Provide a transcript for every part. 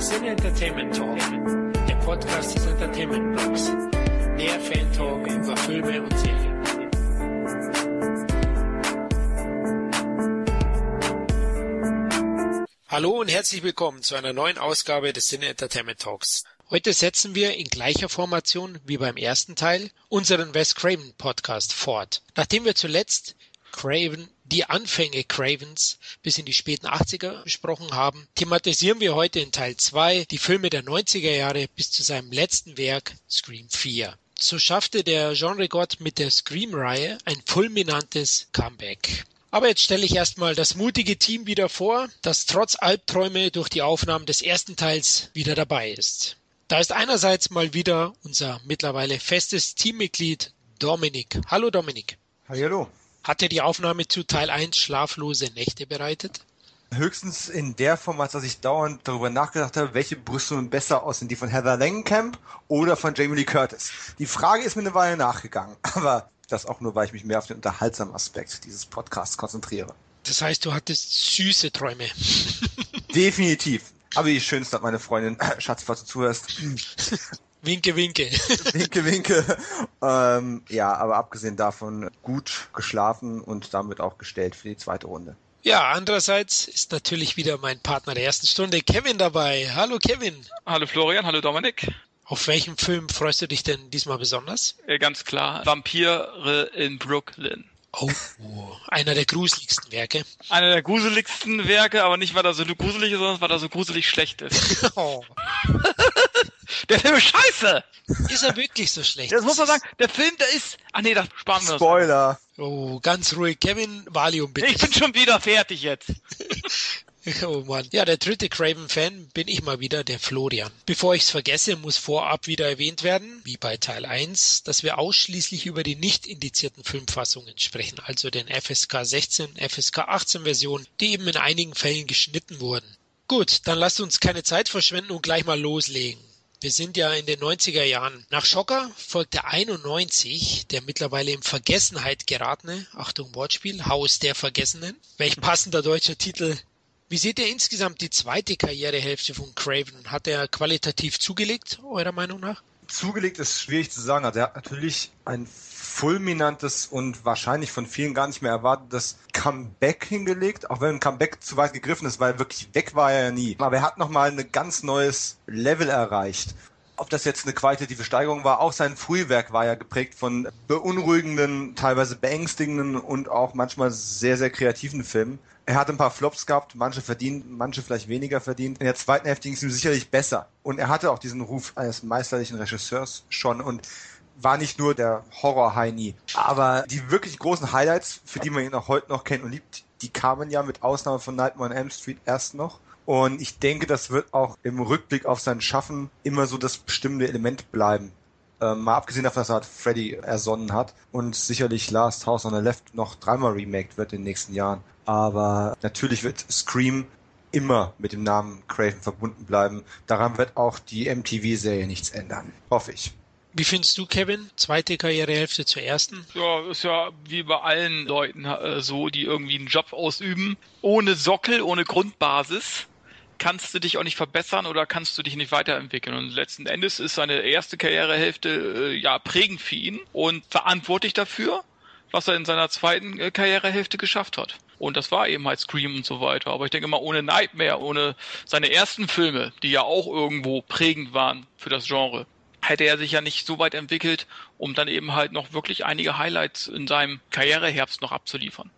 Sin Entertainment Talk, der Podcast des Entertainment Blogs. Der Fan Talk über Filme und Serien. Hallo und herzlich willkommen zu einer neuen Ausgabe des Sin Entertainment Talks. Heute setzen wir in gleicher Formation wie beim ersten Teil unseren Wes Craven Podcast fort. Nachdem wir zuletzt Craven, die Anfänge Cravens bis in die späten 80er besprochen haben, thematisieren wir heute in Teil 2 die Filme der 90er Jahre bis zu seinem letzten Werk Scream 4. So schaffte der Genregott mit der Scream-Reihe ein fulminantes Comeback. Aber jetzt stelle ich erstmal das mutige Team wieder vor, das trotz Albträume durch die Aufnahmen des ersten Teils wieder dabei ist. Da ist einerseits mal wieder unser mittlerweile festes Teammitglied Dominik. Hallo Dominik. Hallo. Hat dir die Aufnahme zu Teil 1 schlaflose Nächte bereitet? Höchstens in der Form, als dass ich dauernd darüber nachgedacht habe, welche Brüste nun besser aussehen, die von Heather Langenkamp oder von Jamie Lee Curtis. Die Frage ist mir eine Weile nachgegangen, aber das auch nur, weil ich mich mehr auf den unterhaltsamen Aspekt dieses Podcasts konzentriere. Das heißt, du hattest süße Träume. Definitiv. Aber die schönste hat meine Freundin, Schatz, falls du zuhörst. Winke, winke. winke, winke. Ähm, ja, aber abgesehen davon gut geschlafen und damit auch gestellt für die zweite Runde. Ja, andererseits ist natürlich wieder mein Partner der ersten Stunde, Kevin, dabei. Hallo Kevin. Hallo Florian, hallo Dominik. Auf welchen Film freust du dich denn diesmal besonders? Äh, ganz klar, Vampire in Brooklyn. Oh, einer der gruseligsten Werke. Einer der gruseligsten Werke, aber nicht, weil er so gruselig ist, sondern weil er so gruselig schlecht ist. Oh. der Film ist scheiße! Ist er wirklich so schlecht? Das muss man sagen. Der Film, der ist... Ach nee, das sparen wir Spoiler. Oh, ganz ruhig. Kevin, Valium bitte. Ich bin schon wieder fertig jetzt. Oh Mann. Ja, der dritte Craven-Fan bin ich mal wieder, der Florian. Bevor ich's vergesse, muss vorab wieder erwähnt werden, wie bei Teil 1, dass wir ausschließlich über die nicht indizierten Filmfassungen sprechen, also den FSK 16, FSK 18 Versionen, die eben in einigen Fällen geschnitten wurden. Gut, dann lasst uns keine Zeit verschwenden und gleich mal loslegen. Wir sind ja in den 90er Jahren. Nach Schocker folgte 91 der mittlerweile in Vergessenheit geratene, Achtung Wortspiel, Haus der Vergessenen. Welch passender deutscher Titel wie seht ihr insgesamt die zweite Karrierehälfte von Craven? Hat er qualitativ zugelegt, eurer Meinung nach? Zugelegt ist schwierig zu sagen. Also er hat natürlich ein fulminantes und wahrscheinlich von vielen gar nicht mehr erwartetes Comeback hingelegt, auch wenn ein Comeback zu weit gegriffen ist, weil wirklich weg war er ja nie. Aber er hat nochmal ein ganz neues Level erreicht ob das jetzt eine qualitative Steigerung war. Auch sein Frühwerk war ja geprägt von beunruhigenden, teilweise beängstigenden und auch manchmal sehr, sehr kreativen Filmen. Er hat ein paar Flops gehabt, manche verdient, manche vielleicht weniger verdient. In der zweiten Hälfte ging es ihm sicherlich besser. Und er hatte auch diesen Ruf eines meisterlichen Regisseurs schon und war nicht nur der Horror-Heini. Aber die wirklich großen Highlights, für die man ihn auch heute noch kennt und liebt, die kamen ja mit Ausnahme von Nightmare on Elm Street erst noch. Und ich denke, das wird auch im Rückblick auf sein Schaffen immer so das bestimmende Element bleiben. Ähm, mal abgesehen davon, dass er halt Freddy ersonnen hat und sicherlich Last House on the Left noch dreimal remaked wird in den nächsten Jahren. Aber natürlich wird Scream immer mit dem Namen Craven verbunden bleiben. Daran wird auch die MTV-Serie nichts ändern. Hoffe ich. Wie findest du, Kevin? Zweite Karrierehälfte zur ersten? Ja, ist ja wie bei allen Leuten äh, so, die irgendwie einen Job ausüben. Ohne Sockel, ohne Grundbasis kannst du dich auch nicht verbessern oder kannst du dich nicht weiterentwickeln. Und letzten Endes ist seine erste Karrierehälfte äh, ja prägend für ihn und verantwortlich dafür, was er in seiner zweiten äh, Karrierehälfte geschafft hat. Und das war eben halt Scream und so weiter. Aber ich denke mal, ohne Nightmare, ohne seine ersten Filme, die ja auch irgendwo prägend waren für das Genre, hätte er sich ja nicht so weit entwickelt, um dann eben halt noch wirklich einige Highlights in seinem Karriereherbst noch abzuliefern.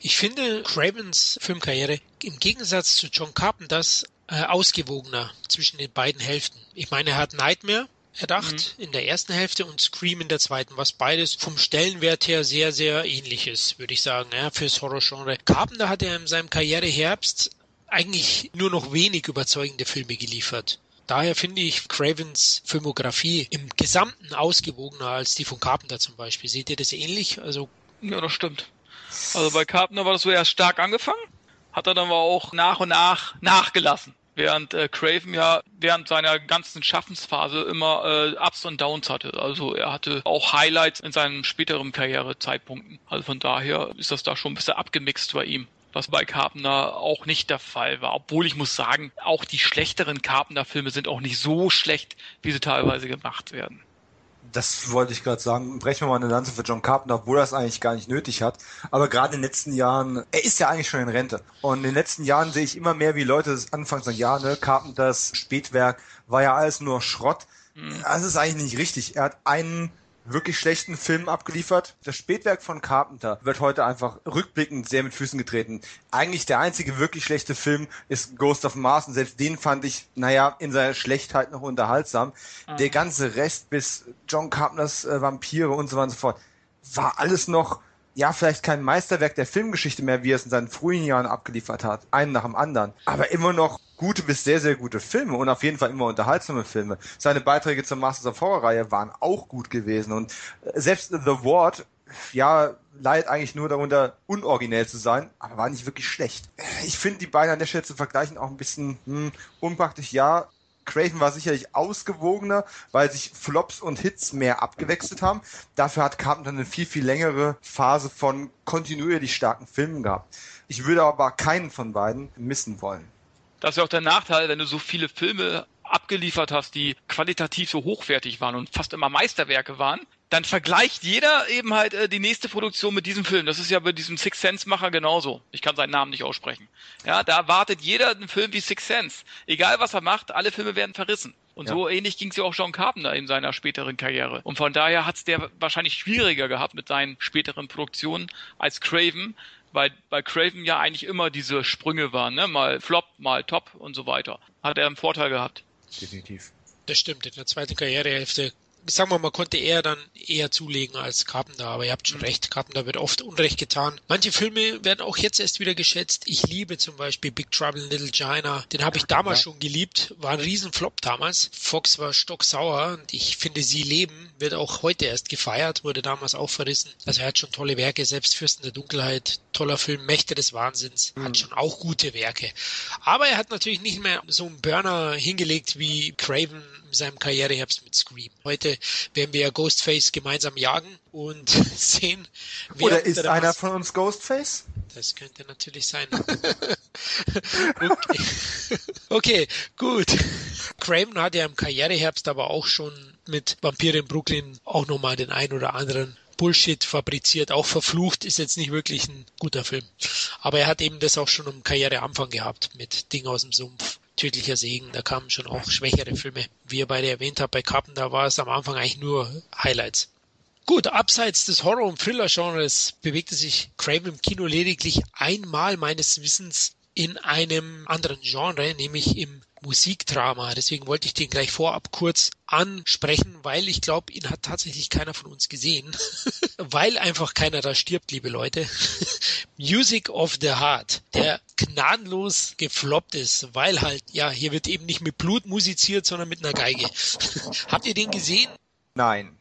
Ich finde Cravens Filmkarriere im Gegensatz zu John Carpenters äh, ausgewogener zwischen den beiden Hälften. Ich meine, er hat Nightmare erdacht mhm. in der ersten Hälfte und Scream in der zweiten, was beides vom Stellenwert her sehr, sehr ähnlich ist, würde ich sagen, ja, fürs Horrorgenre. Carpenter hat er in seinem Karriereherbst eigentlich nur noch wenig überzeugende Filme geliefert. Daher finde ich Cravens Filmografie im Gesamten ausgewogener als die von Carpenter zum Beispiel. Seht ihr das ähnlich? Also ja, das stimmt. Also bei Carpenter war das so erst stark angefangen, hat er dann aber auch nach und nach nachgelassen. Während äh, Craven ja während seiner ganzen Schaffensphase immer äh, Ups und Downs hatte. Also er hatte auch Highlights in seinen späteren Karrierezeitpunkten. Also von daher ist das da schon ein bisschen abgemixt bei ihm. was bei Carpenter auch nicht der Fall war. Obwohl ich muss sagen, auch die schlechteren Carpenter-Filme sind auch nicht so schlecht, wie sie teilweise gemacht werden. Das wollte ich gerade sagen. Brechen wir mal eine Lanze für John Carpenter, obwohl er es eigentlich gar nicht nötig hat. Aber gerade in den letzten Jahren, er ist ja eigentlich schon in Rente. Und in den letzten Jahren sehe ich immer mehr, wie Leute anfangen zu sagen, ja, ne, Carpenters Spätwerk war ja alles nur Schrott. Mhm. Das ist eigentlich nicht richtig. Er hat einen wirklich schlechten Film abgeliefert. Das Spätwerk von Carpenter wird heute einfach rückblickend sehr mit Füßen getreten. Eigentlich der einzige wirklich schlechte Film ist Ghost of Mars und selbst den fand ich, naja, in seiner Schlechtheit noch unterhaltsam. Mhm. Der ganze Rest bis John Carpenters äh, Vampire und so weiter und so fort war alles noch ja, vielleicht kein Meisterwerk der Filmgeschichte mehr, wie er es in seinen frühen Jahren abgeliefert hat, einen nach dem anderen, aber immer noch gute bis sehr, sehr gute Filme und auf jeden Fall immer unterhaltsame Filme. Seine Beiträge zur Masters of Horror Reihe waren auch gut gewesen und äh, selbst The Ward, ja, leidet eigentlich nur darunter, unoriginell zu sein, aber war nicht wirklich schlecht. Ich finde die beiden an der Stelle zu vergleichen auch ein bisschen hm, unpraktisch. Ja, Craven war sicherlich ausgewogener, weil sich Flops und Hits mehr abgewechselt haben. Dafür hat Carpenter eine viel, viel längere Phase von kontinuierlich starken Filmen gehabt. Ich würde aber keinen von beiden missen wollen. Das ist ja auch der Nachteil, wenn du so viele Filme abgeliefert hast, die qualitativ so hochwertig waren und fast immer Meisterwerke waren, dann vergleicht jeder eben halt äh, die nächste Produktion mit diesem Film. Das ist ja bei diesem Six Sense Macher genauso. Ich kann seinen Namen nicht aussprechen. Ja, da wartet jeder einen Film wie Six Sense. Egal was er macht, alle Filme werden verrissen. Und ja. so ähnlich ging es ja auch John Carpenter in seiner späteren Karriere. Und von daher hat es der wahrscheinlich schwieriger gehabt mit seinen späteren Produktionen als Craven, weil bei Craven ja eigentlich immer diese Sprünge waren, ne? Mal Flop, mal Top und so weiter. Hat er einen Vorteil gehabt. Definitiv. Das stimmt. In der zweiten Karrierehälfte sagen wir mal, konnte er dann eher zulegen als Carpenter, aber ihr habt schon mhm. recht, Carpenter wird oft Unrecht getan. Manche Filme werden auch jetzt erst wieder geschätzt. Ich liebe zum Beispiel Big Trouble in Little China. Den habe ich damals ja. schon geliebt, war ein Riesenflop damals. Fox war stocksauer und ich finde, Sie leben wird auch heute erst gefeiert, wurde damals auch verrissen. Also er hat schon tolle Werke, selbst Fürsten der Dunkelheit, toller Film, Mächte des Wahnsinns, mhm. hat schon auch gute Werke. Aber er hat natürlich nicht mehr so einen Burner hingelegt wie Craven in seinem Karriereherbst mit Scream. Heute werden wir ja Ghostface gemeinsam jagen und sehen. Wer Oder ist einer von uns Ghostface? Das könnte natürlich sein. okay. okay, gut. Craven hat ja im Karriereherbst aber auch schon mit Vampire in Brooklyn auch nochmal den ein oder anderen Bullshit fabriziert, auch verflucht, ist jetzt nicht wirklich ein guter Film. Aber er hat eben das auch schon am Karriereanfang gehabt mit Ding aus dem Sumpf tödlicher Segen, da kamen schon auch schwächere Filme. Wie ihr beide erwähnt habt, bei Carpenter war es am Anfang eigentlich nur Highlights. Gut, abseits des Horror- und Thriller-Genres bewegte sich Craven im Kino lediglich einmal meines Wissens in einem anderen Genre, nämlich im Musikdrama. Deswegen wollte ich den gleich vorab kurz ansprechen, weil ich glaube, ihn hat tatsächlich keiner von uns gesehen, weil einfach keiner da stirbt, liebe Leute. Music of the Heart, der gnadenlos gefloppt ist, weil halt, ja, hier wird eben nicht mit Blut musiziert, sondern mit einer Geige. Habt ihr den gesehen? Nein.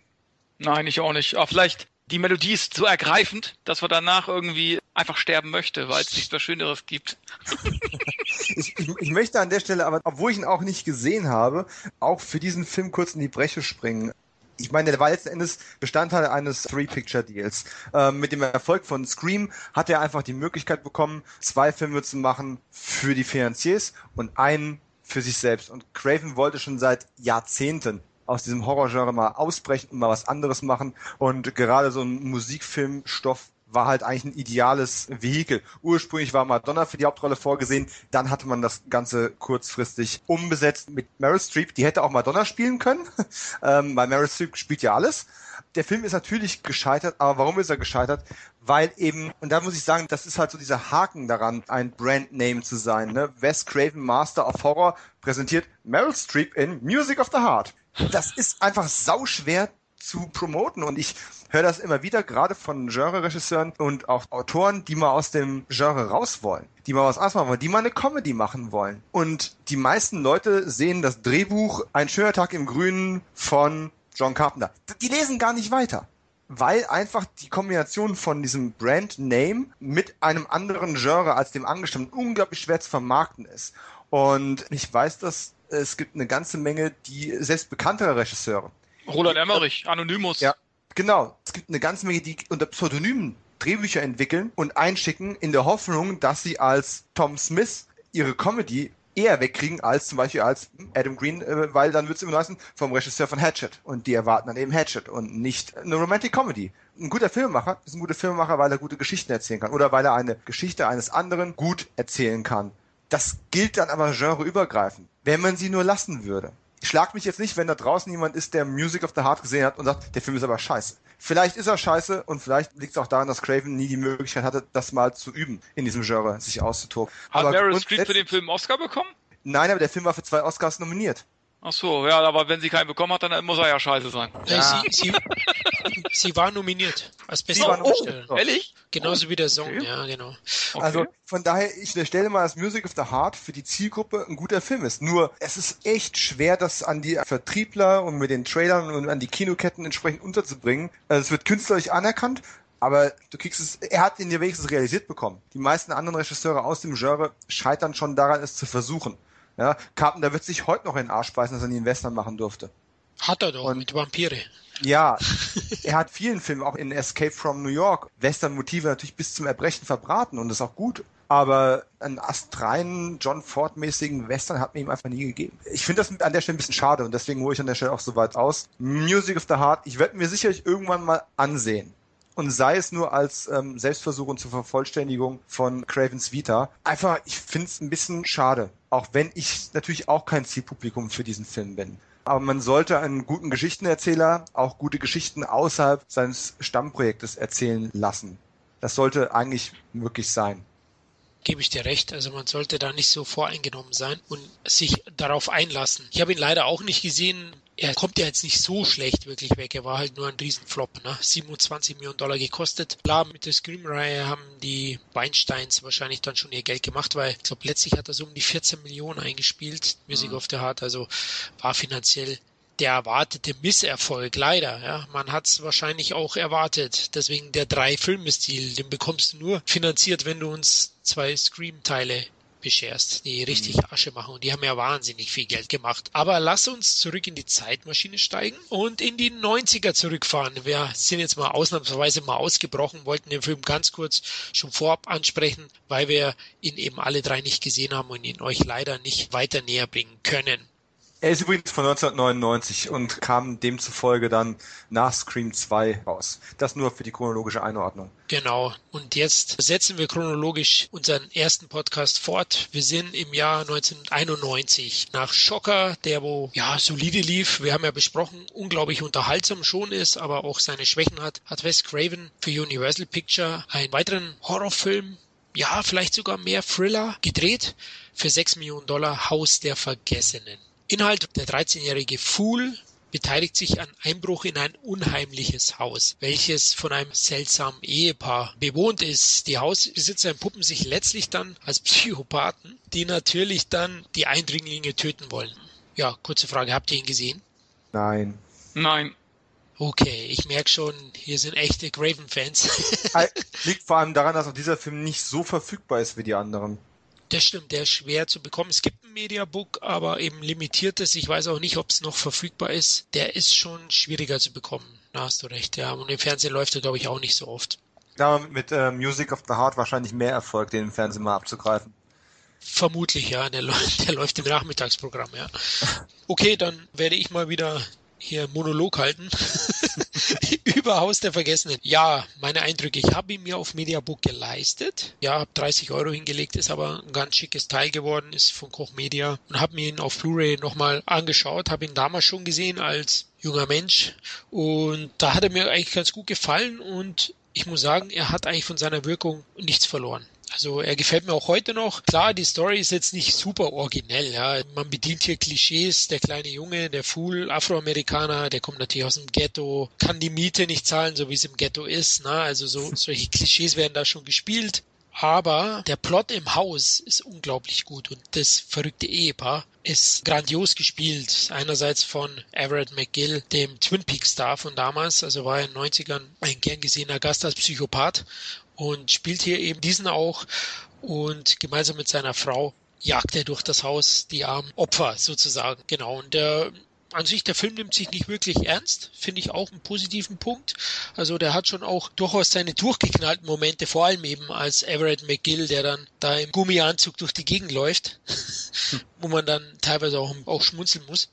Nein, ich auch nicht. Aber vielleicht die Melodie ist so ergreifend, dass man danach irgendwie einfach sterben möchte, weil es nichts mehr Schöneres gibt. ich, ich, ich, möchte an der Stelle aber, obwohl ich ihn auch nicht gesehen habe, auch für diesen Film kurz in die Breche springen. Ich meine, der war letzten Endes Bestandteil eines Three-Picture-Deals. Ähm, mit dem Erfolg von Scream hat er einfach die Möglichkeit bekommen, zwei Filme zu machen für die Finanziers und einen für sich selbst. Und Craven wollte schon seit Jahrzehnten aus diesem Horrorgenre mal ausbrechen und mal was anderes machen. Und gerade so ein Musikfilmstoff war halt eigentlich ein ideales Vehikel. Ursprünglich war Madonna für die Hauptrolle vorgesehen, dann hatte man das Ganze kurzfristig umbesetzt mit Meryl Streep. Die hätte auch Madonna spielen können, ähm, weil Meryl Streep spielt ja alles. Der Film ist natürlich gescheitert, aber warum ist er gescheitert? Weil eben, und da muss ich sagen, das ist halt so dieser Haken daran, ein Brandname zu sein. Ne? Wes Craven, Master of Horror, präsentiert Meryl Streep in Music of the Heart das ist einfach sauschwer zu promoten und ich höre das immer wieder, gerade von Genre-Regisseuren und auch Autoren, die mal aus dem Genre raus wollen, die mal was anderes machen wollen, die mal eine Comedy machen wollen. Und die meisten Leute sehen das Drehbuch Ein schöner Tag im Grünen von John Carpenter. Die lesen gar nicht weiter. Weil einfach die Kombination von diesem Brand Name mit einem anderen Genre als dem angestammten unglaublich schwer zu vermarkten ist. Und ich weiß, dass es gibt eine ganze Menge, die selbst bekanntere Regisseure. Roland Emmerich, Anonymous. Ja, genau. Es gibt eine ganze Menge, die unter Pseudonymen Drehbücher entwickeln und einschicken in der Hoffnung, dass sie als Tom Smith ihre Comedy eher wegkriegen als zum Beispiel als Adam Green, äh, weil dann wird es immer heißen vom Regisseur von Hatchet und die erwarten dann eben Hatchet und nicht eine Romantic Comedy. Ein guter Filmemacher ist ein guter Filmemacher, weil er gute Geschichten erzählen kann oder weil er eine Geschichte eines anderen gut erzählen kann. Das gilt dann aber genreübergreifend, wenn man sie nur lassen würde. Ich schlag mich jetzt nicht, wenn da draußen jemand ist, der Music of the Heart gesehen hat und sagt, der Film ist aber scheiße. Vielleicht ist er scheiße und vielleicht liegt es auch daran, dass Craven nie die Möglichkeit hatte, das mal zu üben, in diesem Genre sich auszutoben. Hat aber Meryl Streep für den Film Oscar bekommen? Nein, aber der Film war für zwei Oscars nominiert. Ach so, ja, aber wenn sie keinen bekommen hat, dann muss er ja scheiße sein. Ja. Sie, sie, sie, war nominiert als beste oh, Darstellerin. Oh, ehrlich? Genauso oh, wie der Song, okay. ja, genau. Okay. Also von daher, ich stelle mal, dass Music of the Heart für die Zielgruppe ein guter Film ist. Nur, es ist echt schwer, das an die Vertriebler und mit den Trailern und an die Kinoketten entsprechend unterzubringen. Also es wird künstlerisch anerkannt, aber du kriegst es, er hat ihn ja wenigstens realisiert bekommen. Die meisten anderen Regisseure aus dem Genre scheitern schon daran, es zu versuchen. Ja, Carpenter wird sich heute noch in den Arsch beißen, dass er nie einen Western machen durfte. Hat er doch, und, mit Vampire. Ja, er hat vielen Filmen, auch in Escape from New York, Western-Motive natürlich bis zum Erbrechen verbraten und das ist auch gut. Aber einen astreinen, John Ford-mäßigen Western hat mir ihm einfach nie gegeben. Ich finde das an der Stelle ein bisschen schade und deswegen hole ich an der Stelle auch so weit aus. Music of the Heart, ich werde mir sicherlich irgendwann mal ansehen und sei es nur als ähm, Selbstversuch und zur Vervollständigung von Cravens Vita. Einfach, ich finde es ein bisschen schade, auch wenn ich natürlich auch kein Zielpublikum für diesen Film bin. Aber man sollte einen guten Geschichtenerzähler auch gute Geschichten außerhalb seines Stammprojektes erzählen lassen. Das sollte eigentlich möglich sein gebe ich dir recht. Also man sollte da nicht so voreingenommen sein und sich darauf einlassen. Ich habe ihn leider auch nicht gesehen er kommt ja jetzt nicht so schlecht wirklich weg. Er war halt nur ein Riesenflop. Ne? 27 Millionen Dollar gekostet. Klar, mit der Scream-Reihe haben die Weinsteins wahrscheinlich dann schon ihr Geld gemacht, weil ich glaube, letztlich hat er so um die 14 Millionen eingespielt, Music mhm. of the Heart. Also war finanziell der erwartete Misserfolg, leider. Ja, man hat es wahrscheinlich auch erwartet. Deswegen der drei Filmestil, den bekommst du nur finanziert, wenn du uns zwei Scream-Teile bescherst, die richtig mhm. Asche machen. Und die haben ja wahnsinnig viel Geld gemacht. Aber lass uns zurück in die Zeitmaschine steigen und in die 90er zurückfahren. Wir sind jetzt mal ausnahmsweise mal ausgebrochen, wollten den Film ganz kurz schon vorab ansprechen, weil wir ihn eben alle drei nicht gesehen haben und ihn euch leider nicht weiter näher bringen können. Er ist übrigens von 1999 und kam demzufolge dann nach Scream 2 raus. Das nur für die chronologische Einordnung. Genau. Und jetzt setzen wir chronologisch unseren ersten Podcast fort. Wir sind im Jahr 1991 nach Schocker, der wo ja solide lief. Wir haben ja besprochen, unglaublich unterhaltsam schon ist, aber auch seine Schwächen hat, hat Wes Craven für Universal Picture einen weiteren Horrorfilm ja, vielleicht sogar mehr Thriller gedreht für 6 Millionen Dollar Haus der Vergessenen. Inhalt der 13-jährige Fool beteiligt sich an Einbruch in ein unheimliches Haus, welches von einem seltsamen Ehepaar bewohnt ist. Die Hausbesitzer entpuppen sich letztlich dann als Psychopathen, die natürlich dann die Eindringlinge töten wollen. Ja, kurze Frage, habt ihr ihn gesehen? Nein. Nein. Okay, ich merke schon, hier sind echte Graven-Fans. Liegt vor allem daran, dass auch dieser Film nicht so verfügbar ist wie die anderen. Das stimmt, der ist schwer zu bekommen. Es gibt ein Mediabook, aber eben limitiertes. Ich weiß auch nicht, ob es noch verfügbar ist. Der ist schon schwieriger zu bekommen. Da hast du recht, ja. Und im Fernsehen läuft er, glaube ich, auch nicht so oft. Da mit äh, Music of the Heart wahrscheinlich mehr Erfolg, den im Fernsehen mal abzugreifen. Vermutlich, ja. Der, der läuft im Nachmittagsprogramm, ja. Okay, dann werde ich mal wieder hier Monolog halten über Haus der Vergessenen. Ja, meine Eindrücke. Ich habe ihn mir auf Mediabook geleistet. Ja, habe 30 Euro hingelegt, ist aber ein ganz schickes Teil geworden, ist von Koch Media und habe mir ihn auf Blu-ray nochmal angeschaut, habe ihn damals schon gesehen als junger Mensch und da hat er mir eigentlich ganz gut gefallen und ich muss sagen, er hat eigentlich von seiner Wirkung nichts verloren. Also er gefällt mir auch heute noch. Klar, die Story ist jetzt nicht super originell. Ja. Man bedient hier Klischees. Der kleine Junge, der Fool, Afroamerikaner, der kommt natürlich aus dem Ghetto, kann die Miete nicht zahlen, so wie es im Ghetto ist. Ne? Also so, solche Klischees werden da schon gespielt. Aber der Plot im Haus ist unglaublich gut und das verrückte Ehepaar ist grandios gespielt. Einerseits von Everett McGill, dem Twin Peaks Star von damals, also war er in den 90ern ein gern gesehener Gast als Psychopath und spielt hier eben diesen auch und gemeinsam mit seiner Frau jagt er durch das Haus die armen Opfer sozusagen. Genau. Und der an sich, der Film nimmt sich nicht wirklich ernst, finde ich auch einen positiven Punkt. Also der hat schon auch durchaus seine durchgeknallten Momente, vor allem eben als Everett McGill, der dann da im Gummianzug durch die Gegend läuft, wo man dann teilweise auch, auch schmunzeln muss.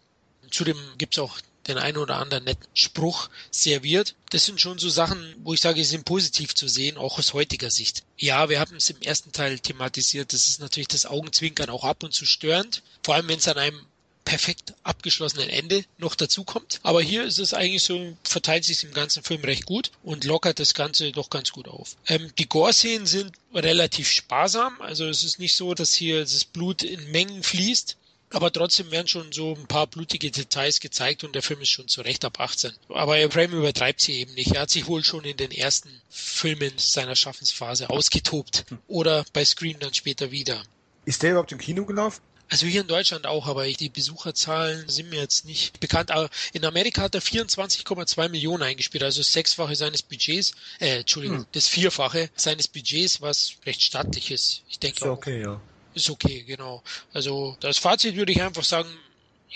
Zudem gibt's auch den einen oder anderen netten Spruch serviert. Das sind schon so Sachen, wo ich sage, sie sind positiv zu sehen, auch aus heutiger Sicht. Ja, wir haben es im ersten Teil thematisiert. Das ist natürlich das Augenzwinkern auch ab und zu störend. Vor allem, wenn es an einem perfekt abgeschlossenen Ende noch dazu kommt. Aber hier ist es eigentlich so, verteilt sich im ganzen Film recht gut und lockert das Ganze doch ganz gut auf. Ähm, die Gore-Szenen sind relativ sparsam. Also es ist nicht so, dass hier das Blut in Mengen fließt. Aber trotzdem werden schon so ein paar blutige Details gezeigt und der Film ist schon zu Recht ab 18. Aber Frame übertreibt sie eben nicht. Er hat sich wohl schon in den ersten Filmen seiner Schaffensphase ausgetobt. Oder bei Scream dann später wieder. Ist der überhaupt im Kino gelaufen? Also hier in Deutschland auch, aber die Besucherzahlen sind mir jetzt nicht bekannt. Aber in Amerika hat er 24,2 Millionen eingespielt, also das Sechsfache seines Budgets, äh, Entschuldigung, hm. das Vierfache seines Budgets, was recht stattlich ist. Ich denke ist auch. okay, ja. Ist okay, genau. Also das Fazit würde ich einfach sagen,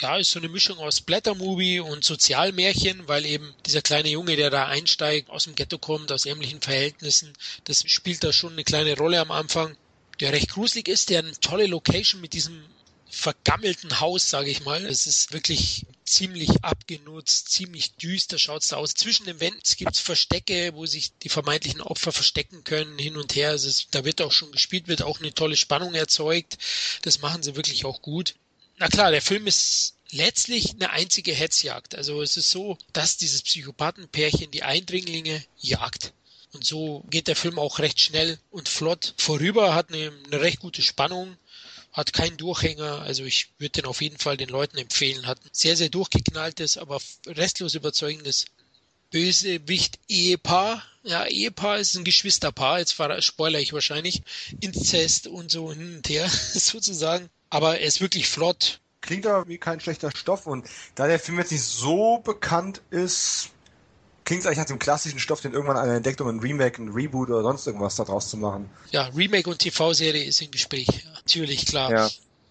ja, ist so eine Mischung aus Blättermovie und Sozialmärchen, weil eben dieser kleine Junge, der da einsteigt, aus dem Ghetto kommt, aus ärmlichen Verhältnissen, das spielt da schon eine kleine Rolle am Anfang, der recht gruselig ist, der eine tolle Location mit diesem vergammelten Haus, sage ich mal. Es ist wirklich ziemlich abgenutzt, ziemlich düster schaut's da aus. Zwischen den Wänden gibt's Verstecke, wo sich die vermeintlichen Opfer verstecken können, hin und her. Ist, da wird auch schon gespielt, wird auch eine tolle Spannung erzeugt. Das machen sie wirklich auch gut. Na klar, der Film ist letztlich eine einzige Hetzjagd. Also es ist so, dass dieses Psychopathenpärchen die Eindringlinge jagt. Und so geht der Film auch recht schnell und flott vorüber, hat eine, eine recht gute Spannung hat keinen Durchhänger, also ich würde den auf jeden Fall den Leuten empfehlen. Hat ein sehr, sehr durchgeknalltes, aber restlos überzeugendes Bösewicht-Ehepaar. Ja, Ehepaar ist ein Geschwisterpaar, jetzt spoiler ich wahrscheinlich. Inzest und so hin und her, sozusagen. Aber er ist wirklich flott. Klingt aber wie kein schlechter Stoff und da der Film jetzt nicht so bekannt ist, klingt eigentlich nach dem klassischen Stoff, den irgendwann einer entdeckt, um ein Remake, ein Reboot oder sonst irgendwas daraus zu machen. Ja, Remake und TV-Serie ist im Gespräch. Natürlich, klar. Ja.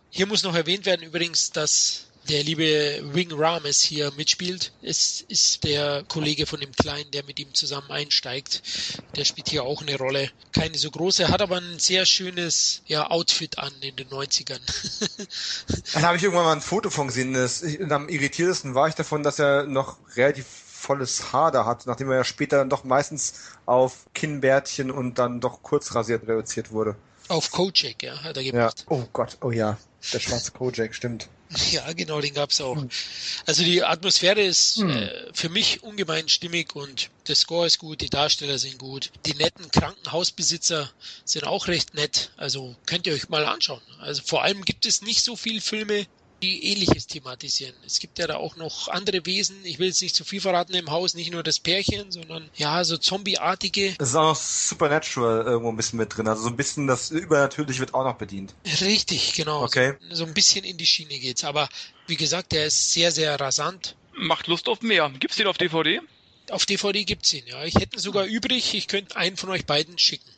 Hier muss noch erwähnt werden übrigens, dass der liebe Wing Rames hier mitspielt. Es ist der Kollege von dem Kleinen, der mit ihm zusammen einsteigt. Der spielt hier auch eine Rolle. Keine so große, hat aber ein sehr schönes ja, Outfit an in den 90ern. Dann habe ich irgendwann mal ein Foto von gesehen. Das, am irritiertesten war ich davon, dass er noch relativ volles Haar da hat, nachdem er ja später dann doch meistens auf Kinnbärtchen und dann doch kurz rasiert reduziert wurde. Auf Kojak, ja, hat er gemacht. Ja. Oh Gott, oh ja, der schwarze Kojak, stimmt. Ja, genau, den gab's auch. Hm. Also die Atmosphäre ist hm. äh, für mich ungemein stimmig und der Score ist gut, die Darsteller sind gut, die netten Krankenhausbesitzer sind auch recht nett. Also könnt ihr euch mal anschauen. Also vor allem gibt es nicht so viele Filme, die ähnliches thematisieren. Es gibt ja da auch noch andere Wesen, ich will jetzt nicht zu viel verraten im Haus, nicht nur das Pärchen, sondern ja, so Zombie-artige. Es ist auch noch Supernatural irgendwo ein bisschen mit drin, also so ein bisschen das Übernatürliche wird auch noch bedient. Richtig, genau. Okay. So, so ein bisschen in die Schiene geht's, aber wie gesagt, der ist sehr, sehr rasant. Macht Lust auf mehr. Gibt's den auf DVD? Auf DVD gibt's ihn, ja. Ich hätte ihn sogar übrig, ich könnte einen von euch beiden schicken.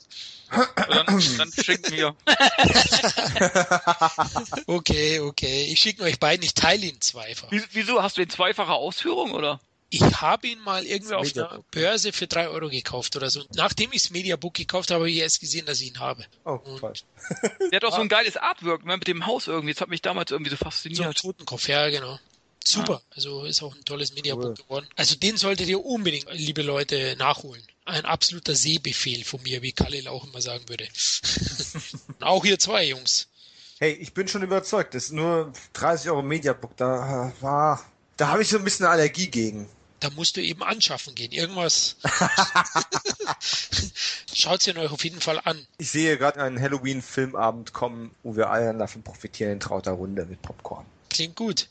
Dann, dann schicken wir. okay, okay. Ich schicke euch beiden, ich teile ihn zweifach. Wieso? Hast du den zweifache Ausführung oder? Ich habe ihn mal irgendwie auf der Börse für drei Euro gekauft oder so. Nachdem ich das Mediabook gekauft habe, habe ich erst gesehen, dass ich ihn habe. Oh, toll. Der hat auch so ein geiles Artwork ne, mit dem Haus irgendwie. Das hat mich damals irgendwie so fasziniert. So ein Totenkopf, ja, genau. Super. Ah. Also ist auch ein tolles Mediabook cool. geworden. Also den solltet ihr unbedingt, liebe Leute, nachholen. Ein absoluter Sehbefehl von mir, wie Khalil auch immer sagen würde. auch hier zwei Jungs. Hey, ich bin schon überzeugt. Das ist nur 30 Euro Mediabook. Da war, da habe ich so ein bisschen eine Allergie gegen. Da musst du eben anschaffen gehen. Irgendwas. Schaut sie euch auf jeden Fall an. Ich sehe gerade einen Halloween-Filmabend kommen, wo wir alle davon profitieren in trauter Runde mit Popcorn. Klingt gut.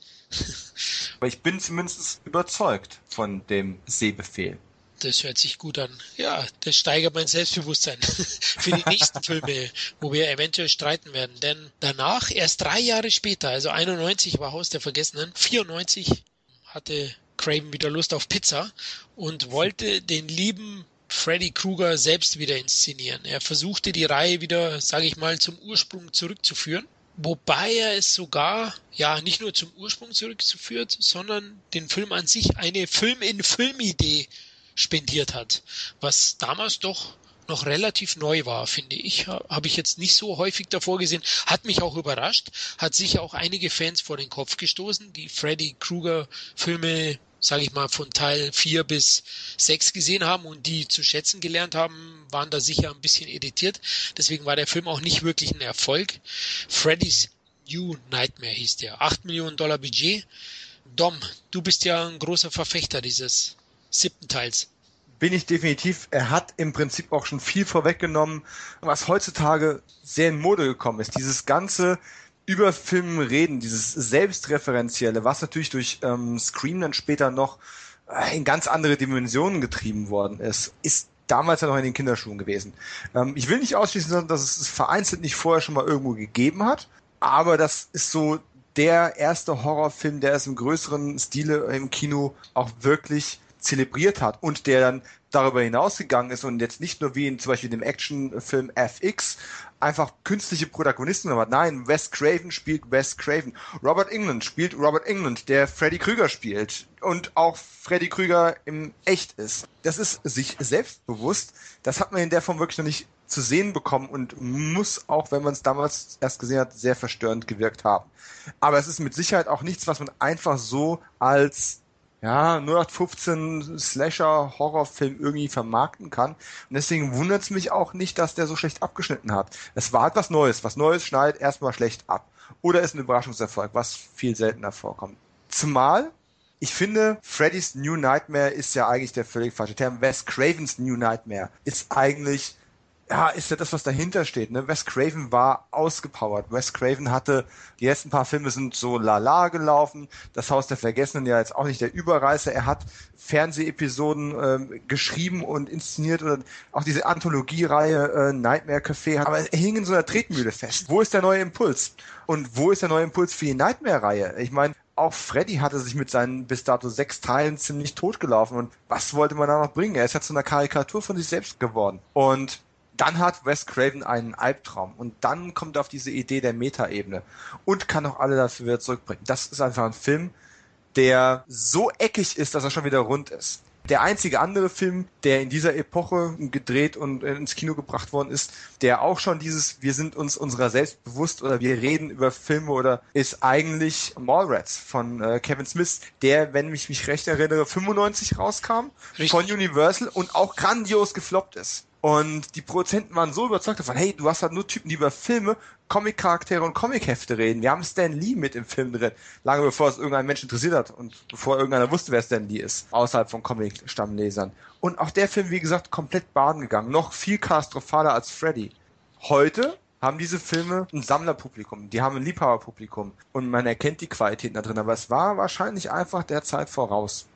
Aber ich bin zumindest überzeugt von dem Sehbefehl. Das hört sich gut an. Ja, das steigert mein Selbstbewusstsein für die nächsten Filme, wo wir eventuell streiten werden. Denn danach, erst drei Jahre später, also 91 war Haus der Vergessenen, 94 hatte Craven wieder Lust auf Pizza und wollte den lieben Freddy Krueger selbst wieder inszenieren. Er versuchte die Reihe wieder, sage ich mal, zum Ursprung zurückzuführen wobei er es sogar ja nicht nur zum Ursprung zurückzuführt, sondern den Film an sich eine Film-in-Film-Idee spendiert hat, was damals doch noch relativ neu war, finde ich. Habe ich jetzt nicht so häufig davor gesehen. Hat mich auch überrascht. Hat sicher auch einige Fans vor den Kopf gestoßen, die Freddy Krueger Filme, sage ich mal, von Teil 4 bis 6 gesehen haben und die zu schätzen gelernt haben, waren da sicher ein bisschen editiert. Deswegen war der Film auch nicht wirklich ein Erfolg. Freddy's New Nightmare hieß der. 8 Millionen Dollar Budget. Dom, du bist ja ein großer Verfechter dieses siebten Teils bin ich definitiv. Er hat im Prinzip auch schon viel vorweggenommen, was heutzutage sehr in Mode gekommen ist. Dieses ganze über Filmen reden, dieses selbstreferenzielle, was natürlich durch ähm, Scream dann später noch äh, in ganz andere Dimensionen getrieben worden ist, ist damals ja noch in den Kinderschuhen gewesen. Ähm, ich will nicht ausschließen, dass es vereinzelt nicht vorher schon mal irgendwo gegeben hat, aber das ist so der erste Horrorfilm, der es im größeren Stile im Kino auch wirklich zelebriert hat und der dann darüber hinausgegangen ist und jetzt nicht nur wie in zum Beispiel dem Actionfilm FX einfach künstliche Protagonisten hat. Nein, Wes Craven spielt Wes Craven. Robert England spielt Robert England, der Freddy Krüger spielt und auch Freddy Krüger im Echt ist. Das ist sich selbstbewusst. Das hat man in der Form wirklich noch nicht zu sehen bekommen und muss auch, wenn man es damals erst gesehen hat, sehr verstörend gewirkt haben. Aber es ist mit Sicherheit auch nichts, was man einfach so als ja, 0815 Slasher-Horrorfilm irgendwie vermarkten kann. Und deswegen wundert es mich auch nicht, dass der so schlecht abgeschnitten hat. Es war etwas Neues. Was Neues schneidet erstmal schlecht ab. Oder ist ein Überraschungserfolg, was viel seltener vorkommt. Zumal, ich finde, Freddy's New Nightmare ist ja eigentlich der völlig falsche Term. Wes Cravens New Nightmare ist eigentlich ja, ist ja das, was dahinter steht. Ne? Wes Craven war ausgepowert. Wes Craven hatte, die letzten paar Filme sind so lala gelaufen. Das Haus der Vergessenen ja jetzt auch nicht der Überreißer. Er hat Fernsehepisoden ähm, geschrieben und inszeniert oder auch diese Anthologiereihe äh, Nightmare Café. Aber er hing in so einer Tretmühle fest. Wo ist der neue Impuls? Und wo ist der neue Impuls für die Nightmare-Reihe? Ich meine, auch Freddy hatte sich mit seinen bis dato sechs Teilen ziemlich totgelaufen. Und was wollte man da noch bringen? Er ist ja zu einer Karikatur von sich selbst geworden. Und dann hat Wes Craven einen Albtraum und dann kommt er auf diese Idee der Metaebene und kann auch alle dafür wieder zurückbringen. Das ist einfach ein Film, der so eckig ist, dass er schon wieder rund ist. Der einzige andere Film, der in dieser Epoche gedreht und ins Kino gebracht worden ist, der auch schon dieses Wir sind uns unserer selbst bewusst oder wir reden über Filme oder ist eigentlich Mallrats von äh, Kevin Smith, der, wenn ich mich recht erinnere, 95 rauskam Richtig. von Universal und auch grandios gefloppt ist. Und die Produzenten waren so überzeugt davon, hey, du hast halt nur Typen, die über Filme, Comic-Charaktere und Comic-Hefte reden. Wir haben Stan Lee mit im Film drin, lange bevor es irgendein Mensch interessiert hat und bevor irgendeiner wusste, wer Stan Lee ist, außerhalb von Comic-Stammlesern. Und auch der Film, wie gesagt, komplett baden gegangen, noch viel katastrophaler als Freddy. Heute haben diese Filme ein Sammlerpublikum, die haben ein Liebhaberpublikum und man erkennt die Qualitäten da drin, aber es war wahrscheinlich einfach der Zeit voraus.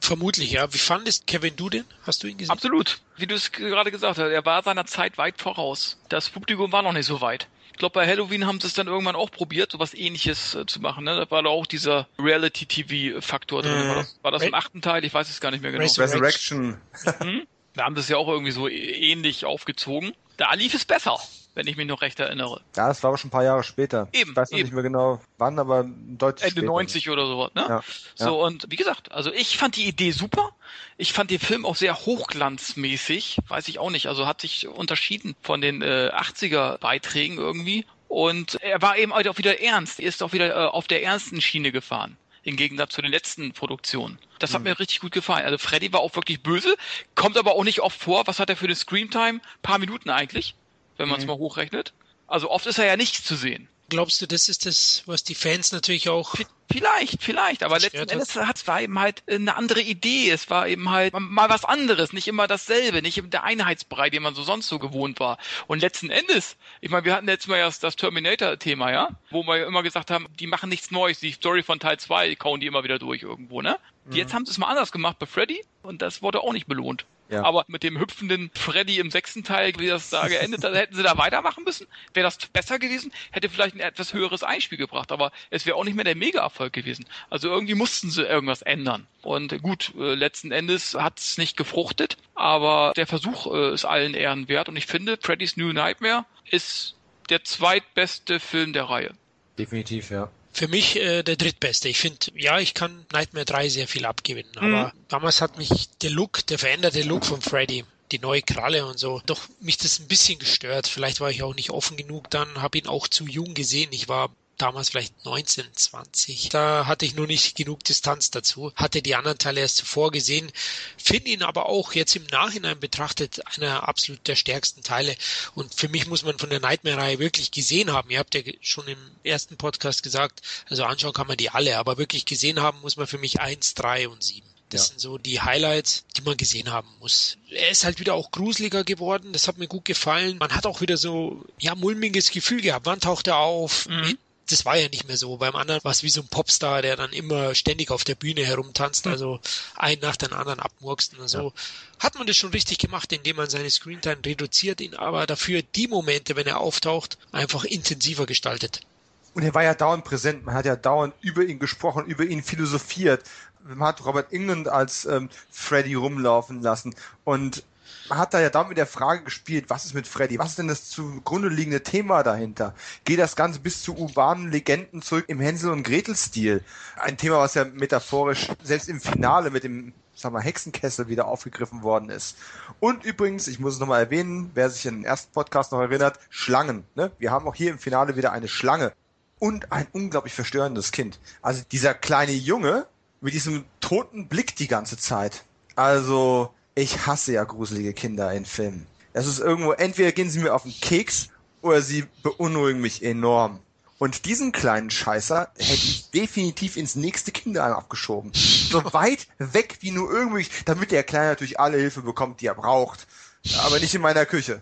Vermutlich, ja. Wie fandest Kevin du den? Hast du ihn gesehen? Absolut. Wie du es gerade gesagt hast, er war seiner Zeit weit voraus. Das Publikum war noch nicht so weit. Ich glaube, bei Halloween haben sie es dann irgendwann auch probiert, sowas ähnliches äh, zu machen. Ne? Da war da auch dieser Reality-TV-Faktor drin. Mhm. War das, war das im achten Teil? Ich weiß es gar nicht mehr genau. Resurrection. Mhm. Da haben sie es ja auch irgendwie so ähnlich aufgezogen. Da lief es besser wenn ich mich noch recht erinnere. Ja, das war aber schon ein paar Jahre später. Eben. Ich weiß noch eben. nicht mehr genau wann, aber deutlich Ende später. 90 oder sowas, ne? Ja, so, ja. und wie gesagt, also ich fand die Idee super. Ich fand den Film auch sehr hochglanzmäßig. Weiß ich auch nicht. Also hat sich unterschieden von den äh, 80er Beiträgen irgendwie. Und er war eben auch wieder ernst. Er ist auch wieder äh, auf der ernsten Schiene gefahren im Gegensatz zu den letzten Produktionen. Das hat mhm. mir richtig gut gefallen. Also Freddy war auch wirklich böse, kommt aber auch nicht oft vor. Was hat er für eine Screamtime? Paar Minuten eigentlich, wenn man es Mhm. mal hochrechnet. Also oft ist er ja nicht zu sehen. Glaubst du, das ist das, was die Fans natürlich auch Vielleicht, vielleicht, aber letzten Endes hat es war eben halt eine andere Idee. Es war eben halt mal was anderes, nicht immer dasselbe, nicht der Einheitsbrei, den man so sonst so gewohnt war. Und letzten Endes, ich meine, wir hatten letztes Mal ja das, das Terminator-Thema, ja, wo wir immer gesagt haben, die machen nichts Neues, die Story von Teil 2 kauen die immer wieder durch irgendwo, ne? Jetzt haben sie es mal anders gemacht bei Freddy und das wurde auch nicht belohnt. Ja. Aber mit dem hüpfenden Freddy im sechsten Teil, wie das da geendet hat, hätten sie da weitermachen müssen. Wäre das besser gewesen, hätte vielleicht ein etwas höheres Einspiel gebracht, aber es wäre auch nicht mehr der Mega-Erfolg gewesen. Also irgendwie mussten sie irgendwas ändern. Und gut, äh, letzten Endes hat es nicht gefruchtet, aber der Versuch äh, ist allen Ehren wert. Und ich finde, Freddy's New Nightmare ist der zweitbeste Film der Reihe. Definitiv, ja. Für mich äh, der drittbeste. Ich finde, ja, ich kann Nightmare 3 sehr viel abgewinnen, Mhm. aber damals hat mich der Look, der veränderte Look von Freddy, die neue Kralle und so, doch mich das ein bisschen gestört. Vielleicht war ich auch nicht offen genug dann, habe ihn auch zu jung gesehen. Ich war damals vielleicht 19, 20. Da hatte ich nur nicht genug Distanz dazu, hatte die anderen Teile erst zuvor gesehen, finde ihn aber auch jetzt im Nachhinein betrachtet einer absolut der stärksten Teile. Und für mich muss man von der Nightmare-Reihe wirklich gesehen haben. Ihr habt ja schon im ersten Podcast gesagt, also anschauen kann man die alle, aber wirklich gesehen haben muss man für mich eins, drei und sieben. Das Ja. sind so die Highlights, die man gesehen haben muss. Er ist halt wieder auch gruseliger geworden. Das hat mir gut gefallen. Man hat auch wieder so, ja, mulmiges Gefühl gehabt. Wann taucht er auf? Mhm. Das war ja nicht mehr so. Beim anderen war es wie so ein Popstar, der dann immer ständig auf der Bühne herumtanzt, also einen nach dem anderen abmurkst und so. Hat man das schon richtig gemacht, indem man seine Screentime reduziert, ihn aber dafür die Momente, wenn er auftaucht, einfach intensiver gestaltet. Und er war ja dauernd präsent. Man hat ja dauernd über ihn gesprochen, über ihn philosophiert. Man hat Robert England als ähm, Freddy rumlaufen lassen. Und man hat da ja dauernd mit der Frage gespielt, was ist mit Freddy? Was ist denn das zugrunde liegende Thema dahinter? Geht das Ganze bis zu urbanen Legenden zurück im Hänsel und Gretel-Stil? Ein Thema, was ja metaphorisch selbst im Finale mit dem sag mal, Hexenkessel wieder aufgegriffen worden ist. Und übrigens, ich muss es nochmal erwähnen, wer sich an den ersten Podcast noch erinnert, Schlangen. Ne? Wir haben auch hier im Finale wieder eine Schlange und ein unglaublich verstörendes Kind. Also dieser kleine Junge mit diesem toten Blick die ganze Zeit. Also ich hasse ja gruselige Kinder in Filmen. Das ist irgendwo, entweder gehen sie mir auf den Keks oder sie beunruhigen mich enorm. Und diesen kleinen Scheißer hätte ich definitiv ins nächste Kinderheim abgeschoben. So weit weg wie nur irgendwie, damit der Kleine natürlich alle Hilfe bekommt, die er braucht. Aber nicht in meiner Küche.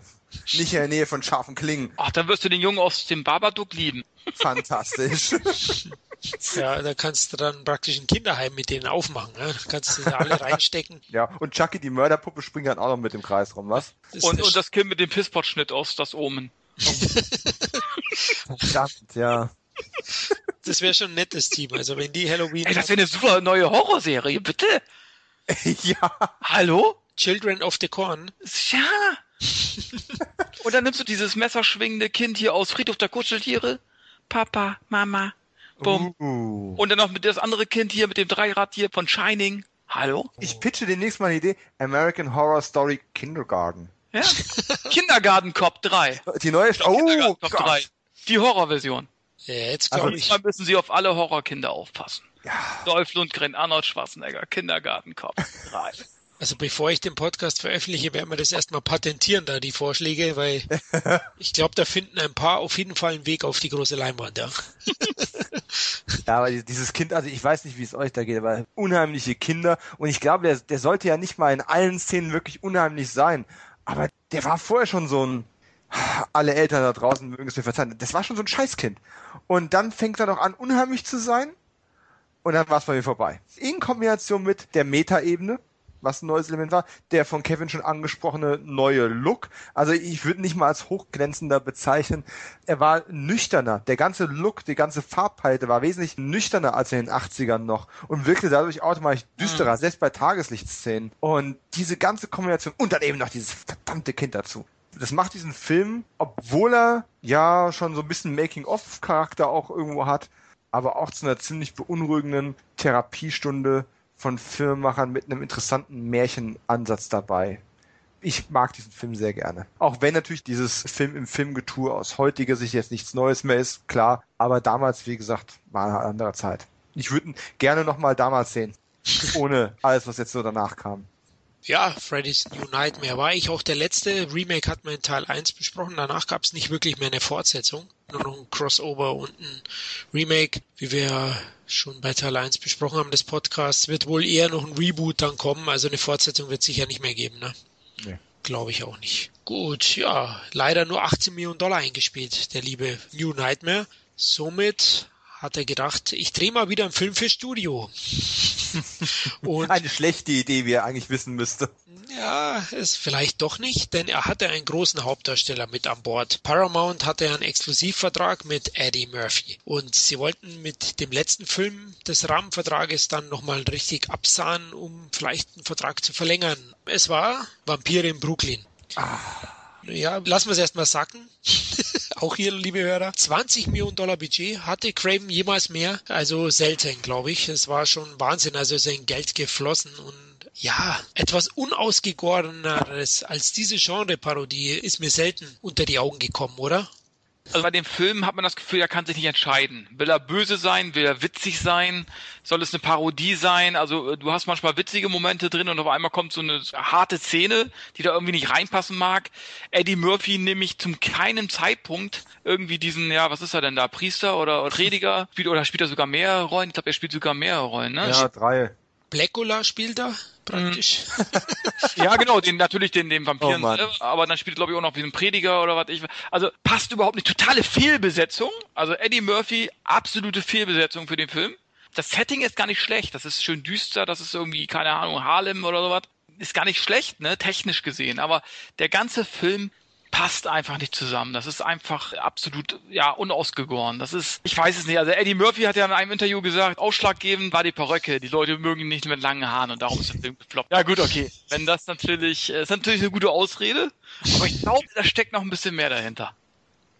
Nicht in der Nähe von scharfen Klingen. Ach, dann wirst du den Jungen aus dem Babadook lieben. Fantastisch. Ja, da kannst du dann praktisch ein Kinderheim mit denen aufmachen. Ne? Da kannst du da alle reinstecken. Ja, und Chucky, die Mörderpuppe, springt dann auch noch mit dem Kreis rum, was? Das Und, und das Kind mit dem Pisspot-Schnitt aus das Omen. Verdammt, ja. das wäre schon ein nettes Team. Also wenn die Halloween Ey, das wäre eine super neue Horrorserie, bitte. ja. Hallo? Children of the Corn, Ja. Und dann nimmst du dieses messerschwingende Kind hier aus Friedhof der Kuscheltiere. Papa, Mama, bumm. Uh. Und dann noch mit das andere Kind hier mit dem Dreirad hier von Shining. Hallo? Ich pitche demnächst mal eine Idee. American Horror Story Kindergarten. Ja. Kindergarten Cop 3. Die neue... St oh Cop Gott. 3. Die Horrorversion. ja, jetzt Also glaube ich. Diesmal müssen sie auf alle Horrorkinder aufpassen. Ja. Dolph Lundgren, Arnold Schwarzenegger, Kindergarten Cop 3. Also bevor ich den Podcast veröffentliche, werden wir das erstmal patentieren, da die Vorschläge, weil ich glaube, da finden ein paar auf jeden Fall einen Weg auf die große Leinwand. Ja. Ja, aber dieses Kind, also ich weiß nicht, wie es euch da geht, aber unheimliche Kinder. Und ich glaube, der, der sollte ja nicht mal in allen Szenen wirklich unheimlich sein. Aber der war vorher schon so ein, alle Eltern da draußen mögen es mir verzeihen, das war schon so ein Scheißkind. Und dann fängt er noch an, unheimlich zu sein. Und dann war es bei mir vorbei. In Kombination mit der Meta-Ebene, was ein neues Element war, der von Kevin schon angesprochene neue Look. Also ich würde nicht mal als hochglänzender bezeichnen. Er war nüchterner. Der ganze Look, die ganze Farbpalette war wesentlich nüchterner als in den 80ern noch und wirkte dadurch automatisch düsterer, selbst bei Tageslichtszenen. Und diese ganze Kombination und dann eben noch dieses verdammte Kind dazu. Das macht diesen Film, obwohl er ja schon so ein bisschen Making-of-Charakter auch irgendwo hat, aber auch zu einer ziemlich beunruhigenden Therapiestunde von Filmemachern mit einem interessanten Märchenansatz dabei. Ich mag diesen Film sehr gerne. Auch wenn natürlich dieses Film im Filmgetue aus heutiger Sicht jetzt nichts Neues mehr ist, klar. Aber damals, wie gesagt, war eine andere Zeit. Ich würde ihn gerne nochmal damals sehen. Ohne alles, was jetzt so danach kam. Ja, Freddy's New Nightmare war ich auch der letzte. Remake hat man in Teil 1 besprochen. Danach gab es nicht wirklich mehr eine Fortsetzung. Nur noch ein Crossover und ein Remake, wie wir schon bei Teil 1 besprochen haben des Podcasts. Wird wohl eher noch ein Reboot dann kommen. Also eine Fortsetzung wird sicher nicht mehr geben, ne? Nee. Glaube ich auch nicht. Gut, ja, leider nur 18 Millionen Dollar eingespielt, der liebe New Nightmare. Somit hat er gedacht, ich drehe mal wieder einen Film für Studio. Und Eine schlechte Idee, wie er eigentlich wissen müsste. ja, ist vielleicht doch nicht, denn er hatte einen großen Hauptdarsteller mit an Bord. Paramount hatte einen Exklusivvertrag mit Eddie Murphy und sie wollten mit dem letzten Film des Rahmenvertrages dann nochmal richtig absahen, um vielleicht einen Vertrag zu verlängern. Es war Vampire in Brooklyn. Ja, lassen wir es erstmal sacken. auch hier, liebe Hörer. 20 Millionen Dollar Budget. Hatte Craven jemals mehr? Also selten, glaube ich. Es war schon Wahnsinn. Also sein Geld geflossen und ja, etwas unausgegoreneres als diese Genre-Parodie ist mir selten unter die Augen gekommen, oder? Also bei dem Film hat man das Gefühl, er kann sich nicht entscheiden. Will er böse sein? Will er witzig sein? Soll es eine Parodie sein? Also äh, du hast manchmal witzige Momente drin und auf einmal kommt so eine harte Szene, die da irgendwie nicht reinpassen mag. Eddie Murphy nämlich zum keinem Zeitpunkt irgendwie diesen, ja, was ist er denn da? Priester oder, oder Prediger? Spielt, oder spielt er sogar mehrere Rollen? Ich glaube, er spielt sogar mehrere Rollen, ne? Ja, drei. Blackula spielt er praktisch. ja, genau, den natürlich den, den Vampiren, Oh äh, aber dann spielt glaube ich auch noch wie ein Prediger oder was ich. Also passt überhaupt nicht. Totale Fehlbesetzung. Also Eddie Murphy, absolute Fehlbesetzung für den Film. Das Setting ist gar nicht schlecht. Das ist schön düster. Das ist irgendwie keine Ahnung Harlem oder sowas. Ist gar nicht schlecht, ne, technisch gesehen. Aber der ganze Film passt einfach nicht zusammen. Das ist einfach absolut, ja, unausgegoren. Das ist, ich weiß es nicht. Also Eddie Murphy hat ja in einem Interview gesagt, ausschlaggebend war die Perücke. Die Leute mögen ihn nicht mit langen Haaren und darum ist der Film gefloppt. Ja gut, okay. Wenn das natürlich, äh, ist natürlich eine gute Ausrede, aber ich glaube, da steckt noch ein bisschen mehr dahinter.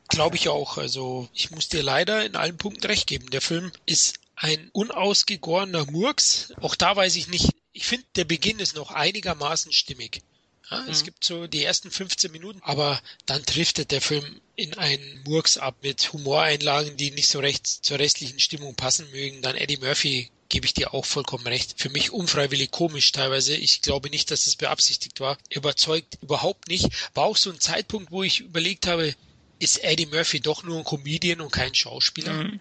Glaube ich auch. Also ich muss dir leider in allen Punkten recht geben. Der Film ist ein unausgegorener Murks. Auch da weiß ich nicht. Ich finde, der Beginn ist noch einigermaßen stimmig. Ja, Es Mhm. gibt so die ersten 15 Minuten, aber dann driftet der Film in einen Murks ab mit Humoreinlagen, die nicht so recht zur restlichen Stimmung passen mögen. Dann Eddie Murphy gebe ich dir auch vollkommen recht. Für mich unfreiwillig komisch teilweise. Ich glaube nicht, dass das beabsichtigt war. Überzeugt überhaupt nicht. War auch so ein Zeitpunkt, wo ich überlegt habe, ist Eddie Murphy doch nur ein Comedian und kein Schauspieler? Mhm.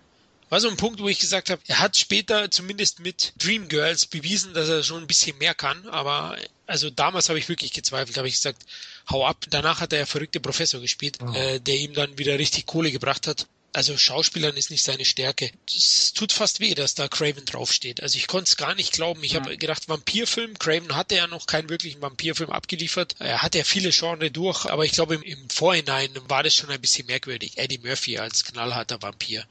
War so ein Punkt, wo ich gesagt habe, er hat später zumindest mit Dreamgirls bewiesen, dass er schon ein bisschen mehr kann, aber also damals habe ich wirklich gezweifelt, habe ich gesagt, hau ab. Danach hat er ja verrückte Professor gespielt, äh, der ihm dann wieder richtig Kohle gebracht hat. Also Schauspielern ist nicht seine Stärke. Es tut fast weh, dass da Craven draufsteht. Also ich konnte es gar nicht glauben. Ich habe gedacht, Vampirfilm. Craven hatte ja noch keinen wirklichen Vampirfilm abgeliefert. Er hat ja viele Genre durch, aber ich glaube im, im Vorhinein war das schon ein bisschen merkwürdig. Eddie Murphy als knallharter Vampir.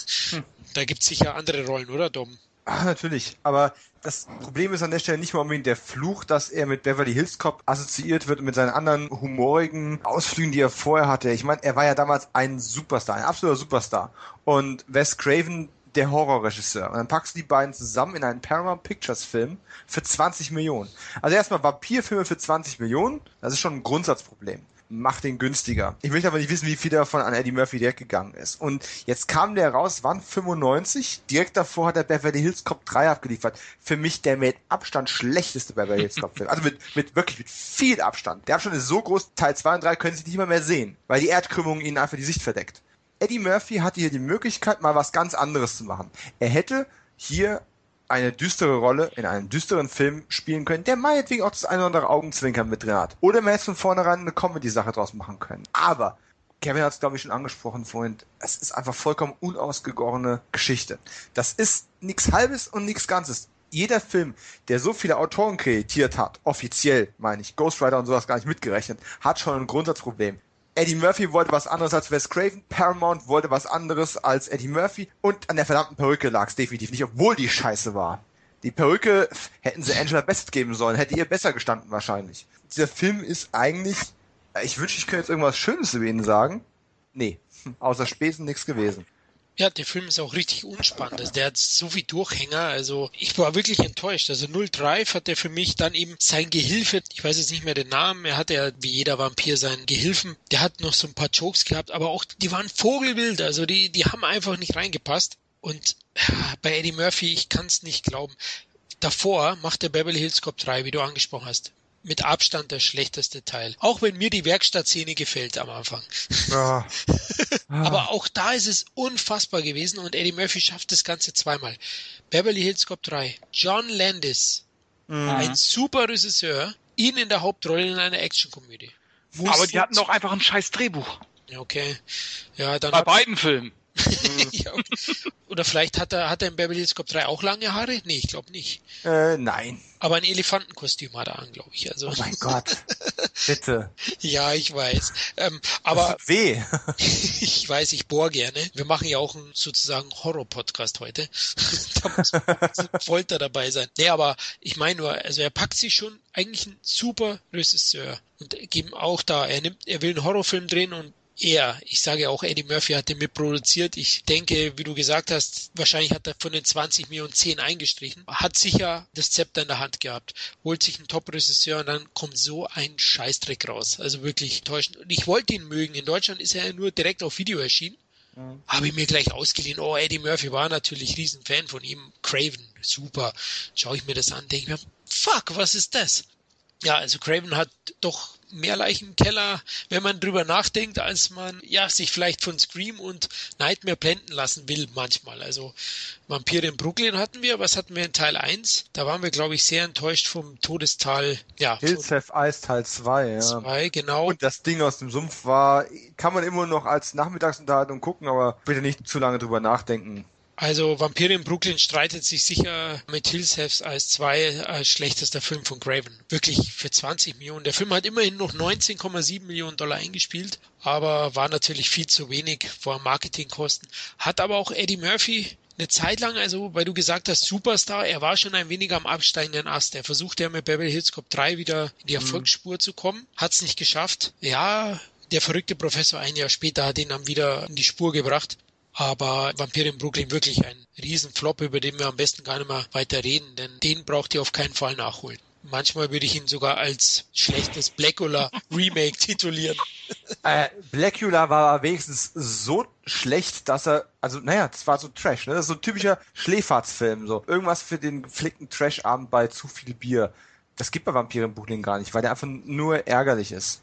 da gibt's sicher andere Rollen, oder Dom? Ah, natürlich. Aber das Problem ist an der Stelle nicht mal unbedingt der Fluch, dass er mit Beverly Hills Cop assoziiert wird und mit seinen anderen humorigen Ausflügen, die er vorher hatte. Ich meine, er war ja damals ein Superstar, ein absoluter Superstar. Und Wes Craven, der Horrorregisseur. Und dann packst du die beiden zusammen in einen Paramount Pictures Film für 20 Millionen. Also erstmal Vampirfilme für 20 Millionen, das ist schon ein Grundsatzproblem. Macht den günstiger. Ich möchte aber nicht wissen, wie viel davon an Eddie Murphy direkt gegangen ist. Und jetzt kam der raus, wann 95? Direkt davor hat er Beverly Hills Cop 3 abgeliefert. Für mich der mit Abstand schlechteste Beverly Hills Cop Film. Also mit, mit wirklich mit viel Abstand. Der Abstand ist so groß, Teil 2 und 3 können sich nicht mal mehr sehen, weil die Erdkrümmung ihnen einfach die Sicht verdeckt. Eddie Murphy hatte hier die Möglichkeit, mal was ganz anderes zu machen. Er hätte hier eine düstere Rolle in einem düsteren Film spielen können, der meinetwegen auch das eine oder andere Augenzwinkern mit drin hat. Oder man hätte von vornherein eine Comedy-Sache draus machen können. Aber Kevin hat es, glaube ich, schon angesprochen vorhin. Es ist einfach vollkommen unausgegorene Geschichte. Das ist nichts Halbes und nichts Ganzes. Jeder Film, der so viele Autoren kreditiert hat, offiziell meine ich, Ghostwriter und sowas gar nicht mitgerechnet, hat schon ein Grundsatzproblem. Eddie Murphy wollte was anderes als Wes Craven, Paramount wollte was anderes als Eddie Murphy und an der verdammten Perücke lag es definitiv nicht, obwohl die scheiße war. Die Perücke hätten sie Angela Bassett geben sollen, hätte ihr besser gestanden wahrscheinlich. Dieser Film ist eigentlich, ich wünschte, ich könnte jetzt irgendwas Schönes über ihn sagen. Nee, außer Spesen nichts gewesen. Ja, der Film ist auch richtig unspannend. Also der hat so viel Durchhänger. Also ich war wirklich enttäuscht. Also Null Drive hat der für mich dann eben sein Gehilfe, ich weiß jetzt nicht mehr den Namen, er hatte ja wie jeder Vampir seinen Gehilfen. Der hat noch so ein paar Jokes gehabt, aber auch die waren vogelwild. Also die, die haben einfach nicht reingepasst. Und äh, bei Eddie Murphy, ich kann es nicht glauben. Davor macht der Beverly Hills Cop 3, wie du angesprochen hast. Mit Abstand der schlechteste Teil. Auch wenn mir die Werkstattszene gefällt am Anfang. Ja. Aber auch da ist es unfassbar gewesen und Eddie Murphy schafft das Ganze zweimal. Beverly Hills Cop 3. John Landis, Mhm. ein super Regisseur, ihn in der Hauptrolle in einer Actionkomödie. Aber die hatten doch einfach ein scheiß Drehbuch. Okay. Ja, dann Bei beiden Filmen. ja, okay. Oder vielleicht hat er, hat er in Beverly Hills Cop 3 auch lange Haare? Nee, ich glaube nicht. Äh, nein. Aber ein Elefantenkostüm hat er an, glaube ich. Also, Oh mein Gott. Bitte. ja, ich weiß. Ähm, Aber weh. ich weiß, ich bohr gerne. Wir machen ja auch einen sozusagen Horror-Podcast heute. da muss Folter dabei sein. Nee, aber ich meine nur, also er packt sich schon eigentlich ein super Regisseur und geben auch da, er nimmt, er will einen Horrorfilm drehen und er, ich sage auch, Eddie Murphy hat den mitproduziert. Ich denke, wie du gesagt hast, wahrscheinlich hat er von den 20 Millionen 10 eingestrichen. Hat sicher das Zepter in der Hand gehabt. Holt sich einen Top-Regisseur und dann kommt so ein Scheißdreck raus. Also wirklich täuschend. Und ich wollte ihn mögen. In Deutschland ist er ja nur direkt auf Video erschienen. Mhm. Habe ich mir gleich ausgeliehen. Oh, Eddie Murphy war natürlich riesen Fan von ihm. Craven, super. Schaue ich mir das an, denke mir, fuck, was ist das? Ja, also Craven hat doch mehr Leichen im Keller, wenn man drüber nachdenkt, als man ja sich vielleicht von Scream und Nightmare blenden lassen will manchmal. Also Vampire in Brooklyn hatten wir, was hatten wir in Teil 1? Da waren wir, glaube ich, sehr enttäuscht vom Todestal. Ja, Hills Have Ice Teil 2, ja. 2, genau. Und das Ding aus dem Sumpf war, kann man immer noch als Nachmittagsunterhaltung gucken, aber bitte nicht zu lange drüber nachdenken. Also Vampire in Brooklyn streitet sich sicher mit Hills Have als zwei als schlechtester Film von Craven. Wirklich für 20 Millionen. Der Film hat immerhin noch 19,7 Millionen Dollar eingespielt, aber war natürlich viel zu wenig vor Marketingkosten. Hat aber auch Eddie Murphy eine Zeit lang, also weil du gesagt hast, Superstar, er war schon ein wenig am absteigenden Ast. Er versuchte ja mit Beverly Hills Cop 3 wieder in die mhm. Erfolgsspur zu kommen, hat es nicht geschafft. Ja, der verrückte Professor ein Jahr später hat ihn dann wieder in die Spur gebracht. Aber Vampire in Brooklyn wirklich ein Riesenflop, über den wir am besten gar nicht mehr weiter reden, denn den braucht ihr auf keinen Fall nachholen. Manchmal würde ich ihn sogar als schlechtes Blackula Remake titulieren. Äh, Blackula war wenigstens so schlecht, dass er, also naja, das war so Trash, ne? Das ist so ein typischer Schläferzfilm, so. Irgendwas für den geflickten Trash-Abend bei zu viel Bier. Das gibt bei Vampire in Brooklyn gar nicht, weil der einfach nur ärgerlich ist.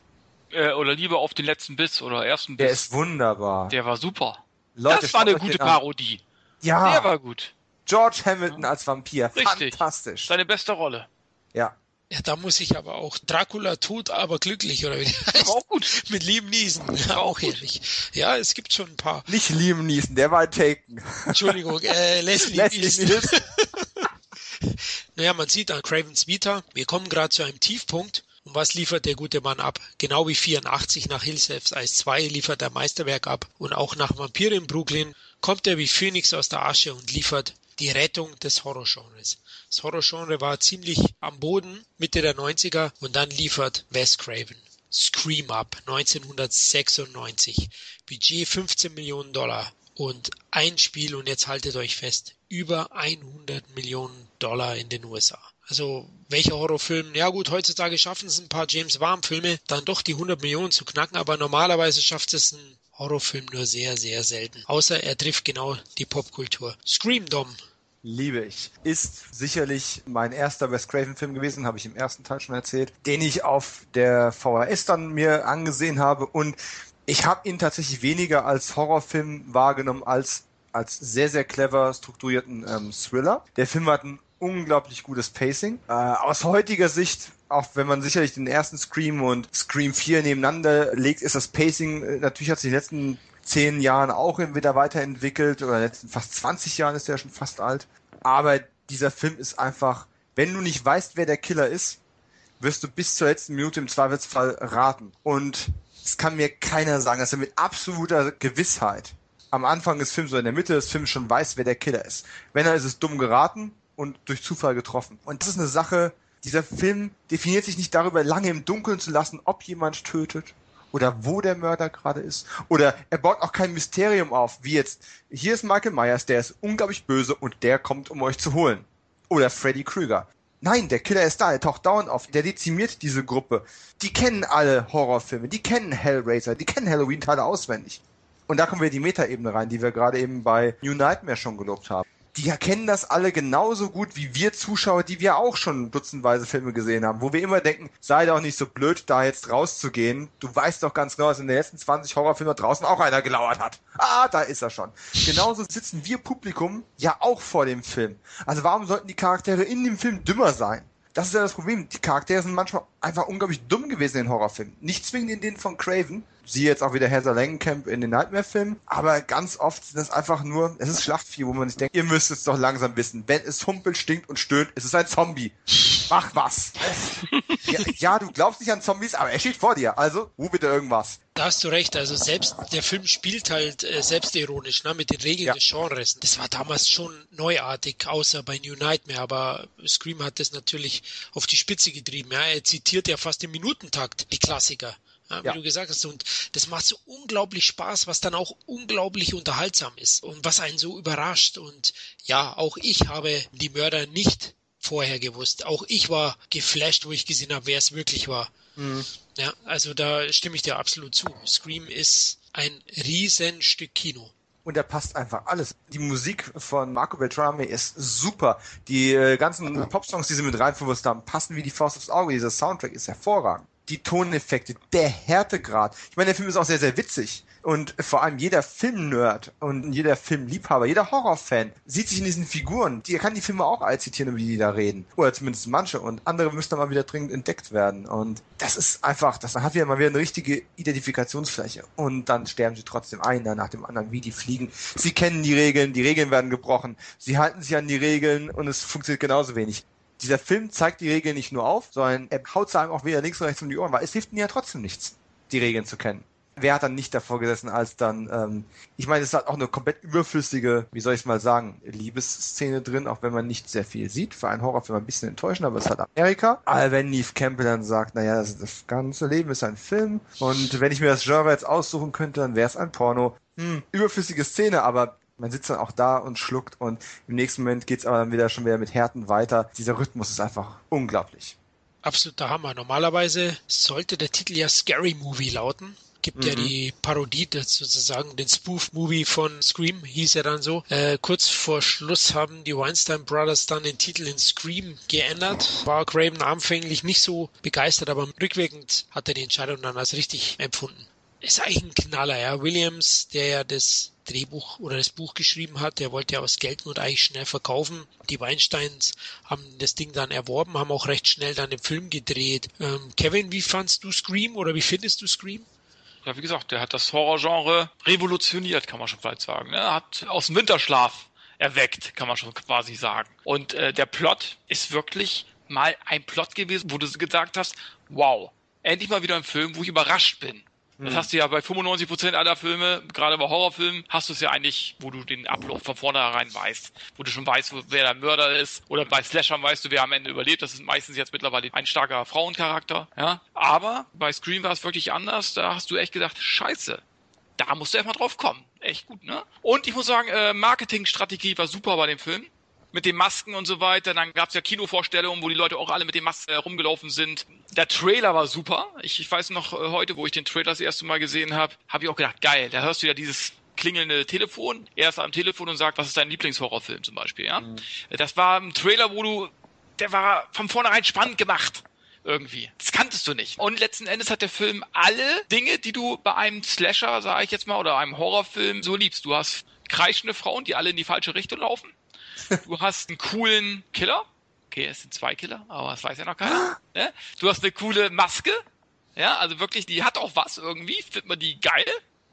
Äh, oder lieber auf den letzten Biss oder ersten Biss. Der ist wunderbar. Der war super. Leute, das war eine gute Parodie. Ja. Der war gut. George Hamilton ja. als Vampir. Richtig. Fantastisch. Seine beste Rolle. Ja. Ja, da muss ich aber auch Dracula tot, aber glücklich, oder wie der heißt. Auch gut. Mit Liam Neeson. Ja, auch herrlich. Ja, es gibt schon ein paar. Nicht Liam Neeson, der war Taken. Entschuldigung, äh, Leslie, Leslie Neeson. naja, man sieht an Cravens Vita, wir kommen gerade zu einem Tiefpunkt und was liefert der gute Mann ab? Genau wie 84 nach Hills Ice 2 liefert er Meisterwerk ab und auch nach Vampire in Brooklyn kommt er wie Phoenix aus der Asche und liefert die Rettung des Horrorgenres. Das Horrorgenre war ziemlich am Boden Mitte der 90er und dann liefert Wes Craven. Scream Up 1996. Budget 15 Millionen Dollar und ein Spiel und jetzt haltet euch fest, über 100 Millionen Dollar in den USA. Also welcher Horrorfilm? Ja gut, heutzutage schaffen es ein paar James Warm-Filme, dann doch die 100 Millionen zu knacken, aber normalerweise schafft es ein Horrorfilm nur sehr, sehr selten. Außer er trifft genau die Popkultur. Scream Dom. Liebe ich. Ist sicherlich mein erster Wes Craven-Film gewesen, habe ich im ersten Teil schon erzählt, den ich auf der VHS dann mir angesehen habe und ich habe ihn tatsächlich weniger als Horrorfilm wahrgenommen als als sehr, sehr clever strukturierten ähm, Thriller. Der Film hat ein unglaublich gutes Pacing. Äh, aus heutiger Sicht, auch wenn man sicherlich den ersten Scream und Scream 4 nebeneinander legt, ist das Pacing, äh, natürlich hat sich in den letzten zehn Jahren auch wieder weiterentwickelt, oder in den letzten fast 20 Jahren ist der schon fast alt. Aber dieser Film ist einfach, wenn du nicht weißt, wer der Killer ist, wirst du bis zur letzten Minute im Zweifelsfall raten. Und es kann mir keiner sagen, dass er mit absoluter Gewissheit am Anfang des Films oder in der Mitte des Films schon weiß, wer der Killer ist. Wenn er ist es dumm geraten, und durch Zufall getroffen. Und das ist eine Sache, dieser Film definiert sich nicht darüber, lange im Dunkeln zu lassen, ob jemand tötet oder wo der Mörder gerade ist. Oder er baut auch kein Mysterium auf, wie jetzt, hier ist Michael Myers, der ist unglaublich böse und der kommt, um euch zu holen. Oder Freddy Krüger. Nein, der Killer ist da, er taucht dauernd auf, der dezimiert diese Gruppe. Die kennen alle Horrorfilme, die kennen Hellraiser, die kennen Halloween-Teile auswendig. Und da kommen wir in die Metaebene rein, die wir gerade eben bei New Nightmare schon gelobt haben die erkennen das alle genauso gut wie wir Zuschauer, die wir auch schon dutzendweise Filme gesehen haben, wo wir immer denken, sei doch nicht so blöd, da jetzt rauszugehen. Du weißt doch ganz genau, dass in den letzten 20 Horrorfilmen draußen auch einer gelauert hat. Ah, da ist er schon. Genauso sitzen wir Publikum ja auch vor dem Film. Also warum sollten die Charaktere in dem Film dümmer sein? Das ist ja das Problem. Die Charaktere sind manchmal einfach unglaublich dumm gewesen in Horrorfilmen. Nicht zwingend in denen von Craven. Siehe jetzt auch wieder Heather Langenkamp in den Nightmare-Filmen. Aber ganz oft sind das einfach nur, es ist Schlachtvieh, wo man sich denkt, ihr müsst es doch langsam wissen. Wenn es humpelt, stinkt und stöhnt, ist es ein Zombie. Mach was. ja, ja, du glaubst nicht an Zombies, aber er steht vor dir. Also, wo bitte irgendwas. Da hast du recht. Also selbst der Film spielt halt äh, selbstironisch ne, mit den Regeln ja. des Genres. Das war damals schon neuartig, außer bei New Nightmare. Aber Scream hat das natürlich auf die Spitze getrieben. Ja. Er zitiert ja fast im Minutentakt die Klassiker. Wie ja. du gesagt hast. Und das macht so unglaublich Spaß, was dann auch unglaublich unterhaltsam ist und was einen so überrascht. Und ja, auch ich habe die Mörder nicht vorher gewusst. Auch ich war geflasht, wo ich gesehen habe, wer es wirklich war. Mhm. Ja, also da stimme ich dir absolut zu. Scream ist ein Riesenstück Kino. Und da passt einfach alles. Die Musik von Marco Beltrame ist super. Die äh, ganzen Popsongs, die sie mit reinverwurst haben, passen wie die Faust aufs Auge. Dieser Soundtrack ist hervorragend. Die Toneffekte, der Härtegrad. Ich meine, der Film ist auch sehr, sehr witzig. Und vor allem jeder Filmnerd und jeder Filmliebhaber, jeder Horrorfan sieht sich in diesen Figuren. Die kann die Filme auch all zitieren, wie die da reden. Oder zumindest manche. Und andere müssen dann mal wieder dringend entdeckt werden. Und das ist einfach, das hat wieder mal wieder eine richtige Identifikationsfläche. Und dann sterben sie trotzdem einer nach dem anderen, wie die fliegen. Sie kennen die Regeln, die Regeln werden gebrochen. Sie halten sich an die Regeln und es funktioniert genauso wenig dieser Film zeigt die Regeln nicht nur auf, sondern er haut sie einem auch wieder links und rechts um die Ohren, weil es hilft ihnen ja trotzdem nichts, die Regeln zu kennen wer hat dann nicht davor gesessen, als dann, ähm, ich meine, es hat auch eine komplett überflüssige, wie soll ich es mal sagen, Liebesszene drin, auch wenn man nicht sehr viel sieht. Für einen Horrorfilm ein bisschen enttäuschend, aber es hat Amerika. Aber wenn Neve Campbell dann sagt, naja, das, das ganze Leben ist ein Film und wenn ich mir das Genre jetzt aussuchen könnte, dann wäre es ein Porno. Hm, überflüssige Szene, aber man sitzt dann auch da und schluckt und im nächsten Moment geht's aber dann wieder schon wieder mit Härten weiter. Dieser Rhythmus ist einfach unglaublich. Absoluter Hammer. Normalerweise sollte der Titel ja Scary Movie lauten gibt mhm. ja die Parodie, das sozusagen den Spoof-Movie von Scream, hieß er dann so. Äh, kurz vor Schluss haben die Weinstein Brothers dann den Titel in Scream geändert. War Craven anfänglich nicht so begeistert, aber rückwirkend hat er die Entscheidung dann als richtig empfunden. Ist eigentlich ein Knaller, ja. Williams, der ja das Drehbuch oder das Buch geschrieben hat, der wollte ja aus Geldnot eigentlich schnell verkaufen. Die Weinsteins haben das Ding dann erworben, haben auch recht schnell dann den Film gedreht. Ähm, Kevin, wie fandst du Scream oder wie findest du Scream? ja, wie gesagt, der hat das Horrorgenre revolutioniert, kann man schon vielleicht sagen. Ne? Er hat aus dem Winterschlaf erweckt, kann man schon quasi sagen. Und äh, der Plot ist wirklich mal ein Plot gewesen, wo du gesagt hast, wow, endlich mal wieder ein Film, wo ich überrascht bin. Das hm. hast du ja bei 95% aller Filme, gerade bei Horrorfilmen, hast du es ja eigentlich, wo du den Ablauf von vornherein weißt. Wo du schon weißt, wer der Mörder ist. Oder bei Slashern weißt du, wer am Ende überlebt. Das ist meistens jetzt mittlerweile ein starker Frauencharakter. Ja. Aber bei Scream war es wirklich anders. Da hast du echt gedacht, scheiße. Da musst du erstmal drauf kommen. Echt gut, ne? Und ich muss sagen, äh, Marketingstrategie war super bei dem Film mit den Masken und so weiter. Dann gab es ja Kinovorstellungen, wo die Leute auch alle mit den Masken herumgelaufen sind. Der Trailer war super. Ich, ich weiß noch äh, heute, wo ich den Trailer das erste Mal gesehen habe, habe ich auch gedacht, geil, da hörst du ja dieses klingelnde Telefon. Er ist am Telefon und sagt, was ist dein Lieblingshorrorfilm zum Beispiel, ja? Mhm. Das war ein Trailer, wo du, der war von vornherein spannend gemacht irgendwie. Das kanntest du nicht. Und letzten Endes hat der Film alle Dinge, die du bei einem Slasher, sage ich jetzt mal, oder einem Horrorfilm so liebst. Du hast kreischende Frauen, die alle in die falsche Richtung laufen. Du hast einen coolen Killer. Okay, es sind zwei Killer, aber das weiß ja noch keiner. ne? Du hast eine coole Maske. Ja, also wirklich, die hat auch was irgendwie, findet man die geil.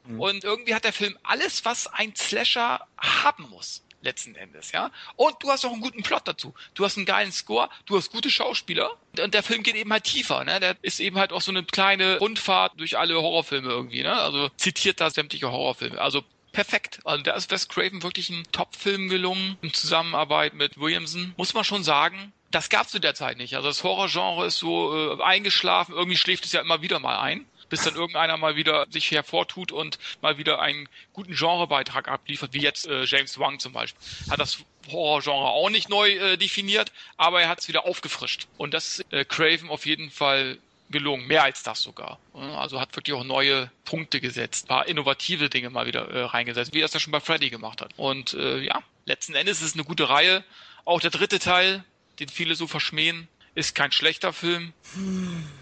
Mhm. Und irgendwie hat der Film alles, was ein Slasher haben muss letzten Endes, ja. Und du hast auch einen guten Plot dazu. Du hast einen geilen Score, du hast gute Schauspieler und der Film geht eben halt tiefer, ne? Der ist eben halt auch so eine kleine Rundfahrt durch alle Horrorfilme irgendwie, ne? Also zitiert da sämtliche Horrorfilme. Also perfekt. Also da ist Wes Craven wirklich ein Top-Film gelungen in Zusammenarbeit mit Williamson. Muss man schon sagen. Das gab es zu der Zeit nicht. Also das Horrorgenre ist so äh, eingeschlafen. Irgendwie schläft es ja immer wieder mal ein bis dann irgendeiner mal wieder sich hervortut und mal wieder einen guten Genrebeitrag abliefert, wie jetzt äh, James Wang zum Beispiel. Hat das Horrorgenre auch nicht neu äh, definiert, aber er hat es wieder aufgefrischt. Und das äh, Craven auf jeden Fall gelungen, mehr als das sogar. Also hat wirklich auch neue Punkte gesetzt, paar innovative Dinge mal wieder äh, reingesetzt, wie er es ja schon bei Freddy gemacht hat. Und äh, ja, letzten Endes ist es eine gute Reihe. Auch der dritte Teil, den viele so verschmähen, ist kein schlechter Film.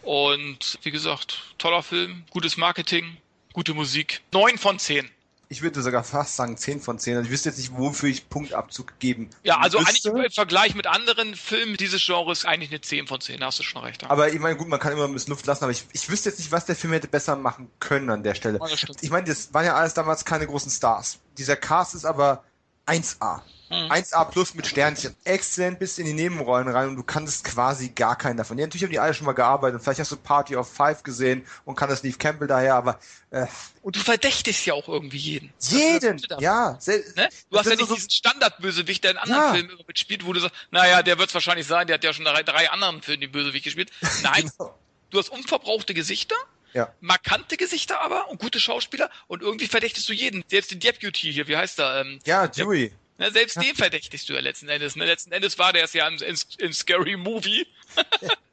Und wie gesagt, toller Film, gutes Marketing, gute Musik. Neun von zehn ich würde sogar fast sagen 10 von 10. Also ich wüsste jetzt nicht, wofür ich Punktabzug geben Ja, also müsste. eigentlich im Vergleich mit anderen Filmen dieses Genres eigentlich eine 10 von 10, da hast du schon recht. Aber ich meine, gut, man kann immer ein bisschen Luft lassen, aber ich, ich wüsste jetzt nicht, was der Film hätte besser machen können an der Stelle. ich meine, das waren ja alles damals keine großen Stars. Dieser Cast ist aber 1A. Mhm. 1A plus mit Sternchen. Exzellent bis in die Nebenrollen rein und du kanntest quasi gar keinen davon. Ja, natürlich haben die alle schon mal gearbeitet. Vielleicht hast du Party of Five gesehen und kannst Steve Campbell daher, aber äh, und du verdächtigst ja auch irgendwie jeden. Jeden, ja. Ne? Du hast ja nicht so diesen Standardbösewicht, der in anderen ja. Filmen immer mitspielt, wo du sagst, naja, der wird es wahrscheinlich sein, der hat ja schon drei, drei anderen Filmen den Bösewicht gespielt. Nein, genau. du hast unverbrauchte Gesichter, Ja. Markante Gesichter aber und gute Schauspieler und irgendwie verdächtest du jeden. Selbst den Deputy hier, wie heißt er? Ähm, Ja, Dewey. Na, selbst den verdächtigst du ja letzten Endes. Ne? Letzten Endes war der es ja in, in, in Scary Movie.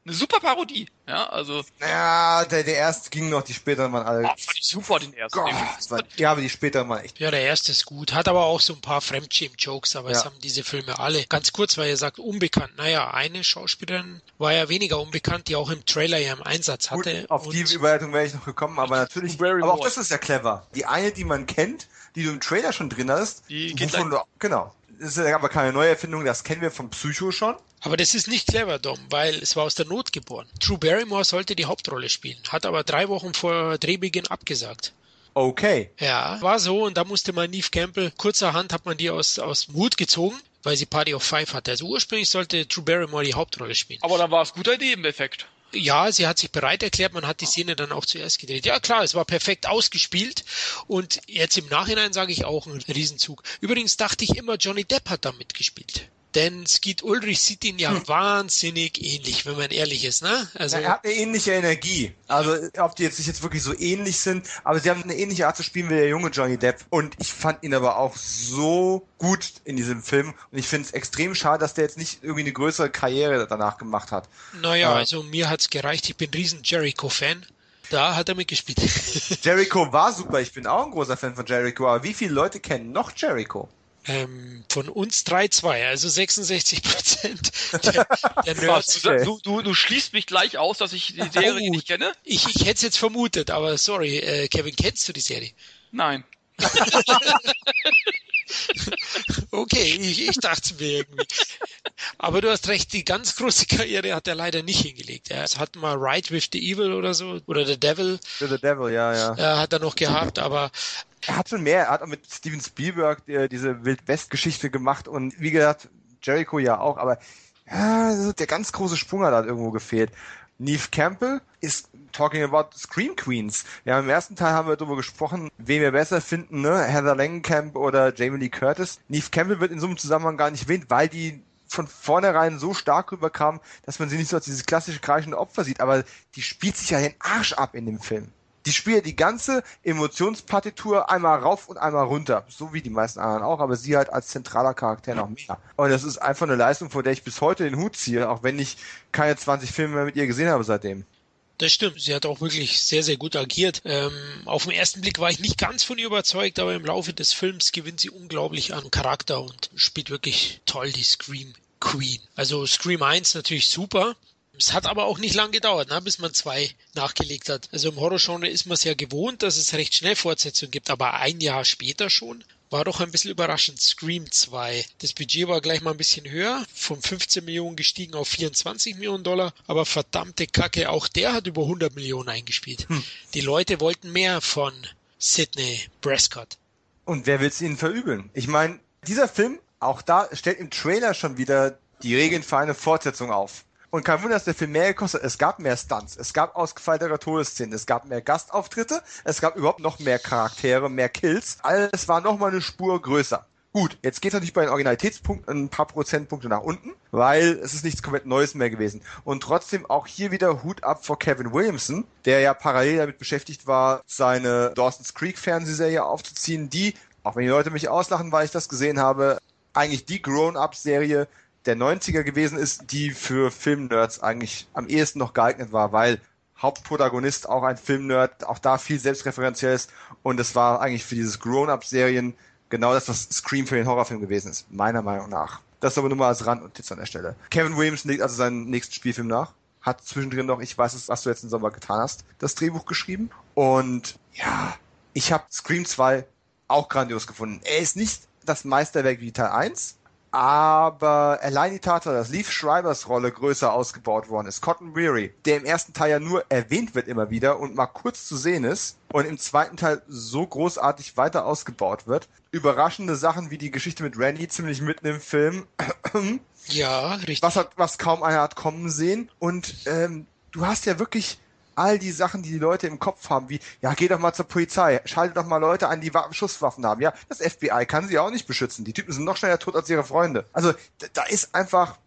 Eine super Parodie. Ja, also Ja, der, der erste ging noch, die späteren waren alle. oh, fand ich super den ersten. Gott, war, ja, aber die späteren waren echt. Ja, der erste ist gut, hat aber auch so ein paar Fremdschäm-Jokes, aber es Ja. haben diese Filme alle. Ganz kurz, weil ihr sagt, unbekannt. Naja, eine Schauspielerin war ja weniger unbekannt, die auch im Trailer ja im Einsatz Gut, hatte. auf die Überleitung wäre ich noch gekommen, aber natürlich. Aber auch das ist ja clever. Die eine, die man kennt, die du im Trailer schon drin hast, Die geht wovon du, genau. Das ist aber keine neue Erfindung, das kennen wir vom Psycho schon. aber das ist nicht clever, Dom, weil es war aus der Not geboren. Drew Barrymore sollte die Hauptrolle spielen, hat aber drei Wochen vor Drehbeginn abgesagt. Okay. Ja, war so und da musste man Neve Campbell, kurzerhand hat man die aus, aus dem Hut gezogen, weil sie Party of Five hatte. Also ursprünglich sollte Drew Barrymore die Hauptrolle spielen. Aber dann war es guter Nebeneffekt. Ja, sie hat sich bereit erklärt, man hat die Szene dann auch zuerst gedreht. Ja klar, es war perfekt ausgespielt und jetzt im Nachhinein sage ich auch ein Riesenzug. Übrigens dachte ich immer, Johnny Depp hat da mitgespielt. Denn Skeet Ulrich sieht ihn ja wahnsinnig ähnlich, wenn man ehrlich ist, ne? Also, er hat eine ähnliche Energie. Also, ob die jetzt nicht jetzt wirklich so ähnlich sind, aber sie haben eine ähnliche Art zu spielen wie der junge Johnny Depp. Und ich fand ihn aber auch so gut in diesem Film. Und ich finde es extrem schade, dass der jetzt nicht irgendwie eine größere Karriere danach gemacht hat. naja, Ja. also mir hat's gereicht. Ich bin riesen Jericho-Fan. Da hat er mitgespielt. Jericho war super. Ich bin auch ein großer Fan von Jericho. Aber wie viele Leute kennen noch Jericho? Ähm, von uns 3-2, also 66 Prozent der, der Nerds. Du, du, du, du schließt mich gleich aus, dass ich die Serie Oh. nicht kenne? Ich, ich hätte es jetzt vermutet, aber sorry, äh, Kevin, kennst du die Serie? Nein. Okay, ich, ich dachte mir irgendwie. Aber du hast recht, die ganz große Karriere hat er leider nicht hingelegt. Er hat mal Ride with the Evil oder so, oder The Devil The Devil, ja, ja. äh, hat er noch gehabt, aber Er hat schon mehr. Er hat auch mit Steven Spielberg äh, diese Wild-West-Geschichte gemacht und wie gesagt, Jericho ja auch, aber ja, der ganz große Sprung hat halt irgendwo gefehlt. Neve Campbell ist talking about Scream Queens. Ja, im ersten Teil haben wir darüber gesprochen, wen wir besser finden, ne? Heather Langenkamp oder Jamie Lee Curtis. Neve Campbell wird in so einem Zusammenhang gar nicht erwähnt, weil die von vornherein so stark rüberkam, dass man sie nicht so als dieses klassische kreischende Opfer sieht, aber die spielt sich ja den Arsch ab in dem Film. Die spielt die ganze Emotionspartitur einmal rauf und einmal runter. So wie die meisten anderen auch, aber sie halt als zentraler Charakter noch mehr. Und das ist einfach eine Leistung, vor der ich bis heute den Hut ziehe, auch wenn ich keine 20 Filme mehr mit ihr gesehen habe seitdem. das stimmt. Sie hat auch wirklich sehr, sehr gut agiert. Ähm, auf den ersten Blick war ich nicht ganz von ihr überzeugt, aber im Laufe des Films gewinnt sie unglaublich an Charakter und spielt wirklich toll die Scream Queen. Also Scream 1 natürlich super. Es hat aber auch nicht lang gedauert, ne, bis man zwei nachgelegt hat. Also im Horrorgenre ist man es ja gewohnt, dass es recht schnell Fortsetzungen gibt, aber ein Jahr später schon war doch ein bisschen überraschend. Scream 2. Das Budget war gleich mal ein bisschen höher, von 15 Millionen gestiegen auf 24 Millionen Dollar, aber verdammte Kacke, auch der hat über 100 Millionen eingespielt. Die Leute wollten mehr von Sidney Prescott. Und wer will es ihnen verübeln? Ich meine, dieser Film, auch da, stellt im Trailer schon wieder die Regeln für eine Fortsetzung auf. Und kein Wunder, dass der Film mehr gekostet hat. Es gab mehr Stunts, es gab ausgefeiltere Todesszenen, es gab mehr Gastauftritte, es gab überhaupt noch mehr Charaktere, mehr Kills. Alles war nochmal eine Spur größer. Gut, jetzt geht natürlich bei den Originalitätspunkten ein paar Prozentpunkte nach unten, weil es ist nichts komplett Neues mehr gewesen. Und trotzdem auch hier wieder Hut ab vor Kevin Williamson, der ja parallel damit beschäftigt war, seine Dawson's Creek Fernsehserie aufzuziehen, die, auch wenn die Leute mich auslachen, weil ich das gesehen habe, eigentlich die Grown-Up-Serie der 90er gewesen ist, die für Filmnerds eigentlich am ehesten noch geeignet war, weil Hauptprotagonist auch ein Filmnerd, auch da viel selbstreferenziell ist und es war eigentlich für dieses Grown-Up-Serien genau das, was Scream für den Horrorfilm gewesen ist, meiner Meinung nach. Das aber nur mal als Randnotiz an der Stelle. Kevin Williamson legt also seinen nächsten Spielfilm nach, hat zwischendrin noch, ich weiß es, was du jetzt im Sommer getan hast, das Drehbuch geschrieben und ja, ich habe Scream 2 auch grandios gefunden. Er ist nicht das Meisterwerk wie Teil 1, aber allein die Tatsache, dass Leaf Schreibers Rolle größer ausgebaut worden ist, Cotton Weary, der im ersten Teil ja nur erwähnt wird immer wieder und mal kurz zu sehen ist und im zweiten Teil so großartig weiter ausgebaut wird. Überraschende Sachen wie die Geschichte mit Randy ziemlich mitten im Film, Ja, richtig. was hat, was kaum einer hat kommen sehen und ähm, du hast ja wirklich all die Sachen, die die Leute im Kopf haben, wie, ja, geh doch mal zur Polizei, schalte doch mal Leute an, die Wa- Schusswaffen haben. Ja, das FBI kann sie auch nicht beschützen. Die Typen sind noch schneller tot als ihre Freunde. Also, da, da ist einfach,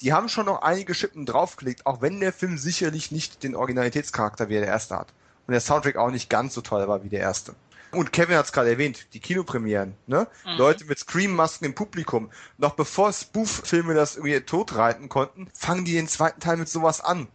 die haben schon noch einige Schippen draufgelegt, auch wenn der Film sicherlich nicht den Originalitätscharakter wie der erste hat. und der Soundtrack auch nicht ganz so toll war wie der erste. Und Kevin hat es gerade erwähnt, die Kinopremieren, ne? Mhm. Leute mit Scream-Masken im Publikum. Noch bevor Spoof-Filme das irgendwie totreiten konnten, fangen die den zweiten Teil mit sowas an.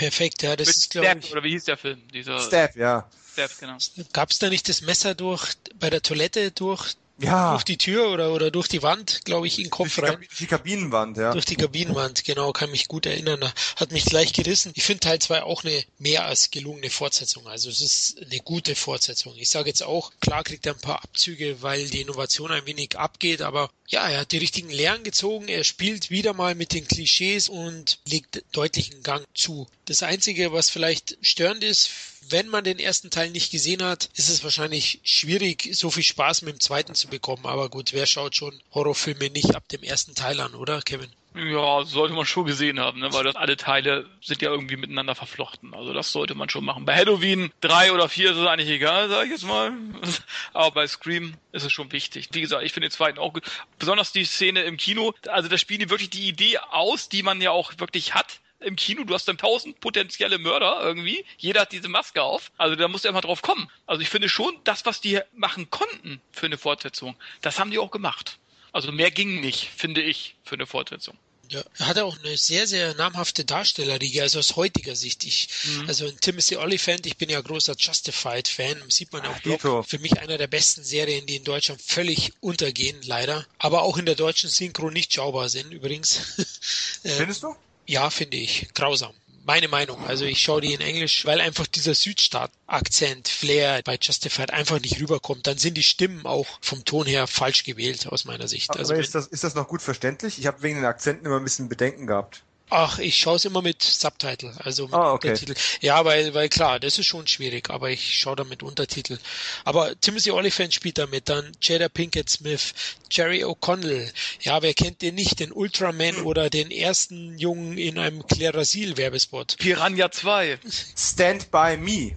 Perfekt, ja, das Mit ist, glaube ich. Oder wie hieß der Film? Dieser Stab, ja. Stab, genau. Gab es da nicht das Messer durch bei der Toilette durch Ja, durch die Tür oder, oder durch die Wand, glaube ich, in den durch Kopf die, rein. Kabi- die Kabinenwand, ja. Durch die Kabinenwand, genau, kann mich gut erinnern. Hat mich gleich gerissen. Ich finde Teil 2 auch eine mehr als gelungene Fortsetzung. Also es ist eine gute Fortsetzung. Ich sage jetzt auch, klar kriegt er ein paar Abzüge, weil die Innovation ein wenig abgeht, aber ja, er hat die richtigen Lehren gezogen. Er spielt wieder mal mit den Klischees und legt deutlichen Gang zu. Das Einzige, was vielleicht störend ist, wenn man den ersten Teil nicht gesehen hat, ist es wahrscheinlich schwierig, so viel Spaß mit dem zweiten zu bekommen. Aber gut, wer schaut schon Horrorfilme nicht ab dem ersten Teil an, oder, Kevin? Ja, sollte man schon gesehen haben, ne? weil das alle Teile sind ja irgendwie miteinander verflochten. Also das sollte man schon machen. Bei Halloween drei oder vier ist es eigentlich egal, sag ich jetzt mal. Aber bei Scream ist es schon wichtig. Wie gesagt, ich finde den zweiten auch gut. Besonders die Szene im Kino. Also da spielen die wirklich die Idee aus, die man ja auch wirklich hat im Kino. Du hast dann tausend potenzielle Mörder irgendwie. Jeder hat diese Maske auf. Also da musst du immer drauf kommen. Also ich finde schon, das, was die machen konnten für eine Fortsetzung, das haben die auch gemacht. Also mehr ging nicht, finde ich, für eine Fortsetzung. Ja, er hatte auch eine sehr, sehr namhafte Darstellerriege, also aus heutiger Sicht. Ich, Mhm. also in Timothy Olyphant, ich bin ja großer Justified-Fan, sieht man auch. Blog. Für mich einer der besten Serien, die in Deutschland völlig untergehen, leider. Aber auch in der deutschen Synchro nicht schaubar sind, übrigens. äh, Findest du? Ja, finde ich. Grausam. Meine Meinung. Also ich schaue die in Englisch, weil einfach dieser Südstaat-Akzent, Flair bei Justified einfach nicht rüberkommt. Dann sind die Stimmen auch vom Ton her falsch gewählt, aus meiner Sicht. Aber Also ist, das, ist das noch gut verständlich? Ich habe wegen den Akzenten immer ein bisschen Bedenken gehabt. Ach, ich schaue es immer mit Subtitle, also mit Ah, okay. Untertitel. Ja, weil, weil klar, das ist schon schwierig, aber ich schaue da mit Untertitel. Aber Timothy Olyphant spielt da mit, dann Jada Pinkett Smith, Jerry O'Connell. Ja, wer kennt den nicht? Den Ultraman Hm. oder den ersten Jungen in einem Clarasil Werbespot. Piranha 2. Stand by Me.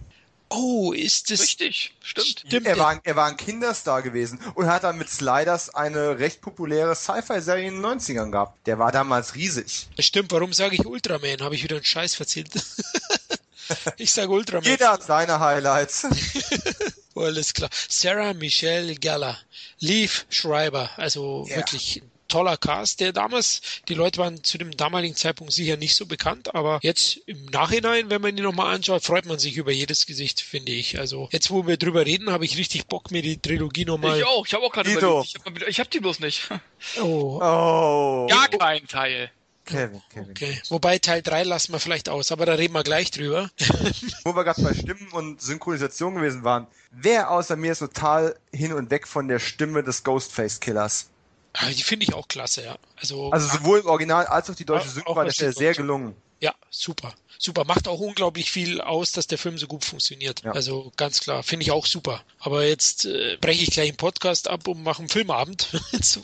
Oh, ist das Richtig, stimmt. Stimmt. Er war, er war ein Kinderstar gewesen und hat dann mit Sliders eine recht populäre Sci-Fi-Serie in den 90ern gehabt. Der war damals riesig. Stimmt, warum sage ich Ultraman? Habe ich wieder einen Scheiß verzählt? ich sage Ultraman. Jeder hat seine Highlights. Oh, alles klar. Sarah Michelle Gellar, Leaf Schreiber, also Ja. wirklich ein toller Cast, der damals, die Leute waren zu dem damaligen Zeitpunkt sicher nicht so bekannt, aber jetzt im Nachhinein, wenn man ihn nochmal anschaut, freut man sich über jedes Gesicht, finde ich. Also jetzt, wo wir drüber reden, habe ich richtig Bock, mir die Trilogie nochmal. Ich auch, ich habe auch gerade überlegt. Ich habe hab die bloß nicht. Oh, Oh. Gar keinen Teil. Kevin, Kevin. okay. Wobei Teil 3 lassen wir vielleicht aus, aber da reden wir gleich drüber. Wo wir gerade bei Stimmen und Synchronisation gewesen waren. Wer außer mir ist total hin und weg von der Stimme des Ghostface-Killers? Ah, die finde ich auch klasse, ja. Also, Also sowohl im Original als auch die deutsche Auch- Synchro auch war der was die Stelle sehr gelungen. Ja, super. Super. Macht auch unglaublich viel aus, dass der Film so gut funktioniert. Ja. Also ganz klar. Finde ich auch super. Aber jetzt äh, breche ich gleich einen Podcast ab und mache einen Filmabend. das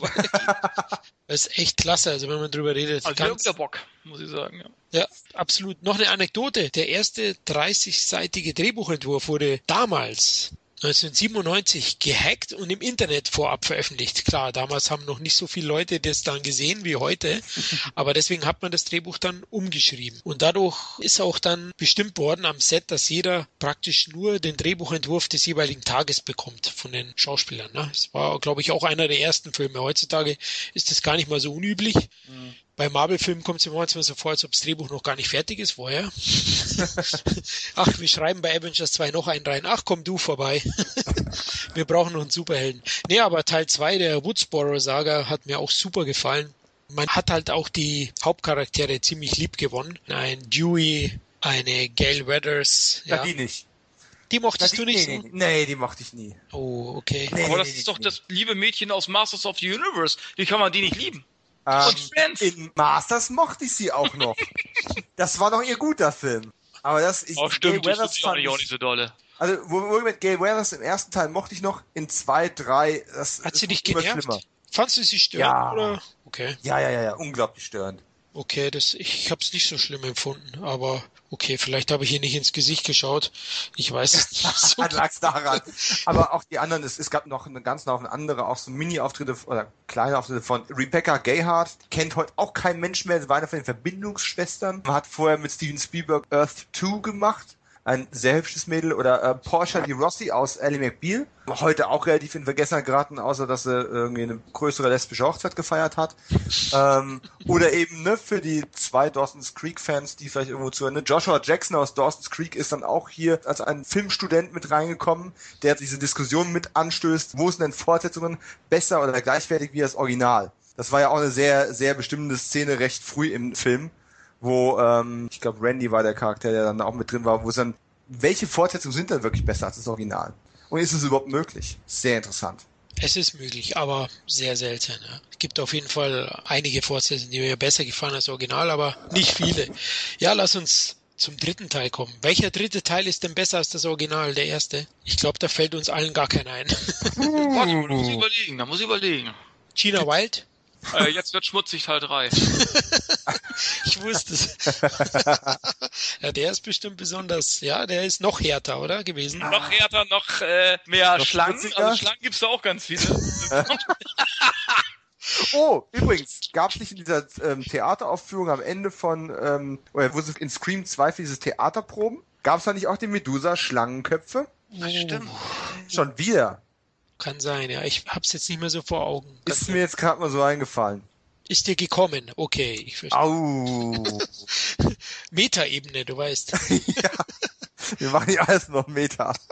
ist echt klasse, also wenn man drüber redet. Also ich hab ganz, wieder Bock, muss ich sagen. Ja. ja, absolut. Noch eine Anekdote. Der erste 30-seitige Drehbuchentwurf wurde damals 1997 gehackt und im Internet vorab veröffentlicht. Klar, damals haben noch nicht so viele Leute das dann gesehen wie heute, aber deswegen hat man das Drehbuch dann umgeschrieben. Und dadurch ist auch dann bestimmt worden am Set, dass jeder praktisch nur den Drehbuchentwurf des jeweiligen Tages bekommt von den Schauspielern. Ne? Das war, glaube ich, auch einer der ersten Filme. Heutzutage ist das gar nicht mal so unüblich. Bei Marvel-Filmen kommt es mir manchmal so vor, als ob das Drehbuch noch gar nicht fertig ist vorher. Ach, wir schreiben bei Avengers 2 noch einen rein. Ach, komm du vorbei. wir brauchen noch einen Superhelden. Nee, aber Teil 2 der Woodsboro-Saga hat mir auch super gefallen. Man hat halt auch die Hauptcharaktere ziemlich lieb gewonnen. Ein Dewey, eine Gail Weathers. Ja, Ja. die nicht. Die Na, mochtest die, du nicht nee, so? nee, nee, die mochte ich nie. Oh, okay. Nee, Aber nee, das nee, ist doch nee. das liebe Mädchen aus Masters of the Universe. Wie kann man die nicht lieben? Ähm, Und Friends. in Masters mochte ich sie auch noch. das war doch ihr guter Film. Aber das, ich, Oh, stimmt, das Weathers ist fand nicht, auch ich, nicht so dolle. also, wo, wo mit Gail Weathers im ersten Teil mochte ich noch, in zwei, drei, das Hat sie dich genervt? schlimmer. Fandst du sie störend? Ja. Oder? Okay. Ja, ja, ja, ja, unglaublich störend. Okay, das, ich habe es nicht so schlimm empfunden, aber okay, vielleicht habe ich ihr nicht ins Gesicht geschaut. Ich weiß es nicht so. Lag's daran. Aber auch die anderen, es, es gab noch eine ganze Haufen andere, auch so Mini-Auftritte oder kleine Auftritte von Rebecca Gayhart. Kennt heute auch kein Mensch mehr, sie war eine von den Verbindungsschwestern. Man hat vorher mit Steven Spielberg Earth 2 gemacht. Ein sehr hübsches Mädel. Oder äh, Portia Di Rossi aus Ellie McBeal. Heute auch relativ in Vergessenheit geraten, außer dass sie irgendwie eine größere lesbische Hochzeit gefeiert hat. ähm, oder eben ne, für die zwei Dawson's Creek-Fans, die vielleicht irgendwo zuhören. Ne? Joshua Jackson aus Dawson's Creek ist dann auch hier als ein Filmstudent mit reingekommen, der diese Diskussion mit anstößt, wo sind denn Fortsetzungen besser oder gleichwertig wie das Original. Das war ja auch eine sehr, sehr bestimmende Szene recht früh im Film, wo, ähm, ich glaube, Randy war der Charakter, der dann auch mit drin war, wo es dann, welche Fortsetzungen sind denn wirklich besser als das Original? Und ist es überhaupt möglich? Sehr interessant. Es ist möglich, aber sehr selten. Ja. Es gibt auf jeden Fall einige Fortsetzungen, die mir besser gefallen als das Original, aber nicht viele. Ja, lass uns zum dritten Teil kommen. Welcher dritte Teil ist denn besser als das Original, der erste? Ich glaube, da fällt uns allen gar keiner ein. Warte, da muss ich überlegen, da muss ich überlegen. Gina Wild? Äh, jetzt wird schmutzig Teil 3. ich wusste es. ja, der ist bestimmt besonders, ja, der ist noch härter, oder? Gewesen. Noch härter, noch äh, mehr noch Schlangen. Schmutziger? Also Schlangen gibt's da auch ganz viele. Oh, übrigens, gab es nicht in dieser ähm, Theateraufführung am Ende von, ähm, oder wo sie in Scream 2 für dieses Theaterproben, gab es da nicht auch die Medusa-Schlangenköpfe? Das stimmt. Schon wieder. Kann sein, ja. Ich hab's jetzt nicht mehr so vor Augen. Ist mir jetzt gerade mal so eingefallen. Ist dir gekommen? Okay, ich verstehe. Au. Meta-Ebene, du weißt. ja. Wir machen ja alles noch Meta.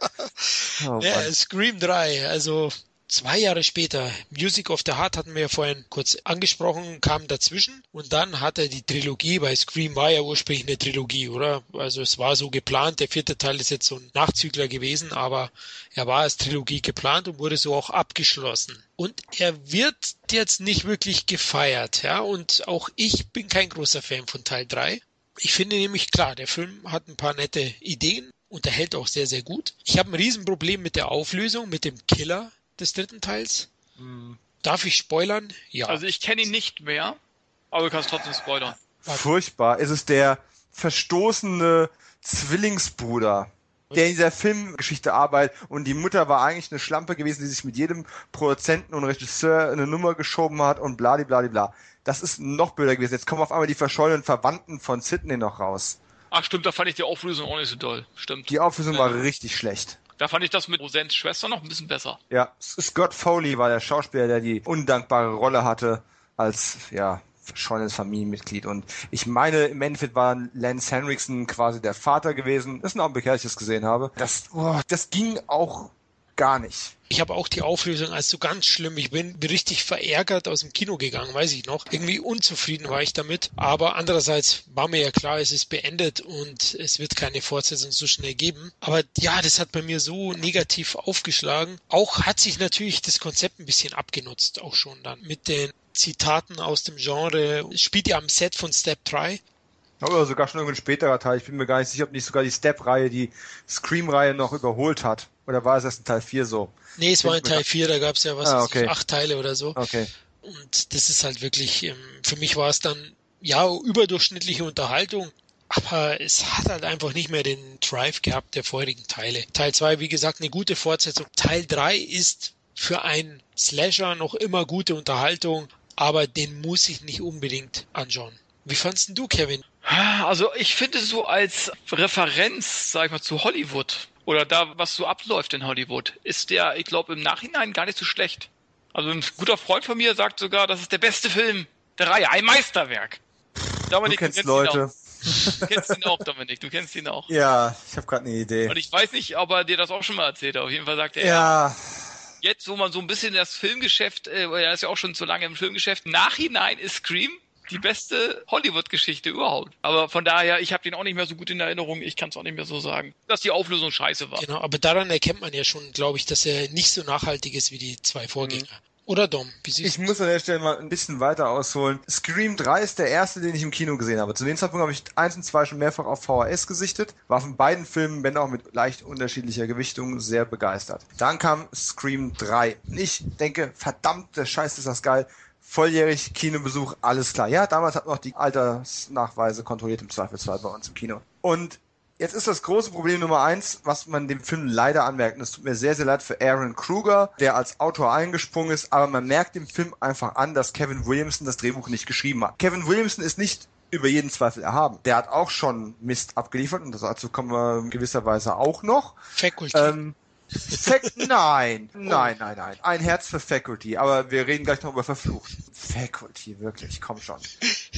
Oh, ja, Scream 3, also zwei Jahre später, Music of the Heart hatten wir ja vorhin kurz angesprochen, kam dazwischen und dann hat er die Trilogie, weil Scream war ja ursprünglich eine Trilogie, oder? Also es war so geplant, der vierte Teil ist jetzt so ein Nachzügler gewesen, aber er war als Trilogie geplant und wurde so auch abgeschlossen. Und er wird jetzt nicht wirklich gefeiert, ja, und auch ich bin kein großer Fan von Teil 3. Ich finde nämlich klar, der Film hat ein paar nette Ideen, unterhält auch sehr, sehr gut. Ich habe ein Riesenproblem mit der Auflösung, mit dem Killer des dritten Teils. Hm. Darf ich spoilern? Ja. Also ich kenne ihn nicht mehr, aber du kannst trotzdem spoilern. Furchtbar. Es ist der verstoßene Zwillingsbruder, der in dieser Filmgeschichte arbeitet und die Mutter war eigentlich eine Schlampe gewesen, die sich mit jedem Produzenten und Regisseur eine Nummer geschoben hat und bladibladibla. Das ist noch blöder gewesen. Jetzt kommen auf einmal die verschollenen Verwandten von Sidney noch raus. Ach stimmt, da fand ich die Auflösung auch nicht so doll. Stimmt. Die Auflösung ja. war richtig schlecht. Da fand ich das mit Rosens Schwester noch ein bisschen besser. Ja, Scott Foley war der Schauspieler, der die undankbare Rolle hatte als, ja, verschollenes Familienmitglied. Und ich meine, im Endeffekt war Lance Henriksen quasi der Vater gewesen. Das ist ein Augenblick, als ich das gesehen habe. Das, oh, das ging auch gar nicht. Ich habe auch die Auflösung als so ganz schlimm. Ich bin richtig verärgert aus dem Kino gegangen, weiß ich noch. Irgendwie unzufrieden war ich damit. Aber andererseits war mir ja klar, es ist beendet und es wird keine Fortsetzung so schnell geben. Aber ja, das hat bei mir so negativ aufgeschlagen. Auch hat sich natürlich das Konzept ein bisschen abgenutzt, auch schon dann. Mit den Zitaten aus dem Genre. Es spielt ja am Set von Step 3. Oder sogar schon irgendein späterer Teil. Ich bin mir gar nicht sicher, ob nicht sogar die Step-Reihe die Scream-Reihe noch überholt hat. Oder war es erst in Teil 4 so? Nee, es war in Teil 4, da gab es ja was, ah, okay. acht Teile oder so. Okay. Und das ist halt wirklich, ähm, für mich war es dann, ja, überdurchschnittliche Unterhaltung, aber es hat halt einfach nicht mehr den Drive gehabt der vorherigen Teile. Teil 2, wie gesagt, eine gute Fortsetzung. Teil 3 ist für einen Slasher noch immer gute Unterhaltung, aber den muss ich nicht unbedingt anschauen. Wie fandst du, Kevin? Also ich finde so als Referenz, sag ich mal, zu Hollywood oder da, was so abläuft in Hollywood, ist der, ich glaube, im Nachhinein gar nicht so schlecht. Also ein guter Freund von mir sagt sogar, das ist der beste Film der Reihe, ein Meisterwerk. Dominik, du kennst, du kennst Leute. Du kennst ihn auch, Dominik, du kennst ihn auch. Ja, ich habe gerade eine Idee. Und ich weiß nicht, ob er dir das auch schon mal erzählt hat. Auf jeden Fall sagt er, ja. Jetzt, wo man so ein bisschen das Filmgeschäft, äh, er ist ja auch schon so lange im Filmgeschäft, Nachhinein ist Scream die beste Hollywood-Geschichte überhaupt. Aber von daher, ich habe den auch nicht mehr so gut in Erinnerung. Ich kann es auch nicht mehr so sagen, dass die Auflösung scheiße war. Genau, aber daran erkennt man ja schon, glaube ich, dass er nicht so nachhaltig ist wie die zwei Vorgänger. Mhm. Oder Dom, wie siehst Ich muss an der Stelle mal ein bisschen weiter ausholen. Scream 3 ist der erste, den ich im Kino gesehen habe. Zu dem Zeitpunkt habe ich eins und zwei schon mehrfach auf VHS gesichtet. War von beiden Filmen, wenn auch mit leicht unterschiedlicher Gewichtung, sehr begeistert. Dann kam Scream 3. Ich denke, verdammte Scheiße ist das geil volljährig Kinobesuch, alles klar. Ja, damals hat man noch die Altersnachweise kontrolliert im Zweifelsfall bei uns im Kino. Und jetzt ist das große Problem Nummer eins, was man dem Film leider anmerkt. Und es tut mir sehr, sehr leid für Aaron Kruger, der als Autor eingesprungen ist, aber man merkt dem Film einfach an, dass Kevin Williamson das Drehbuch nicht geschrieben hat. Kevin Williamson ist nicht über jeden Zweifel erhaben. Der hat auch schon Mist abgeliefert und dazu kommen wir in gewisser Weise auch noch. Faculty. Ähm, Fac nein, nein, nein, nein. Ein Herz für Faculty, aber wir reden gleich noch über Verflucht. Faculty, wirklich, komm schon.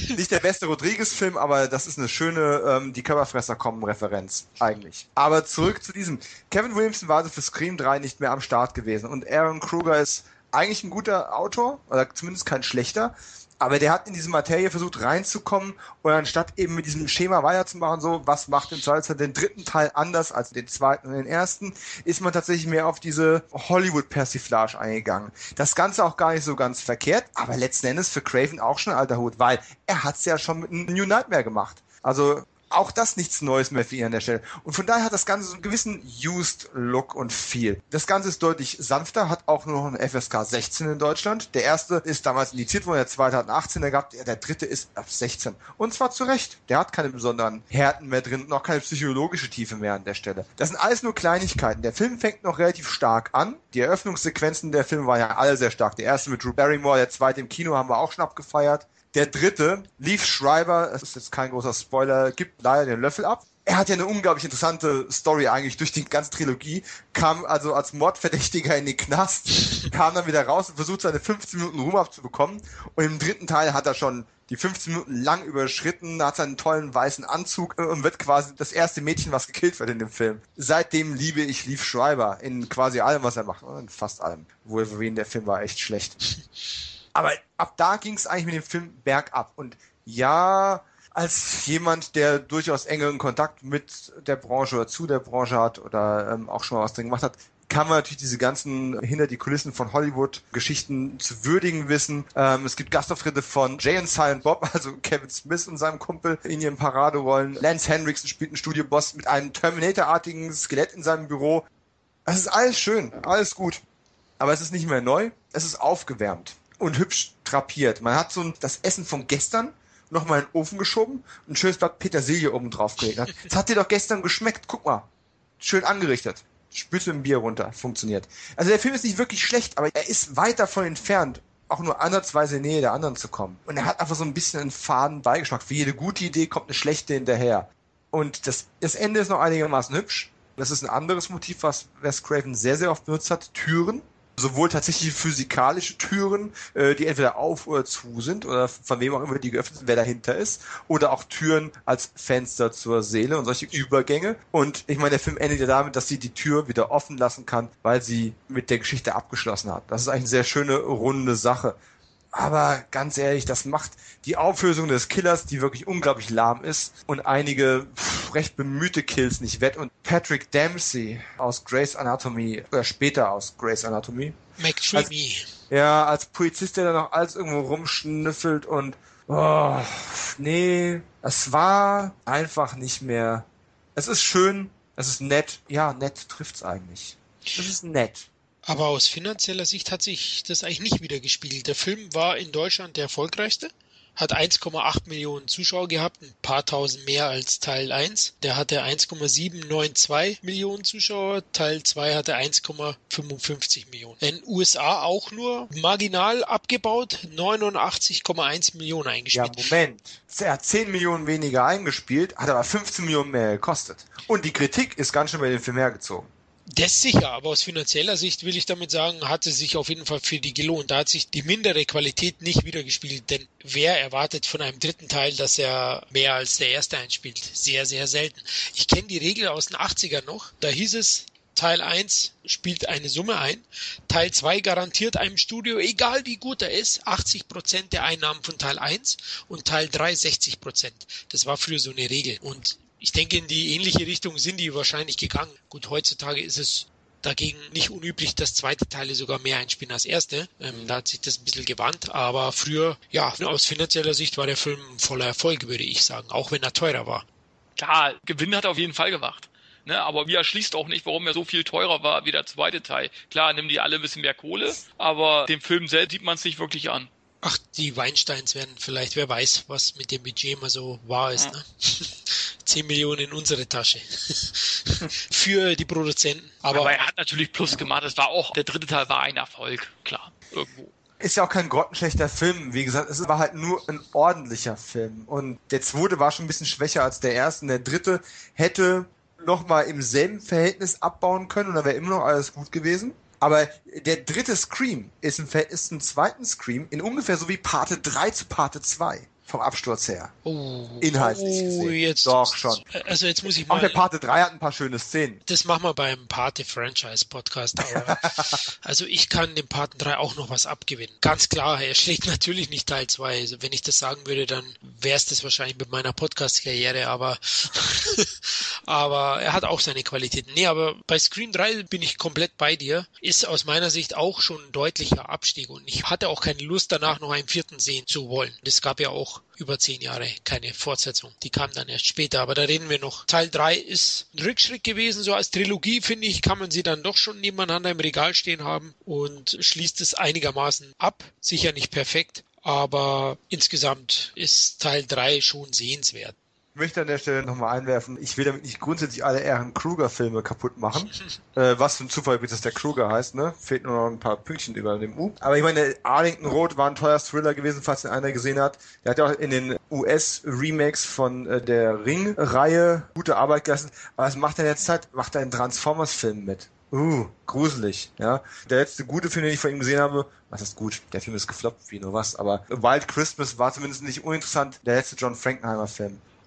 Nicht der beste Rodriguez-Film, aber das ist eine schöne ähm, Die Körperfresser kommen Referenz, eigentlich. Aber zurück zu diesem. Kevin Williamson war also für Scream 3 nicht mehr am Start gewesen und Aaron Kruger ist eigentlich ein guter Autor, oder zumindest kein schlechter, aber der hat in diese Materie versucht reinzukommen und anstatt eben mit diesem Schema weiterzumachen, so was macht den Salzer den dritten Teil anders als den zweiten und den ersten, ist man tatsächlich mehr auf diese Hollywood-Persiflage eingegangen. Das Ganze auch gar nicht so ganz verkehrt, aber letzten Endes für Craven auch schon alter Hut, weil er hat's ja schon mit New Nightmare gemacht. Also auch das nichts Neues mehr für ihn an der Stelle. Und von daher hat das Ganze so einen gewissen Used Look und Feel. Das Ganze ist deutlich sanfter, hat auch nur noch eine FSK 16 in Deutschland. Der erste ist damals indiziert worden, der zweite hat einen 18er gehabt, der dritte ist ab 16. Und zwar zu Recht. Der hat keine besonderen Härten mehr drin, noch keine psychologische Tiefe mehr an der Stelle. Das sind alles nur Kleinigkeiten. Der Film fängt noch relativ stark an. Die Eröffnungssequenzen der Filme waren ja alle sehr stark. Der erste mit Drew Barrymore, der zweite im Kino haben wir auch schon abgefeiert. Der dritte, Leaf Schreiber, das ist jetzt kein großer Spoiler, gibt leider den Löffel ab. Er hat ja eine unglaublich interessante Story eigentlich durch die ganze Trilogie, kam also als Mordverdächtiger in den Knast, kam dann wieder raus und versucht seine 15 Minuten Ruhm abzubekommen. Und im dritten Teil hat er schon die 15 Minuten lang überschritten, hat seinen tollen weißen Anzug und wird quasi das erste Mädchen, was gekillt wird in dem Film. Seitdem liebe ich Leaf Schreiber in quasi allem, was er macht, in fast allem. Wolverine, der Film war echt schlecht. Aber ab da ging es eigentlich mit dem Film bergab. Und ja, als jemand, der durchaus engeren Kontakt mit der Branche oder zu der Branche hat oder ähm, auch schon mal was drin gemacht hat, kann man natürlich diese ganzen hinter die Kulissen von Hollywood-Geschichten zu würdigen wissen. Ähm, es gibt Gastauftritte von Jay und Silent Bob, also Kevin Smith und seinem Kumpel in ihren Paraderollen. Lance Hendrickson spielt einen Studioboss mit einem Terminator-artigen Skelett in seinem Büro. Es ist alles schön, alles gut. Aber es ist nicht mehr neu, es ist aufgewärmt und hübsch drapiert. Man hat so ein, das Essen von gestern nochmal in den Ofen geschoben und ein schönes Blatt Petersilie oben drauf gelegt. Das hat dir doch gestern geschmeckt. Guck mal. Schön angerichtet. Mit dem Bier runter. Funktioniert. Also der Film ist nicht wirklich schlecht, aber er ist weit davon entfernt, auch nur ansatzweise in Nähe der anderen zu kommen. Und er hat einfach so ein bisschen einen faden Beigeschmack. Für jede gute Idee kommt eine schlechte hinterher. Und das, das Ende ist noch einigermaßen hübsch. Das ist ein anderes Motiv, was Wes Craven sehr, sehr oft benutzt hat. Türen sowohl tatsächlich physikalische Türen, äh, die entweder auf oder zu sind oder von wem auch immer die geöffnet sind, wer dahinter ist, oder auch Türen als Fenster zur Seele und solche Übergänge. Und ich meine, der Film endet ja damit, dass sie die Tür wieder offen lassen kann, weil sie mit der Geschichte abgeschlossen hat. Das ist eigentlich eine sehr schöne, runde Sache. Aber ganz ehrlich, das macht die Auflösung des Killers, die wirklich unglaublich lahm ist, und einige pff, recht bemühte Kills nicht wett. Und Patrick Dempsey aus Grace Anatomy, oder später aus Grace Anatomy. McDreamy. Ja, als Polizist, der da noch alles irgendwo rumschnüffelt und oh, nee, es war einfach nicht mehr. Es ist schön, es ist nett. Ja, nett trifft's eigentlich. Es ist nett. Aber aus finanzieller Sicht hat sich das eigentlich nicht wieder gespiegelt. Der Film war in Deutschland der erfolgreichste, hat 1,8 Millionen Zuschauer gehabt, ein paar tausend mehr als Teil 1. Der hatte 1,792 Millionen Zuschauer, Teil 2 hatte 1,55 Millionen. In USA auch nur marginal abgebaut, 89,1 Millionen eingespielt. Ja, Moment. Er hat 10 Millionen weniger eingespielt, hat aber 15 Millionen mehr gekostet. Und die Kritik ist ganz schön bei den Film hergezogen. Das sicher, aber aus finanzieller Sicht will ich damit sagen, hat es sich auf jeden Fall für die gelohnt. Da hat sich die mindere Qualität nicht wiedergespielt, denn wer erwartet von einem dritten Teil, dass er mehr als der erste einspielt? Sehr, sehr selten. Ich kenne die Regel aus den 80ern noch. Da hieß es, Teil 1 spielt eine Summe ein. Teil 2 garantiert einem Studio, egal wie gut er ist, 80 Prozent der Einnahmen von Teil 1 und Teil 3 60%. Prozent. Das war früher so eine Regel. Und ich denke, in die ähnliche Richtung sind die wahrscheinlich gegangen. Gut, heutzutage ist es dagegen nicht unüblich, dass zweite Teile sogar mehr einspielen als erste. Ähm, da hat sich das ein bisschen gewandt, aber früher, ja, aus finanzieller Sicht war der Film voller Erfolg, würde ich sagen, auch wenn er teurer war. Klar, Gewinn hat er auf jeden Fall gemacht. Ne, aber wie erschließt auch nicht, warum er so viel teurer war wie der zweite Teil. Klar, nehmen die alle ein bisschen mehr Kohle, aber dem Film selbst sieht man es nicht wirklich an. Ach, die Weinsteins werden vielleicht, wer weiß, was mit dem Budget immer so wahr ist. Ja. Ne? 10 Millionen in unsere Tasche. Für die Produzenten. Aber, Aber, er hat natürlich Plus gemacht. Es war auch, der dritte Teil war ein Erfolg, klar, irgendwo. Ist ja auch kein grottenschlechter Film. Wie gesagt, es war halt nur ein ordentlicher Film. Und der zweite war schon ein bisschen schwächer als der erste. Und der dritte hätte nochmal im selben Verhältnis abbauen können und da wäre immer noch alles gut gewesen. Aber der dritte Scream ist im Verhältnis zum zweiten Scream in ungefähr so wie Parte 3 zu Parte 2 vom Absturz her. Oh, Inhaltlich oh, gesehen. jetzt, Doch, schon. Also jetzt muss ich Auch mal. der Parte 3 hat ein paar schöne Szenen. Das machen wir beim Party-Franchise-Podcast. aber- also ich kann dem Paten 3 auch noch was abgewinnen. Ganz klar, er schlägt natürlich nicht Teil 2. Also wenn ich das sagen würde, dann wäre es das wahrscheinlich mit meiner Podcast-Karriere, aber, aber er hat auch seine Qualitäten. Nee, aber bei Scream 3 bin ich komplett bei dir. Ist aus meiner Sicht auch schon ein deutlicher Abstieg und ich hatte auch keine Lust danach noch einen vierten sehen zu wollen. Es gab ja auch über zehn Jahre keine Fortsetzung. Die kam dann erst später, aber da reden wir noch. Teil 3 ist ein Rückschritt gewesen, so als Trilogie finde ich, kann man sie dann doch schon nebeneinander im Regal stehen haben und schließt es einigermaßen ab. Sicher nicht perfekt, aber insgesamt ist Teil 3 schon sehenswert. Ich möchte an der Stelle nochmal einwerfen, ich will damit nicht grundsätzlich alle Aaron Kruger-Filme kaputt machen. äh, was für ein Zufall, wie das der Kruger heißt, ne? Fehlt nur noch ein paar Pünktchen über dem U. Aber ich meine, Arlington Road war ein teuer Thriller gewesen, falls den einer gesehen hat. Der hat ja auch in den US-Remakes von äh, der Ring-Reihe gute Arbeit geleistet. Aber was macht er jetzt halt? Macht er einen Transformers-Film mit. Uh, gruselig, ja. Der letzte gute Film, den ich von ihm gesehen habe, was ist gut? Der Film ist gefloppt, wie nur was, aber Wild Christmas war zumindest nicht uninteressant. Der letzte John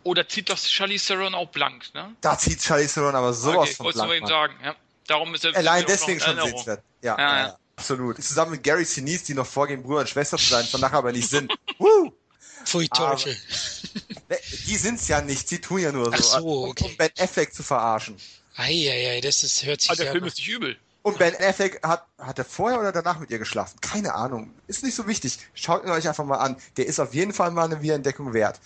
Oder zieht doch Charlize Theron auch blank, ne? Da zieht Charlie Theron aber sowas okay, von blank. eben Mann. sagen, ja. Darum ist er Allein deswegen schon sehenswert. Ja, Ja, ja, absolut. Zusammen mit Gary Sinise, die noch vorgehen, Bruder und Schwester zu sein, von nachher aber nicht sind. Woo! Pfui Aber- Teufel. Die sind's ja nicht, sie tun ja nur so, Ach so, um, okay. um Ben Affleck zu verarschen. Eieiei, das ist, hört sich Ah, der ja Film ist nicht übel. Und Ben Affleck hat, hat er vorher oder danach mit ihr geschlafen? Keine Ahnung. Ist nicht so wichtig. Schaut ihn euch einfach mal an. Der ist auf jeden Fall mal eine Wiederentdeckung wert.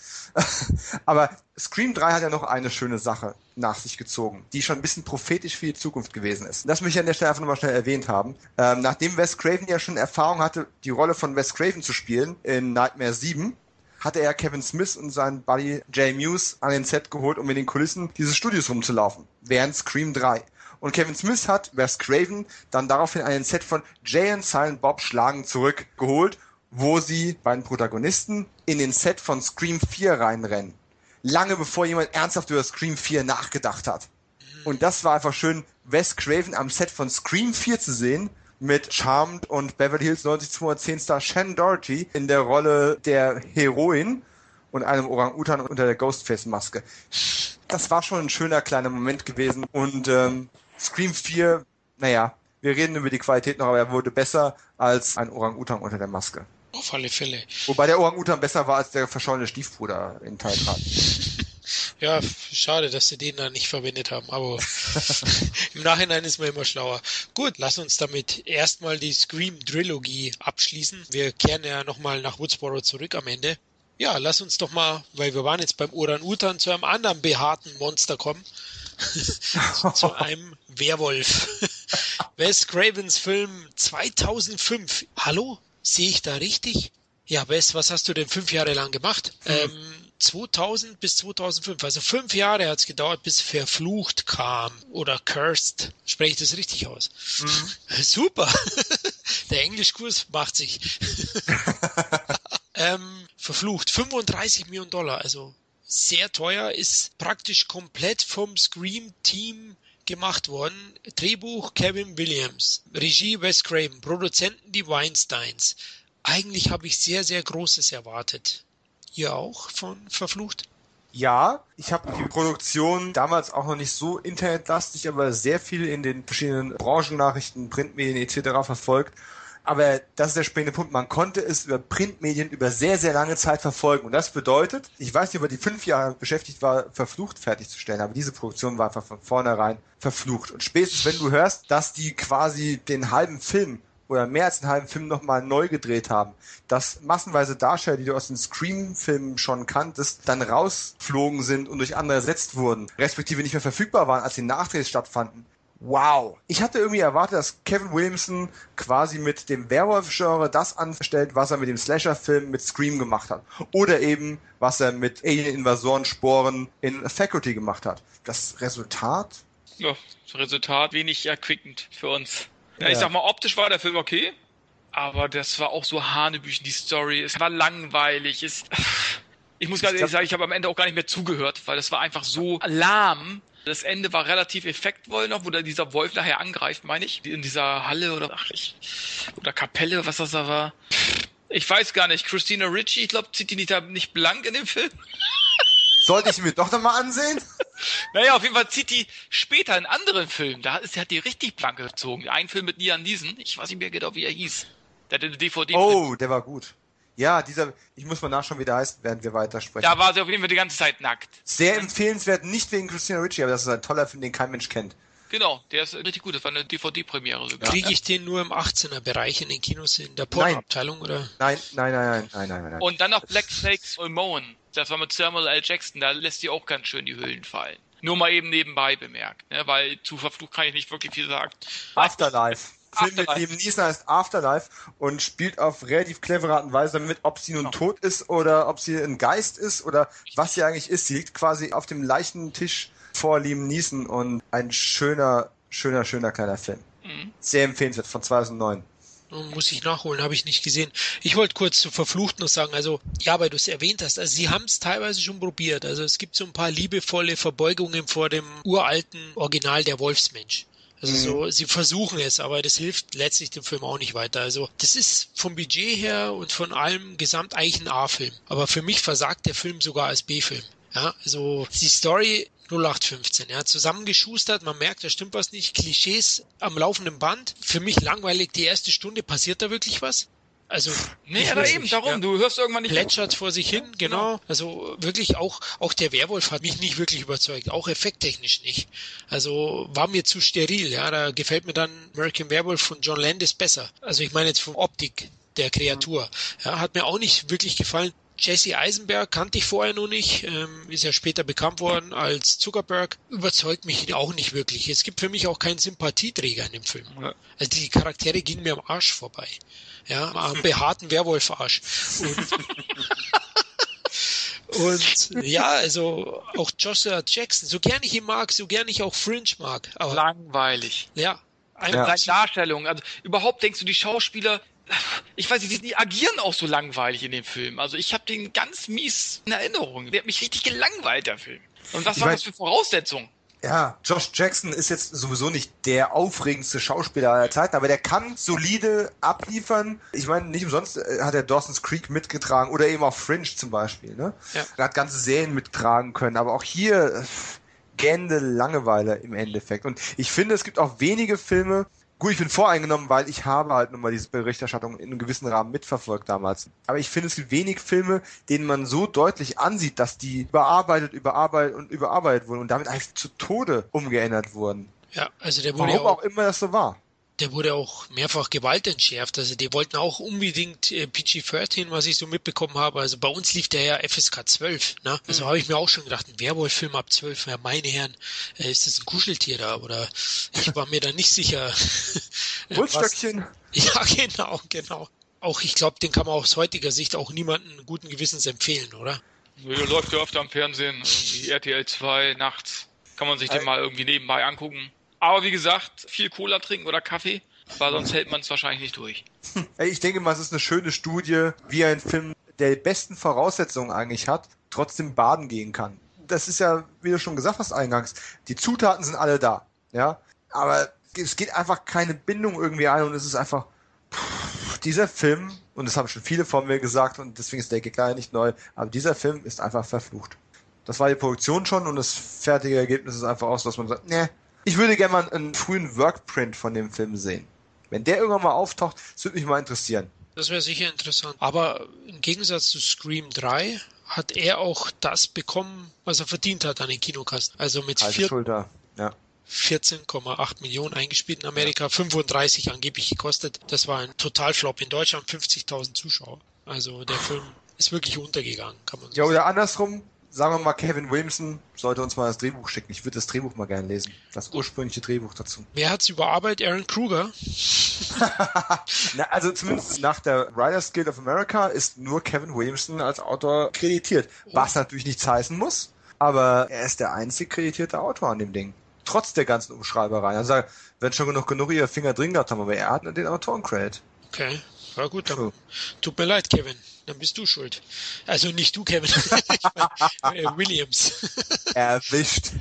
Aber Scream 3 hat ja noch eine schöne Sache nach sich gezogen, die schon ein bisschen prophetisch für die Zukunft gewesen ist. Das möchte ich an der Stelle einfach nochmal schnell erwähnt haben. Ähm, nachdem Wes Craven ja schon Erfahrung hatte, die Rolle von Wes Craven zu spielen in Nightmare 7, hatte er Kevin Smith und seinen Buddy Jay Muse an den Set geholt, um in den Kulissen dieses Studios rumzulaufen, während Scream 3. Und Kevin Smith hat Wes Craven dann daraufhin den Set von Jay and Silent Bob Schlagen zurückgeholt, wo sie beiden Protagonisten in den Set von Scream 4 reinrennen. Lange bevor jemand ernsthaft über Scream 4 nachgedacht hat. Und das war einfach schön, Wes Craven am Set von Scream 4 zu sehen, mit Charmed und Beverly Hills 90210 Star Shannon Doherty in der Rolle der Heroin und einem Orang-Utan unter der Ghostface-Maske. Das war schon ein schöner kleiner Moment gewesen. Und ähm, Scream 4, naja, wir reden über die Qualität noch, aber er wurde besser als ein Orang-Utan unter der Maske. Auf alle Fälle. Wobei der Orang-Utan besser war als der verschollene Stiefbruder in Teil 3. Ja, schade, dass sie den da nicht verwendet haben, aber im Nachhinein ist man immer schlauer. Gut, lass uns damit erstmal die Scream-Trilogie abschließen. Wir kehren ja nochmal nach Woodsboro zurück am Ende. Ja, lass uns doch mal, weil wir waren jetzt beim Uran-Utan, zu einem anderen behaarten Monster kommen. Zu einem Werwolf. Wes Cravens Film 2005. Hallo? Sehe ich da richtig? Ja, Wes, was hast du denn fünf Jahre lang gemacht? Ähm, 2000 bis 2005, also fünf Jahre hat es gedauert, bis Verflucht kam oder Cursed. Spreche ich das richtig aus? Super. Der Englischkurs macht sich. ähm, verflucht. 35 Millionen Dollar, also sehr teuer, ist praktisch komplett vom Scream-Team gemacht worden. Drehbuch Kevin Williams, Regie Wes Craven, Produzenten die Weinsteins. Eigentlich habe ich sehr, sehr Großes erwartet. Ihr auch von Verflucht? Ja, ich habe die Produktion damals auch noch nicht so internetlastig, aber sehr viel in den verschiedenen Branchennachrichten, Printmedien etc. verfolgt. Aber das ist der springende Punkt. Man konnte es über Printmedien über sehr, sehr lange Zeit verfolgen. Und das bedeutet, ich weiß nicht, ob er die fünf Jahre beschäftigt war, verflucht fertigzustellen, aber diese Produktion war einfach von vornherein verflucht. Und spätestens, wenn du hörst, dass die quasi den halben Film oder mehr als einen halben Film nochmal neu gedreht haben, dass massenweise Darsteller, die du aus den Scream-Filmen schon kanntest, dann rausflogen sind und durch andere ersetzt wurden, respektive nicht mehr verfügbar waren, als die Nachdrehs stattfanden. Wow. Ich hatte irgendwie erwartet, dass Kevin Williamson quasi mit dem Werwolf-Genre das anstellt, was er mit dem Slasher-Film mit Scream gemacht hat. Oder eben, was er mit Alien-Invasoren-Sporen in Faculty gemacht hat. Das Resultat? Ja, das Resultat wenig erquickend für uns. Ja, ich Ja. sag mal, optisch war der Film okay. aber das war auch so hanebüchen, die Story. Es war langweilig. Es, ich muss ganz ehrlich sagen, ich habe am Ende auch gar nicht mehr zugehört, weil das war einfach so lahm. Das Ende war relativ effektvoll noch, wo da dieser Wolf nachher angreift, meine ich. In dieser Halle oder, ach, ich, oder Kapelle, was das da war. Ich weiß gar nicht. Christina Ritchie, ich glaube, zieht die nicht, nicht blank in dem Film? Sollte ich mir doch nochmal ansehen? Naja, auf jeden Fall zieht die später in anderen Filmen. Da ist, hat die richtig blank gezogen. Ein Film mit Liam Neeson. Ich weiß nicht mehr genau, wie er hieß. Der hatte eine DVD. Oh, der war gut. Ja, dieser, ich muss mal nachschauen, wie der heißt, während wir weitersprechen. Da war sie auf jeden Fall die ganze Zeit nackt. Sehr empfehlenswert, nicht wegen Christina Ritchie, aber das ist ein toller Film, den kein Mensch kennt. Genau, der ist richtig gut. Das war eine DVD-Premiere sogar. Kriege ich den nur im 18er-Bereich in den Kinos in der Pornoabteilung oder? Nein, nein, nein, nein, nein, nein, nein. Und dann noch Black Snakes Moan. Das war mit Samuel L. Jackson. Da lässt die auch ganz schön die Hüllen fallen. Nur mal eben nebenbei bemerkt, ne? weil zu Verflucht kann ich nicht wirklich viel sagen. Afterlife. Film mit Liam Neeson heißt Afterlife und spielt auf relativ clevere Art und Weise damit, ob sie nun genau. tot ist oder ob sie ein Geist ist oder was sie eigentlich ist. Sie liegt quasi auf dem leichten Tisch vor Liam Neeson und ein schöner, schöner, schöner kleiner Film. Mhm. Sehr empfehlenswert von 2009 muss ich nachholen, habe ich nicht gesehen. Ich wollte kurz zu Verflucht noch sagen, also ja, weil du es erwähnt hast, also sie haben es teilweise schon probiert. Also es gibt so ein paar liebevolle Verbeugungen vor dem uralten Original der Wolfsmensch. Also mhm. so, sie versuchen es, aber das hilft letztlich dem Film auch nicht weiter. Also das ist vom Budget her und von allem gesamt eigentlich ein A-Film. Aber für mich versagt der Film sogar als B-Film. Ja, also die Story 0815, ja, zusammengeschustert, man merkt, da stimmt was nicht, Klischees am laufenden Band. Für mich langweilig, die erste Stunde passiert da wirklich was? Also nee, aber eben darum, ja. du hörst irgendwann nicht plätschert vor sich hin, genau. genau. Also wirklich auch auch der Werwolf hat mich nicht wirklich überzeugt, auch effekttechnisch nicht. Also war mir zu steril, ja, da gefällt mir dann American Werewolf von John Landis besser. Also ich meine jetzt von Optik der Kreatur. Ja, hat mir auch nicht wirklich gefallen. Jesse Eisenberg kannte ich vorher noch nicht, ähm, ist ja später bekannt worden als Zuckerberg, überzeugt mich auch nicht wirklich. Es gibt für mich auch keinen Sympathieträger in dem Film. Also die Charaktere gingen mir am Arsch vorbei. Ja, am behaarten Werwolfarsch. Und, und ja, also auch Joshua Jackson, so gern ich ihn mag, so gern ich auch Fringe mag. Aber, Langweilig. Ja. Eine ja. Darstellung. Also überhaupt denkst du, die Schauspieler, ich weiß nicht, die agieren auch so langweilig in dem Film. Also ich habe den ganz mies in Erinnerung. Der hat mich richtig gelangweilt, der Film. Und was ich war das für Voraussetzungen? Ja, Josh Jackson ist jetzt sowieso nicht der aufregendste Schauspieler aller Zeiten, aber der kann solide abliefern. Ich meine, nicht umsonst äh, hat er Dawson's Creek mitgetragen oder eben auch Fringe zum Beispiel. Ne? Ja. Er hat ganze Serien mittragen können, aber auch hier äh, gähnende Langeweile im Endeffekt. Und ich finde, es gibt auch wenige Filme, Gut, ich bin voreingenommen, weil ich habe halt nun mal diese Berichterstattung in einem gewissen Rahmen mitverfolgt damals. Aber ich finde, es gibt wenig Filme, denen man so deutlich ansieht, dass die überarbeitet, überarbeitet und überarbeitet wurden und damit eigentlich zu Tode umgeändert wurden. Ja, also der wurde Warum auch, auch immer das so war der wurde auch mehrfach Gewalt entschärft. Also die wollten auch unbedingt äh, PG-13, was ich so mitbekommen habe. Also bei uns lief der ja FSK 12. Ne? Also mhm. habe ich mir auch schon gedacht, ein Werwolf-Film ab 12, ja meine Herren, äh, ist das ein Kuscheltier da? Oder ich war mir da nicht sicher. Holzstöckchen. ja, genau, genau. Auch ich glaube, den kann man aus heutiger Sicht auch niemanden guten Gewissens empfehlen, oder? Der läuft ja öfter am Fernsehen, wie RTL 2 nachts. Kann man sich den mal irgendwie nebenbei angucken. Aber wie gesagt, viel Cola trinken oder Kaffee, weil sonst hält man es wahrscheinlich nicht durch. Ich denke mal, es ist eine schöne Studie, wie ein Film der besten Voraussetzungen eigentlich hat, trotzdem baden gehen kann. Das ist ja, wie du schon gesagt hast eingangs, die Zutaten sind alle da, ja, aber es geht einfach keine Bindung irgendwie ein und es ist einfach pff, dieser Film und das haben schon viele von mir gesagt und deswegen ist der Gag nicht neu, aber dieser Film ist einfach verflucht. Das war die Produktion schon und das fertige Ergebnis ist einfach aus, dass man sagt, ne, ich würde gerne mal einen frühen Workprint von dem Film sehen. Wenn der irgendwann mal auftaucht, das würde mich mal interessieren. Das wäre sicher interessant. Aber im Gegensatz zu Scream 3 hat er auch das bekommen, was er verdient hat an den Kinokasten. Also mit vier, Schulter. Ja. 14,8 Millionen eingespielt in Amerika, 35 angeblich gekostet. Das war ein Totalflop in Deutschland, 50.000 Zuschauer. Also der Film ist wirklich untergegangen, kann man so Ja, oder andersrum, sagen wir mal, Kevin Williamson sollte uns mal das Drehbuch schicken. Ich würde das Drehbuch mal gerne lesen. Das ursprüngliche Drehbuch dazu. Wer hat's überarbeitet? Aaron Kruger? Na, also zumindest nach der Writers Guild of America ist nur Kevin Williamson als Autor kreditiert. Was natürlich nichts heißen muss, aber er ist der einzig kreditierte Autor an dem Ding. Trotz der ganzen Umschreibereien. Also, wenn schon genug genug ihre Finger drin gehabt haben, aber er hat den Autorencredit. Okay. Ja gut, dann tut mir leid, Kevin. Dann bist du schuld. Also nicht du, Kevin. äh, Williams. Erwischt.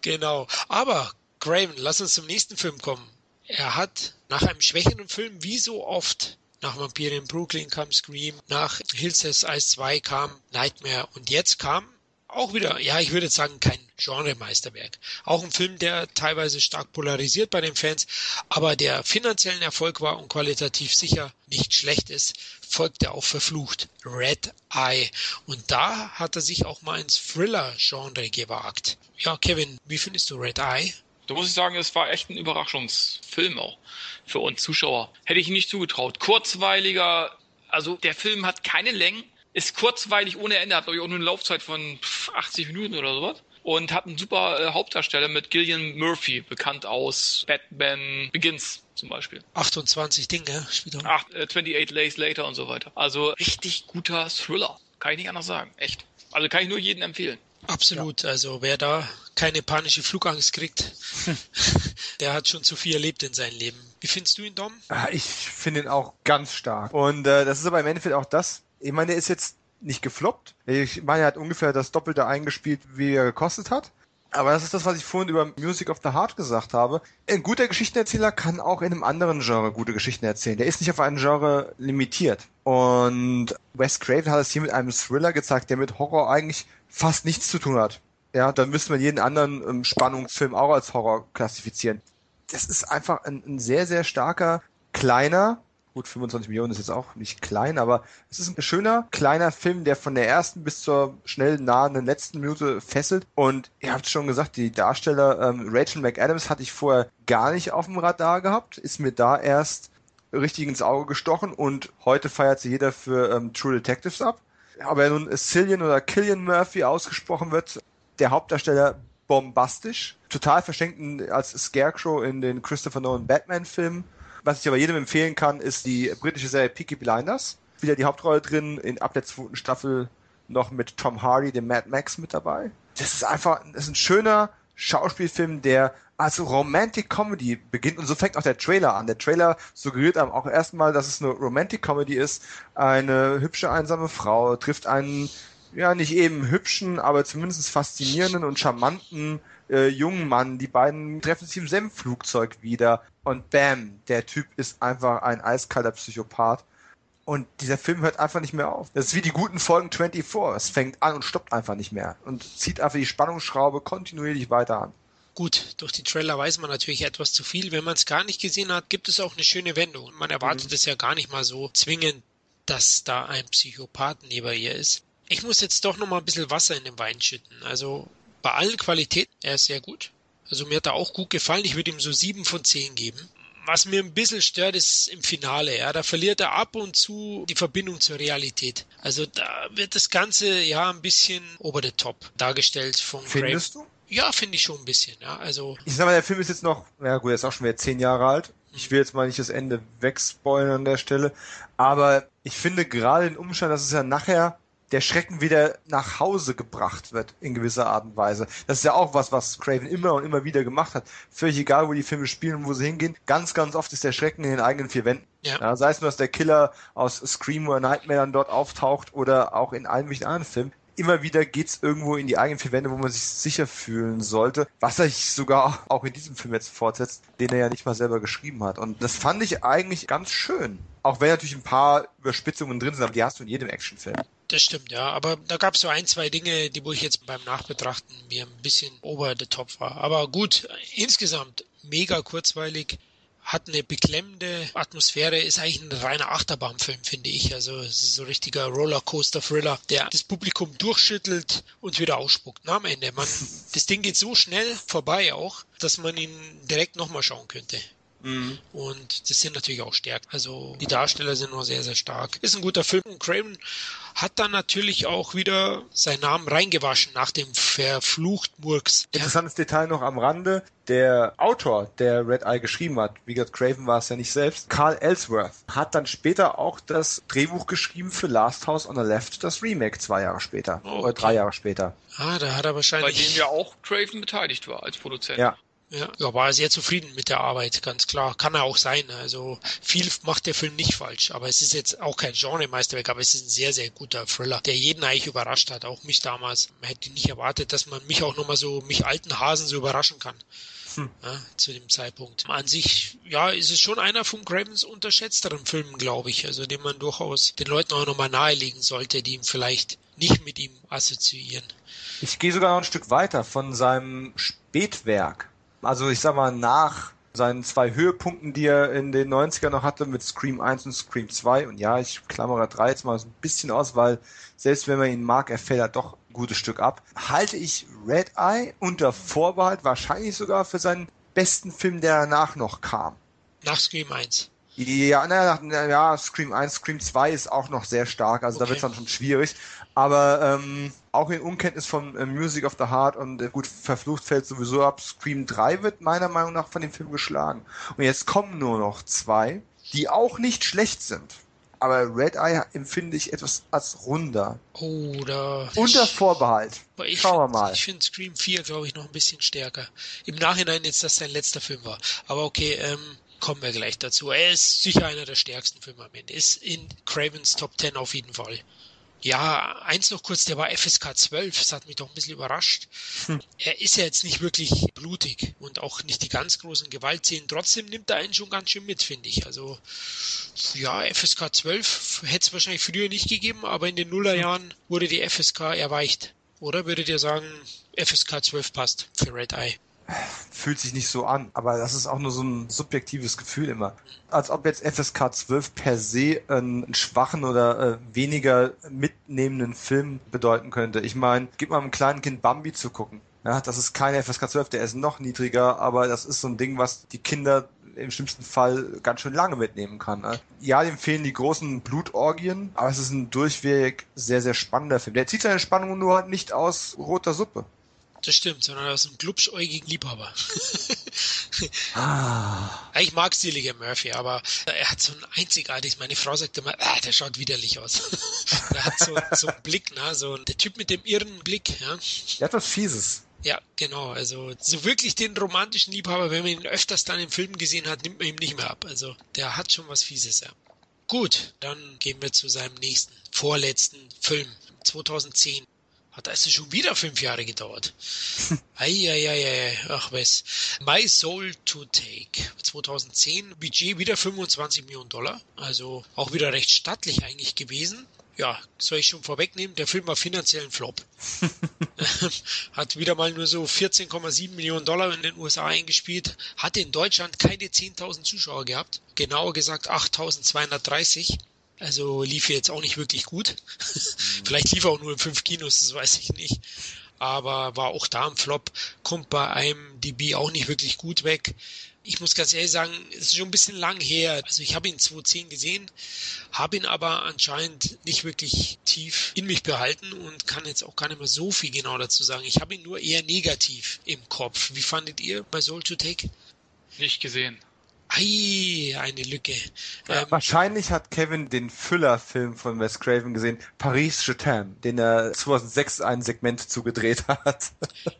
genau. Aber Craven, lass uns zum nächsten Film kommen. Er hat nach einem schwächeren Film, wie so oft, nach Vampire in Brooklyn kam Scream, nach Hills Has Eyes 2 kam Nightmare und jetzt kam auch wieder, ja, ich würde sagen, kein Genremeisterwerk. Auch ein Film, der teilweise stark polarisiert bei den Fans, aber der finanziellen Erfolg war und qualitativ sicher nicht schlecht ist, folgte auch verflucht. Red Eye. Und da hat er sich auch mal ins Thriller-Genre gewagt. Ja, Kevin, wie findest du Red Eye? Da muss ich sagen, es war echt ein Überraschungsfilm auch für uns Zuschauer. Hätte ich nicht zugetraut. Kurzweiliger, also der Film hat keine Längen, ist kurzweilig ohne Ende, hat glaube ich auch nur eine Laufzeit von 80 Minuten oder sowas. Und hat einen super äh, Hauptdarsteller mit Gillian Murphy, bekannt aus Batman Begins zum Beispiel. 28 Dinge spielt er. Ach, äh, 28 Days Later und so weiter. Also richtig guter Thriller. Kann ich nicht anders sagen. Echt. Also kann ich nur jedem empfehlen. Absolut. Ja. Also wer da keine panische Flugangst kriegt, der hat schon zu viel erlebt in seinem Leben. Wie findest du ihn, Dom? Ah, ich finde ihn auch ganz stark. Und äh, das ist aber im Endeffekt auch das, ich meine, der ist jetzt nicht gefloppt. Ich meine, er hat ungefähr das Doppelte eingespielt, wie er gekostet hat. Aber das ist das, was ich vorhin über Music of the Heart gesagt habe. Ein guter Geschichtenerzähler kann auch in einem anderen Genre gute Geschichten erzählen. Der ist nicht auf ein Genre limitiert. Und Wes Craven hat es hier mit einem Thriller gezeigt, der mit Horror eigentlich fast nichts zu tun hat. Ja, dann müsste man jeden anderen ähm, Spannungsfilm auch als Horror klassifizieren. Das ist einfach ein, ein sehr, sehr starker, kleiner, Gut, 25 Millionen ist jetzt auch nicht klein, aber es ist ein schöner, kleiner Film, der von der ersten bis zur schnell nahenden letzten Minute fesselt. Und ihr habt schon gesagt, die Darsteller ähm, Rachel McAdams hatte ich vorher gar nicht auf dem Radar gehabt, ist mir da erst richtig ins Auge gestochen und heute feiert sie jeder für ähm, True Detectives ab. Aber nun Cillian oder Killian Murphy ausgesprochen wird, der Hauptdarsteller bombastisch, total verschenkt als Scarecrow in den Christopher Nolan Batman-Filmen was ich aber jedem empfehlen kann, ist die britische Serie Peaky Blinders. Wieder die Hauptrolle drin, in ab der zweiten Staffel noch mit Tom Hardy, dem Mad Max mit dabei. Das ist einfach, das ist ein schöner Schauspielfilm, der als Romantic Comedy beginnt und so fängt auch der Trailer an. Der Trailer suggeriert einem auch erstmal, dass es eine Romantic Comedy ist. Eine hübsche einsame Frau trifft einen ja nicht eben hübschen, aber zumindest faszinierenden und charmanten äh, jungen Mann. Die beiden treffen sich im Senfflugzeug wieder und bam, der Typ ist einfach ein eiskalter Psychopath. Und dieser Film hört einfach nicht mehr auf. Das ist wie die guten Folgen 24. Es fängt an und stoppt einfach nicht mehr und zieht einfach die Spannungsschraube kontinuierlich weiter an. Gut, durch die Trailer weiß man natürlich etwas zu viel. Wenn man es gar nicht gesehen hat, gibt es auch eine schöne Wendung. Man erwartet mhm. es ja gar nicht mal so zwingend, dass da ein Psychopath neben ihr ist. Ich muss jetzt doch noch mal ein bisschen Wasser in den Wein schütten. Also bei allen Qualitäten, er ist sehr gut. Also mir hat er auch gut gefallen. Ich würde ihm so sieben von zehn geben. Was mir ein bisschen stört, ist im Finale. Ja, da verliert er ab und zu die Verbindung zur Realität. Also da wird das Ganze ja ein bisschen over the top dargestellt von Findest Graham. du? Ja, finde ich schon ein bisschen. Ja, also ich sag mal, der Film ist jetzt noch, ja gut, er ist auch schon wieder zehn Jahre alt. Ich will jetzt mal nicht das Ende wegspoilern an der Stelle, aber ich finde gerade den Umstand, dass es ja nachher der Schrecken wieder nach Hause gebracht wird in gewisser Art und Weise. Das ist ja auch was, was Craven immer und immer wieder gemacht hat. Völlig egal, wo die Filme spielen und wo sie hingehen. Ganz, ganz oft ist der Schrecken in den eigenen vier Wänden. Ja. ja sei es nur, dass der Killer aus Scream oder Nightmare dann dort auftaucht oder auch in allen möglichen anderen Filmen immer wieder geht's irgendwo in die eigenen vier Wände, wo man sich sicher fühlen sollte, was er sich sogar auch in diesem Film jetzt fortsetzt, den er ja nicht mal selber geschrieben hat. Und das fand ich eigentlich ganz schön. Auch wenn natürlich ein paar Überspitzungen drin sind, aber die hast du in jedem Actionfilm. Das stimmt, ja. Aber da gab es so ein, zwei Dinge, die wo ich jetzt beim Nachbetrachten mir ein bisschen over the top war. Aber gut, insgesamt mega kurzweilig, hat eine beklemmende Atmosphäre, ist eigentlich ein reiner Achterbahnfilm, finde ich. Also es ist so ein richtiger Rollercoaster-Thriller, der das Publikum durchschüttelt und wieder ausspuckt. Na, am Ende. Man, das Ding geht so schnell vorbei auch, dass man ihn direkt nochmal schauen könnte. Mhm. Und das sind natürlich auch Stärken. Also die Darsteller sind noch sehr, sehr stark. Ist ein guter Film. Craven hat dann natürlich auch wieder seinen Namen reingewaschen nach dem verflucht Murks. Interessantes ja. Detail noch am Rande. Der Autor, der Red Eye geschrieben hat, wie gesagt, Craven war es ja nicht selbst, Carl Ellsworth, hat dann später auch das Drehbuch geschrieben für Last House on the Left, das Remake zwei Jahre später. Okay. Oder drei Jahre später. Ah, da hat er wahrscheinlich... Bei dem ja auch Craven beteiligt war als Produzent. Ja, Ja, ja, war er sehr zufrieden mit der Arbeit, ganz klar. Kann er auch sein. Also viel macht der Film nicht falsch, aber es ist jetzt auch kein Genre-Meisterwerk, aber es ist ein sehr, sehr guter Thriller, der jeden eigentlich überrascht hat, auch mich damals. Man hätte nicht erwartet, dass man mich auch nochmal so, mich alten Hasen so überraschen kann. Hm. Ja, zu dem Zeitpunkt. An sich, ja, ist es schon einer von Cravens unterschätzteren Filmen, glaube ich. Also den man durchaus den Leuten auch nochmal nahelegen sollte, die ihm vielleicht nicht mit ihm assoziieren. Ich gehe sogar noch ein Stück weiter von seinem Spätwerk. Also ich sag mal, nach seinen zwei Höhepunkten, die er in den 90ern noch hatte mit Scream 1 und Scream 2. Und ja, ich klammere 3 jetzt mal so ein bisschen aus, weil selbst wenn man ihn mag, er fällt halt doch ein gutes Stück ab. Halte ich Red Eye unter Vorbehalt wahrscheinlich sogar für seinen besten Film, der danach noch kam. Nach Scream 1. Ja, naja, na, ja, Scream 1, Scream 2 ist auch noch sehr stark, also okay. da wird es dann schon schwierig. Aber ähm, auch in Unkenntnis von äh, Music of the Heart und äh, gut, verflucht fällt sowieso ab. Scream 3 wird meiner Meinung nach von dem Film geschlagen. Und jetzt kommen nur noch zwei, die auch nicht schlecht sind. Aber Red Eye empfinde ich etwas als runder. Oh, da. Unter Vorbehalt. Ich Schauen wir mal. Ich finde Scream 4, glaube ich, noch ein bisschen stärker. Im Nachhinein jetzt, dass sein letzter Film war. Aber okay, ähm, kommen wir gleich dazu. Er ist sicher einer der stärksten Filme am Ende. Ist in Cravens Top 10 auf jeden Fall. Ja, eins noch kurz, der war FSK 12, das hat mich doch ein bisschen überrascht. Hm. Er ist ja jetzt nicht wirklich blutig und auch nicht die ganz großen Gewaltszenen. Trotzdem nimmt er einen schon ganz schön mit, finde ich. Also, ja, FSK 12 hätte es wahrscheinlich früher nicht gegeben, aber in den Nullerjahren wurde die FSK erweicht. Oder würdet ihr sagen, FSK 12 passt für Red Eye? Fühlt sich nicht so an, aber das ist auch nur so ein subjektives Gefühl immer. Als ob jetzt FSK 12 per se einen schwachen oder äh, weniger mitnehmenden Film bedeuten könnte. Ich meine, gib mal einem kleinen Kind Bambi zu gucken. Ja, das ist kein FSK 12, der ist noch niedriger, aber das ist so ein Ding, was die Kinder im schlimmsten Fall ganz schön lange mitnehmen kann. Ne? Ja, dem fehlen die großen Blutorgien, aber es ist ein durchweg sehr, sehr spannender Film. Der zieht seine Spannung nur halt nicht aus roter Suppe. Das stimmt, sondern aus einem glubschäugigen Liebhaber. ah. Ich mag Stilliger Murphy, aber er hat so ein einzigartiges, meine Frau sagt immer, ah, der schaut widerlich aus. er hat so, so einen Blick, ne? so der Typ mit dem irren Blick. Ja? Der hat was Fieses. Ja, genau. Also so wirklich den romantischen Liebhaber, wenn man ihn öfters dann im Film gesehen hat, nimmt man ihm nicht mehr ab. Also der hat schon was Fieses, ja. Gut, dann gehen wir zu seinem nächsten, vorletzten Film, 2010. Hat das schon wieder fünf Jahre gedauert. Eieiei, ach was. My Soul to Take. 2010, Budget wieder 25 Millionen Dollar. Also auch wieder recht stattlich eigentlich gewesen. Ja, soll ich schon vorwegnehmen, der Film war finanziell ein Flop. hat wieder mal nur so 14,7 Millionen Dollar in den USA eingespielt, hatte in Deutschland keine 10.000 Zuschauer gehabt, genauer gesagt 8.230 also lief jetzt auch nicht wirklich gut. Vielleicht lief er auch nur in fünf Kinos, das weiß ich nicht. Aber war auch da im Flop, kommt bei einem DB auch nicht wirklich gut weg. Ich muss ganz ehrlich sagen, es ist schon ein bisschen lang her. Also ich habe ihn 2010 gesehen, habe ihn aber anscheinend nicht wirklich tief in mich behalten und kann jetzt auch gar nicht mehr so viel genau dazu sagen. Ich habe ihn nur eher negativ im Kopf. Wie fandet ihr bei Soul to Take? Nicht gesehen. Ei, eine Lücke. Ja, ähm, wahrscheinlich hat Kevin den Füller-Film von Wes Craven gesehen, Paris Je den er 2006 ein Segment zugedreht hat.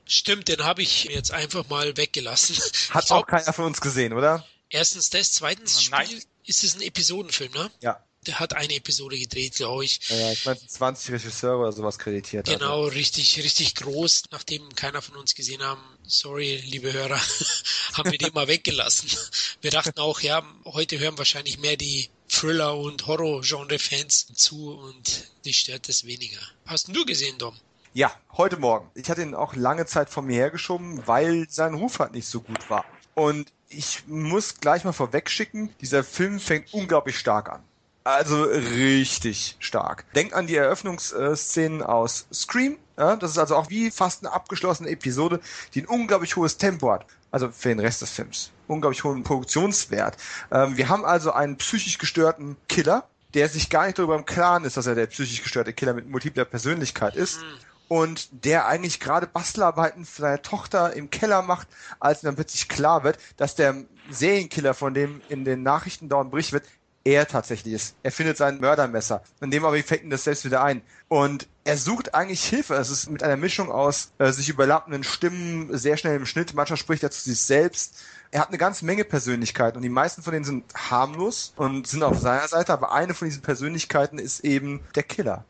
Stimmt, den habe ich jetzt einfach mal weggelassen. Hat glaub, auch keiner von uns gesehen, oder? Erstens das, zweitens Spiel, ist es ein Episodenfilm, ne? Ja der hat eine Episode gedreht, glaube ich. Ja, ich meine 20 Regisseure oder sowas kreditiert. Genau, also. richtig, richtig groß. Nachdem keiner von uns gesehen haben, sorry, liebe Hörer, haben wir den mal weggelassen. Wir dachten auch, ja, heute hören wahrscheinlich mehr die Thriller- und Horror-Genre-Fans zu und die stört es weniger. Hast du gesehen, Dom? Ja, heute Morgen. Ich hatte ihn auch lange Zeit von mir hergeschoben, weil sein Ruf halt nicht so gut war. Und ich muss gleich mal vorwegschicken, dieser Film fängt unglaublich stark an. Also richtig stark. Denk an die Eröffnungsszenen aus Scream. Ja, das ist also auch wie fast eine abgeschlossene Episode, die ein unglaublich hohes Tempo hat. Also für den Rest des Films. Unglaublich hohen Produktionswert. Ähm, wir haben also einen psychisch gestörten Killer, der sich gar nicht darüber im Klaren ist, dass er der psychisch gestörte Killer mit multipler Persönlichkeit ist. Mhm. Und der eigentlich gerade Bastelarbeiten für seine Tochter im Keller macht, als dann plötzlich klar wird, dass der Serienkiller, von dem in den Nachrichten dauernd berichtet wird, er tatsächlich ist. Er findet sein Mördermesser. In dem aber fällt ihm das selbst wieder ein. Und er sucht eigentlich Hilfe. Es ist mit einer Mischung aus äh, sich überlappenden Stimmen, sehr schnell im Schnitt. Manchmal spricht er zu sich selbst. Er hat eine ganze Menge Persönlichkeiten und die meisten von denen sind harmlos und sind auf seiner Seite, aber eine von diesen Persönlichkeiten ist eben der Killer.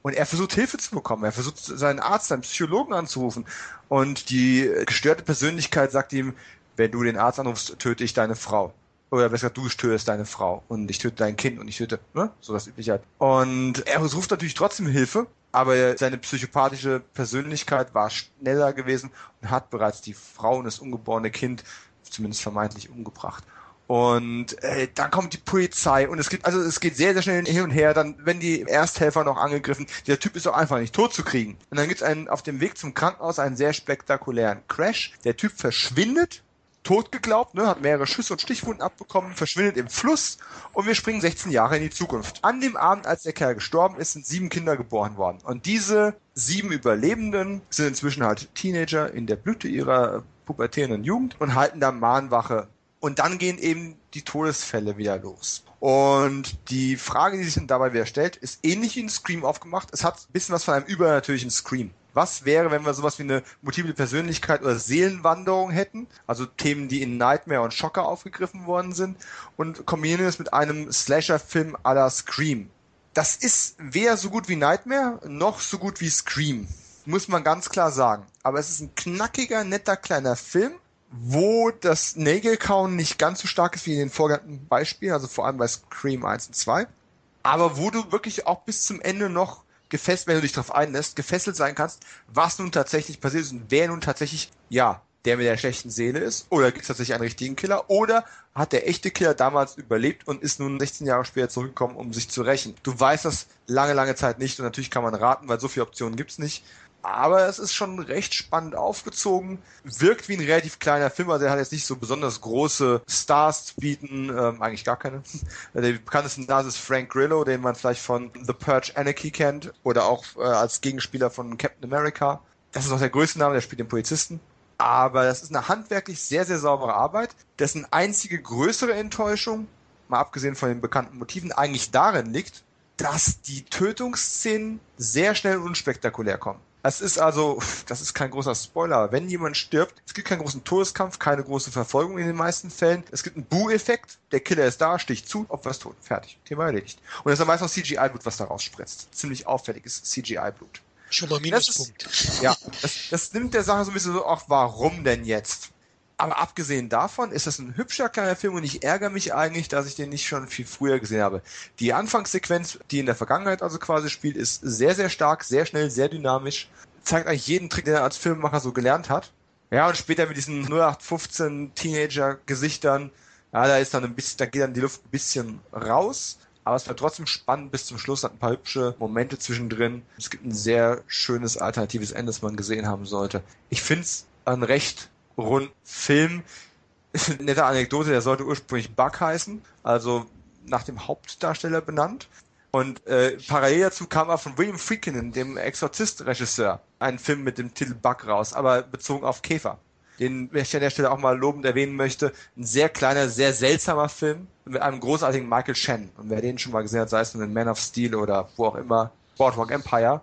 Und er versucht Hilfe zu bekommen. Er versucht seinen Arzt, seinen Psychologen anzurufen. Und die gestörte Persönlichkeit sagt ihm, wenn du den Arzt anrufst, töte ich deine Frau. Oder besser du tötest deine Frau und ich töte dein Kind und ich töte, ne? So das übliche halt. Und er ruft natürlich trotzdem Hilfe, aber seine psychopathische Persönlichkeit war schneller gewesen und hat bereits die Frau und das ungeborene Kind zumindest vermeintlich umgebracht. Und äh, dann kommt die Polizei und es geht, also es geht sehr, sehr schnell hin und her. Dann werden die Ersthelfer noch angegriffen. Der Typ ist doch einfach nicht tot zu kriegen. Und dann gibt es einen auf dem Weg zum Krankenhaus einen sehr spektakulären Crash. Der Typ verschwindet tot geglaubt, ne, hat mehrere Schüsse und Stichwunden abbekommen, verschwindet im Fluss und wir springen 16 Jahre in die Zukunft. An dem Abend, als der Kerl gestorben ist, sind sieben Kinder geboren worden. Und diese sieben Überlebenden sind inzwischen halt Teenager in der Blüte ihrer pubertierenden Jugend und halten da Mahnwache. Und dann gehen eben die Todesfälle wieder los. Und die Frage, die sich dabei wieder stellt, ist ähnlich wie in Scream aufgemacht. Es hat ein bisschen was von einem übernatürlichen Scream. Was wäre, wenn wir sowas wie eine multiple Persönlichkeit oder Seelenwanderung hätten? Also Themen, die in Nightmare und Schocker aufgegriffen worden sind und kombinieren es mit einem Slasher-Film à la Scream. Das ist weder so gut wie Nightmare, noch so gut wie Scream. Muss man ganz klar sagen. Aber es ist ein knackiger, netter kleiner Film, wo das Nägelkauen nicht ganz so stark ist wie in den vorgenannten Beispielen, also vor allem bei Scream 1 und 2. Aber wo du wirklich auch bis zum Ende noch gefesselt, wenn du dich darauf einlässt, gefesselt sein kannst, was nun tatsächlich passiert ist und wer nun tatsächlich, ja, der mit der schlechten Seele ist, oder gibt es tatsächlich einen richtigen Killer, oder hat der echte Killer damals überlebt und ist nun 16 Jahre später zurückgekommen, um sich zu rächen. Du weißt das lange, lange Zeit nicht und natürlich kann man raten, weil so viele Optionen gibt's nicht. Aber es ist schon recht spannend aufgezogen. Wirkt wie ein relativ kleiner Film, also er hat jetzt nicht so besonders große Stars zu bieten, ähm, eigentlich gar keine. Der bekannteste Nase ist Frank Grillo, den man vielleicht von The Purge Anarchy kennt oder auch äh, als Gegenspieler von Captain America. Das ist auch der größte Name, der spielt den Polizisten. Aber das ist eine handwerklich sehr, sehr saubere Arbeit, dessen einzige größere Enttäuschung, mal abgesehen von den bekannten Motiven, eigentlich darin liegt, dass die Tötungsszenen sehr schnell und unspektakulär kommen. Es ist also, das ist kein großer Spoiler, wenn jemand stirbt, es gibt keinen großen Todeskampf, keine große Verfolgung in den meisten Fällen. Es gibt einen Boo-Effekt, der Killer ist da, sticht zu, Opfer ist tot, fertig, Thema erledigt. Und es ist meist noch CGI-Blut, was da rausspritzt. Ziemlich auffälliges CGI-Blut. Schon mal Minuspunkt. Ist, ja, das, das nimmt der Sache so ein bisschen so, ach, warum denn jetzt? Aber abgesehen davon ist das ein hübscher kleiner Film und ich ärgere mich eigentlich, dass ich den nicht schon viel früher gesehen habe. Die Anfangssequenz, die in der Vergangenheit also quasi spielt, ist sehr, sehr stark, sehr schnell, sehr dynamisch. Zeigt eigentlich jeden Trick, den er als Filmemacher so gelernt hat. Ja, und später mit diesen 0815 Teenager-Gesichtern, ja, da ist dann ein bisschen, da geht dann die Luft ein bisschen raus. Aber es war trotzdem spannend bis zum Schluss, hat ein paar hübsche Momente zwischendrin. Es gibt ein sehr schönes alternatives Ende, das man gesehen haben sollte. Ich finde es ein recht rund Film. Nette Anekdote, der sollte ursprünglich Buck heißen, also nach dem Hauptdarsteller benannt. Und äh, parallel dazu kam er von William Friedkin, dem Exorzist-Regisseur, ein Film mit dem Titel Buck raus, aber bezogen auf Käfer. Den ich an der Stelle auch mal lobend erwähnen möchte. Ein sehr kleiner, sehr seltsamer Film mit einem großartigen Michael Shannon. Und wer den schon mal gesehen hat, sei es nun in Man of Steel oder wo auch immer, Boardwalk Empire,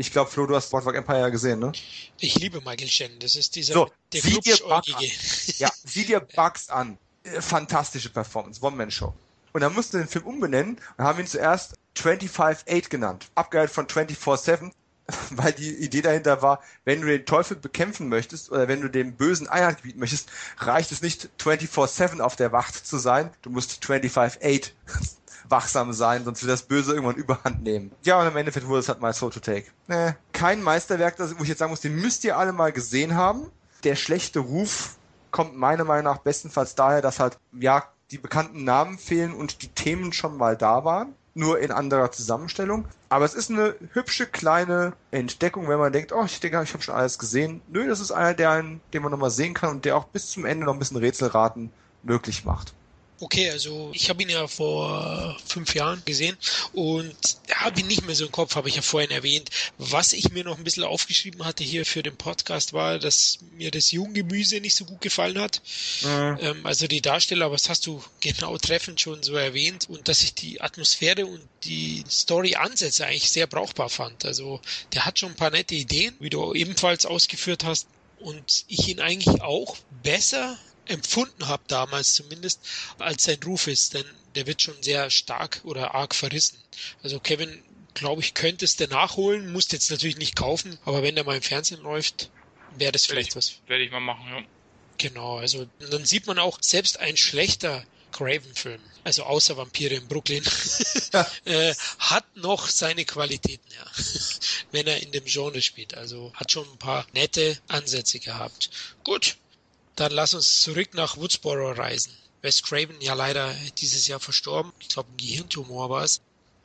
ich glaube, Flo, du hast Boardwalk Empire gesehen, ne? Ich liebe Michael Shannon. Das ist dieser so, der sieh dir Flutschäugige. Ja, sieh dir Bugs an. Äh, Fantastische Performance, One-Man-Show. Und dann mussten wir den Film umbenennen und haben ihn zuerst 25-8 genannt. Abgeleitet von 24-7, weil die Idee dahinter war, wenn du den Teufel bekämpfen möchtest oder wenn du dem Bösen Einhalt gebieten möchtest, reicht es nicht 24-7 auf der Wacht zu sein, du musst 25-8 wachsam sein, sonst wird das Böse irgendwann überhand nehmen. Ja, und im Endeffekt wurde es halt My Soul to Take. Nee, kein Meisterwerk, das, wo ich jetzt sagen muss, den müsst ihr alle mal gesehen haben. Der schlechte Ruf kommt meiner Meinung nach bestenfalls daher, dass halt, ja, die bekannten Namen fehlen und die Themen schon mal da waren nur in anderer Zusammenstellung. Aber es ist eine hübsche kleine Entdeckung, wenn man denkt, oh, ich denke, ich habe schon alles gesehen. Nö, das ist einer, der einen, den man nochmal sehen kann und der auch bis zum Ende noch ein bisschen Rätselraten möglich macht. Okay, also ich habe ihn ja vor fünf Jahren gesehen und habe ihn nicht mehr so im Kopf, habe ich ja vorhin erwähnt. Was ich mir noch ein bisschen aufgeschrieben hatte hier für den Podcast war, dass mir das Junggemüse nicht so gut gefallen hat. Mhm. Ähm, also die Darsteller, aber das hast du genau treffend schon so erwähnt und dass ich die Atmosphäre und die Story-Ansätze eigentlich sehr brauchbar fand. Also der hat schon ein paar nette Ideen, wie du ebenfalls ausgeführt hast und ich ihn eigentlich auch besser empfunden habe damals zumindest, als sein Ruf ist, denn der wird schon sehr stark oder arg verrissen. Also Kevin, glaube ich, könntest du nachholen, musst jetzt natürlich nicht kaufen, aber wenn der mal im Fernsehen läuft, wäre das vielleicht ich, was. Werde ich mal machen, ja. Genau, also dann sieht man auch, selbst ein schlechter Craven-Film, also außer Vampire in Brooklyn, äh, hat noch seine Qualitäten, ja, wenn er in dem Genre spielt. Also hat schon ein paar nette Ansätze gehabt. Gut, dann lass uns zurück nach Woodsboro reisen. Wes Craven ja leider dieses Jahr verstorben. Ich glaube, ein Gehirntumor war es.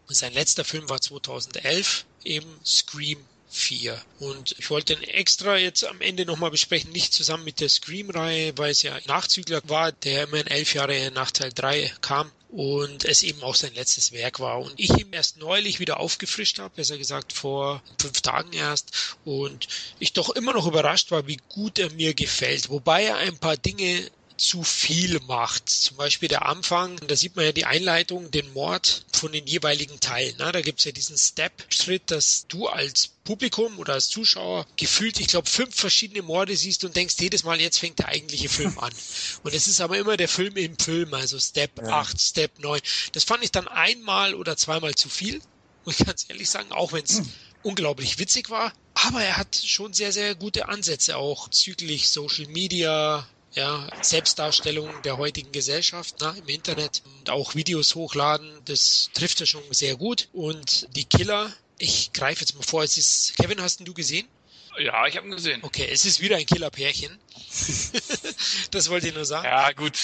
Sein letzter Film war 2011, eben Scream 4. Und ich wollte den extra jetzt am Ende nochmal besprechen, nicht zusammen mit der Scream-Reihe, weil es ja Nachzügler war, der immerhin elf Jahre nach Teil 3 kam und es eben auch sein letztes Werk war. Und ich ihn erst neulich wieder aufgefrischt habe, besser gesagt vor fünf Tagen erst, und ich doch immer noch überrascht war, wie gut er mir gefällt. Wobei er ein paar Dinge zu viel macht. Zum Beispiel der Anfang, da sieht man ja die Einleitung, den Mord von den jeweiligen Teilen. Ne? Da gibt's ja diesen Step-Schritt, dass du als Publikum oder als Zuschauer gefühlt, ich glaube, fünf verschiedene Morde siehst und denkst jedes Mal, jetzt fängt der eigentliche Film an. Und es ist aber immer der Film im Film, also Step ja. 8, Step 9. Das fand ich dann einmal oder zweimal zu viel, muss ich ganz ehrlich sagen, auch wenn es hm. unglaublich witzig war. Aber er hat schon sehr, sehr gute Ansätze auch züglich Social Media, ja, Selbstdarstellung der heutigen Gesellschaft na, im Internet und auch Videos hochladen, das trifft er schon sehr gut. Und die Killer, ich greife jetzt mal vor, es ist, Kevin, hast du gesehen? Ja, ich habe ihn gesehen. Okay, es ist wieder ein Killerpärchen. das wollte ich nur sagen. Ja, gut.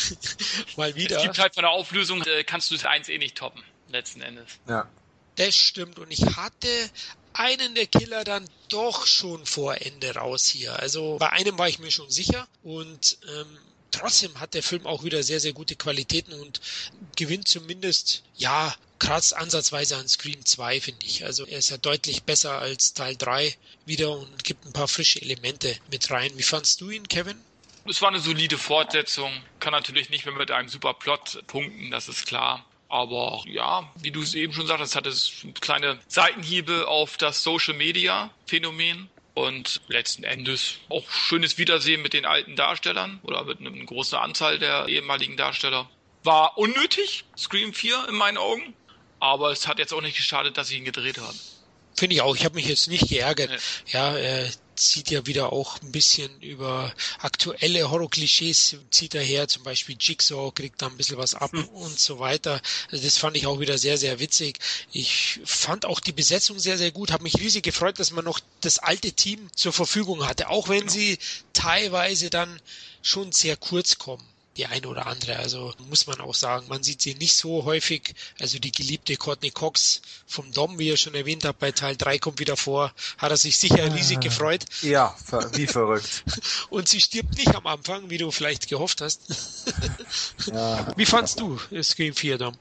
mal wieder. Es gibt halt von der Auflösung, äh, kannst du das eins eh nicht toppen, letzten Endes. Ja. Das stimmt. Und ich hatte einen der Killer dann doch schon vor Ende raus hier. Also bei einem war ich mir schon sicher und ähm, trotzdem hat der Film auch wieder sehr, sehr gute Qualitäten und gewinnt zumindest, ja, krass ansatzweise an Scream 2, finde ich. Also er ist ja deutlich besser als Teil 3 wieder und gibt ein paar frische Elemente mit rein. Wie fandst du ihn, Kevin? Es war eine solide Fortsetzung. Kann natürlich nicht mehr mit einem super Plot punkten, das ist klar. Aber ja, wie du es eben schon sagtest, hat es kleine Seitenhiebe auf das Social Media Phänomen und letzten Endes auch schönes Wiedersehen mit den alten Darstellern oder mit einer großen Anzahl der ehemaligen Darsteller. War unnötig, Scream 4 in meinen Augen, aber es hat jetzt auch nicht geschadet, dass sie ihn gedreht haben. Finde ich auch. Ich habe mich jetzt nicht geärgert. Nee. Ja, äh, zieht ja wieder auch ein bisschen über aktuelle Horror-Klischees, zieht er her, zum Beispiel Jigsaw kriegt da ein bisschen was ab hm. und so weiter. Also das fand ich auch wieder sehr, sehr witzig. Ich fand auch die Besetzung sehr, sehr gut, habe mich riesig gefreut, dass man noch das alte Team zur Verfügung hatte, auch wenn genau. sie teilweise dann schon sehr kurz kommen die eine oder andere. Also muss man auch sagen, man sieht sie nicht so häufig. Also die geliebte Courtney Cox vom Dom, wie ihr schon erwähnt habt, bei Teil 3 kommt wieder vor, hat er sich sicher riesig gefreut. Ja, wie verrückt. Und sie stirbt nicht am Anfang, wie du vielleicht gehofft hast. ja. Wie fandst du Scream 4, Dom?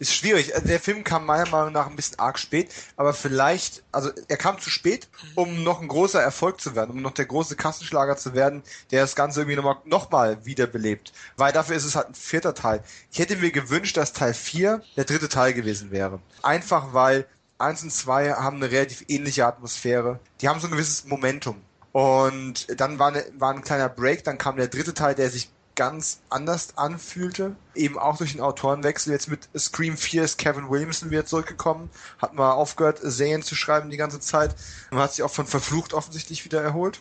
Ist schwierig. Äh, der Film kam meiner Meinung nach ein bisschen arg spät, aber vielleicht, also er kam zu spät, um noch ein großer Erfolg zu werden, um noch der große Kassenschlager zu werden, der das Ganze irgendwie nochmal noch mal wiederbelebt. Weil dafür ist es halt ein vierter Teil. Ich hätte mir gewünscht, dass Teil 4 der dritte Teil gewesen wäre. Einfach weil 1 und 2 haben eine relativ ähnliche Atmosphäre. Die haben so ein gewisses Momentum. Und dann war, eine, war ein kleiner Break, dann kam der dritte Teil, der sich ganz anders anfühlte. Eben auch durch den Autorenwechsel. Jetzt mit Scream 4 ist Kevin Williamson wieder zurückgekommen. Hat mal aufgehört, Serien zu schreiben die ganze Zeit. Man hat sich auch von Verflucht offensichtlich wieder erholt.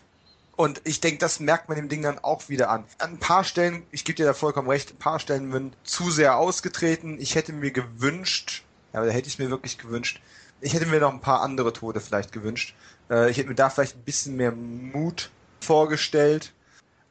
Und ich denke, das merkt man dem Ding dann auch wieder an. An ein paar Stellen, ich gebe dir da vollkommen recht, ein paar Stellen sind zu sehr ausgetreten. Ich hätte mir gewünscht, ja, da hätte ich es mir wirklich gewünscht, ich hätte mir noch ein paar andere Tode vielleicht gewünscht. Äh, ich hätte mir da vielleicht ein bisschen mehr Mut vorgestellt.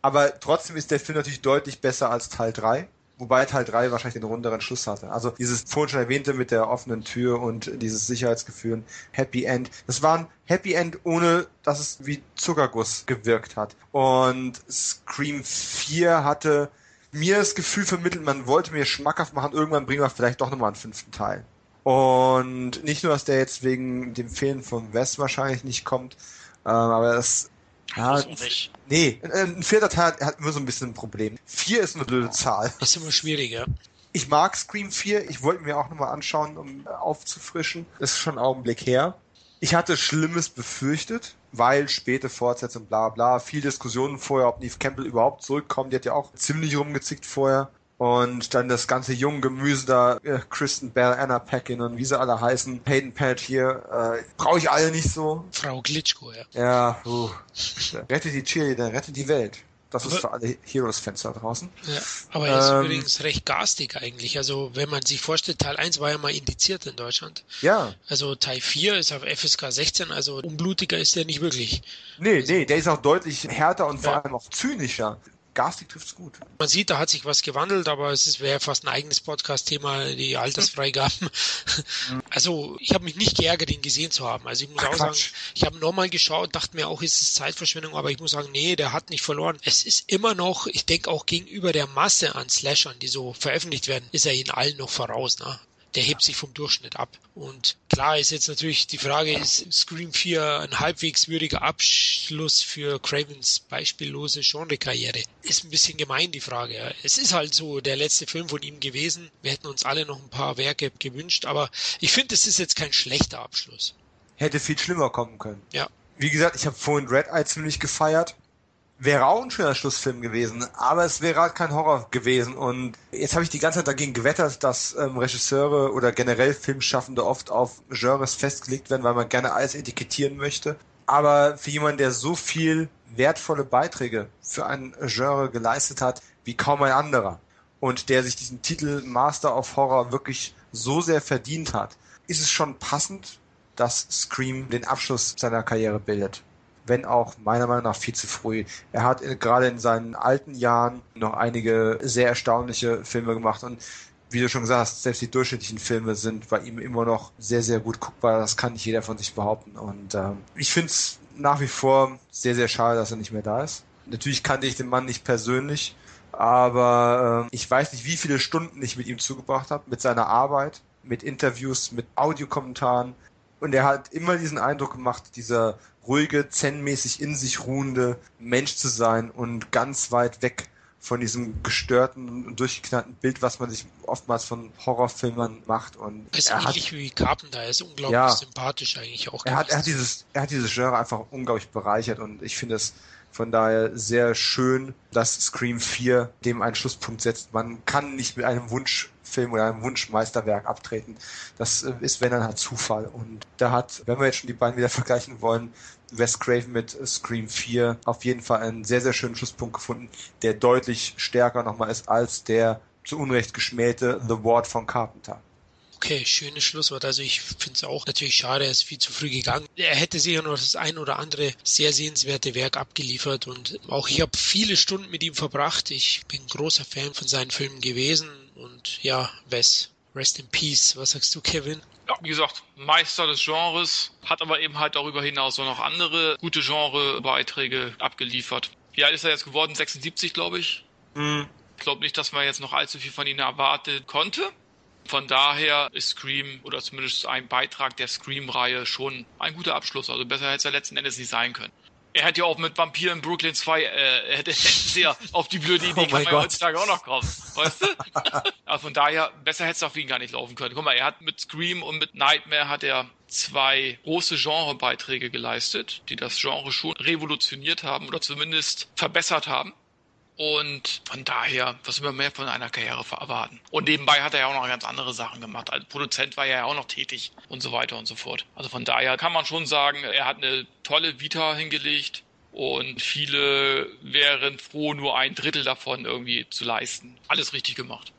Aber trotzdem ist der Film natürlich deutlich besser als Teil 3. Wobei Teil 3 wahrscheinlich den runderen Schluss hatte. Also dieses vorhin schon erwähnte mit der offenen Tür und dieses Sicherheitsgefühl, Happy End. Das war ein Happy End, ohne dass es wie Zuckerguss gewirkt hat. Und Scream 4 hatte mir das Gefühl vermittelt, man wollte mir schmackhaft machen, irgendwann bringen wir vielleicht doch nochmal einen fünften Teil. Und nicht nur, dass der jetzt wegen dem Fehlen von West wahrscheinlich nicht kommt, ähm, aber das ja, nicht. Nee, ein vierter Teil hat, hat immer so ein bisschen ein Problem. Vier ist eine blöde Zahl. Ist immer schwieriger. Ich mag Scream 4. Ich wollte mir auch nochmal anschauen, um aufzufrischen. Das ist schon ein Augenblick her. Ich hatte Schlimmes befürchtet, weil späte Fortsetzung, bla bla, viel Diskussionen vorher, ob Neve Campbell überhaupt zurückkommt. Die hat ja auch ziemlich rumgezickt vorher. Und dann das ganze junge Gemüse da, äh, Kristen Bell, Anna Paquin und wie sie alle heißen, Hayden hier, äh, brauche ich alle nicht so. Frau Glitschko, ja. Ja, uh, rettet die Cheerleader, rettet die Welt. Das aber, ist für alle Heroes-Fans da draußen. Ja, aber er ist ähm, übrigens recht garstig eigentlich. Also wenn man sich vorstellt, Teil 1 war ja mal indiziert in Deutschland. Ja. Also Teil 4 ist auf FSK 16, also unblutiger ist der nicht wirklich. Nee, also, nee, der ist auch deutlich härter und ja. vor allem auch zynischer garstig trifft's gut. Man sieht, da hat sich was gewandelt, aber es wäre fast ein eigenes Podcast-Thema, die Altersfreigaben. also ich habe mich nicht geärgert, ihn gesehen zu haben. Also ich muss Ach, auch Quatsch. sagen, ich habe nochmal geschaut, dachte mir auch, ist es Zeitverschwendung, aber ich muss sagen, nee, der hat nicht verloren. Es ist immer noch, ich denke auch gegenüber der Masse an Slashern, die so veröffentlicht werden, ist er in allen noch voraus. Ne? Der hebt sich vom Durchschnitt ab. Und klar ist jetzt natürlich die Frage, ist Scream 4 ein halbwegs würdiger Abschluss für Cravens beispiellose Genrekarriere? Ist ein bisschen gemein, die Frage. Es ist halt so der letzte Film von ihm gewesen. Wir hätten uns alle noch ein paar Werke gewünscht, aber ich finde, es ist jetzt kein schlechter Abschluss. Hätte viel schlimmer kommen können. Ja. Wie gesagt, ich habe vorhin Red Eye ziemlich gefeiert wäre auch ein schöner Schlussfilm gewesen, aber es wäre halt kein Horror gewesen. Und jetzt habe ich die ganze Zeit dagegen gewettert, dass ähm, Regisseure oder generell Filmschaffende oft auf Genres festgelegt werden, weil man gerne alles etikettieren möchte. Aber für jemanden, der so viel wertvolle Beiträge für ein Genre geleistet hat, wie kaum ein anderer, und der sich diesen Titel Master of Horror wirklich so sehr verdient hat, ist es schon passend, dass Scream den Abschluss seiner Karriere bildet wenn auch meiner Meinung nach viel zu früh. Er hat gerade in seinen alten Jahren noch einige sehr erstaunliche Filme gemacht und wie du schon gesagt hast, selbst die durchschnittlichen Filme sind bei ihm immer noch sehr, sehr gut guckbar. Das kann nicht jeder von sich behaupten. Und ähm, ich finde es nach wie vor sehr, sehr schade, dass er nicht mehr da ist. Natürlich kannte ich den Mann nicht persönlich, aber äh, ich weiß nicht, wie viele Stunden ich mit ihm zugebracht habe, mit seiner Arbeit, mit Interviews, mit Audiokommentaren. Und er hat immer diesen Eindruck gemacht, dieser ruhige, zen-mäßig in sich ruhende Mensch zu sein und ganz weit weg von diesem gestörten und durchgeknallten Bild, was man sich oftmals von Horrorfilmern macht. Und er ist ähnlich hat, wie Carpenter, er ist unglaublich ja, sympathisch eigentlich auch. Er hat, er hat dieses, er hat dieses Genre einfach unglaublich bereichert und ich finde es von daher sehr schön, dass Scream 4 dem einen Schlusspunkt setzt. Man kann nicht mit einem Wunschfilm oder einem Wunschmeisterwerk abtreten. Das äh, ist, wenn dann halt Zufall. Und da hat, wenn wir jetzt schon die beiden wieder vergleichen wollen, Wes Craven mit Scream 4 auf jeden Fall einen sehr, sehr schönen Schlusspunkt gefunden, der deutlich stärker nochmal ist als der zu Unrecht geschmähte The Ward von Carpenter. Okay, schönes Schlusswort. Also ich finde es auch natürlich schade, er ist viel zu früh gegangen. Er hätte sicher noch das ein oder andere sehr sehenswerte Werk abgeliefert und auch ich habe viele Stunden mit ihm verbracht. Ich bin großer Fan von seinen Filmen gewesen und ja, Wes, rest in peace. Was sagst du, Kevin? Ja, wie gesagt, Meister des Genres, hat aber eben halt darüber hinaus auch noch andere gute Genrebeiträge abgeliefert. Wie alt ist er jetzt geworden? 76, glaube ich. Mhm. Ich glaube nicht, dass man jetzt noch allzu viel von ihm erwartet konnte. Von daher ist Scream oder zumindest ein Beitrag der Scream-Reihe schon ein guter Abschluss. Also besser hätte es ja letzten Endes nicht sein können. Er hätte ja auch mit Vampir in Brooklyn 2, äh, hätte sehr auf die blöde Idee oh kann man ja heutzutage auch noch kommen. Weißt du? also von daher, besser hätte es auf ihn gar nicht laufen können. Guck mal, er hat mit Scream und mit Nightmare hat er zwei große Genrebeiträge geleistet, die das Genre schon revolutioniert haben oder zumindest verbessert haben. Und von daher, was wir mehr von einer Karriere erwarten. Und nebenbei hat er ja auch noch ganz andere Sachen gemacht. Als Produzent war er ja auch noch tätig und so weiter und so fort. Also von daher kann man schon sagen, er hat eine tolle Vita hingelegt und viele wären froh, nur ein Drittel davon irgendwie zu leisten. Alles richtig gemacht.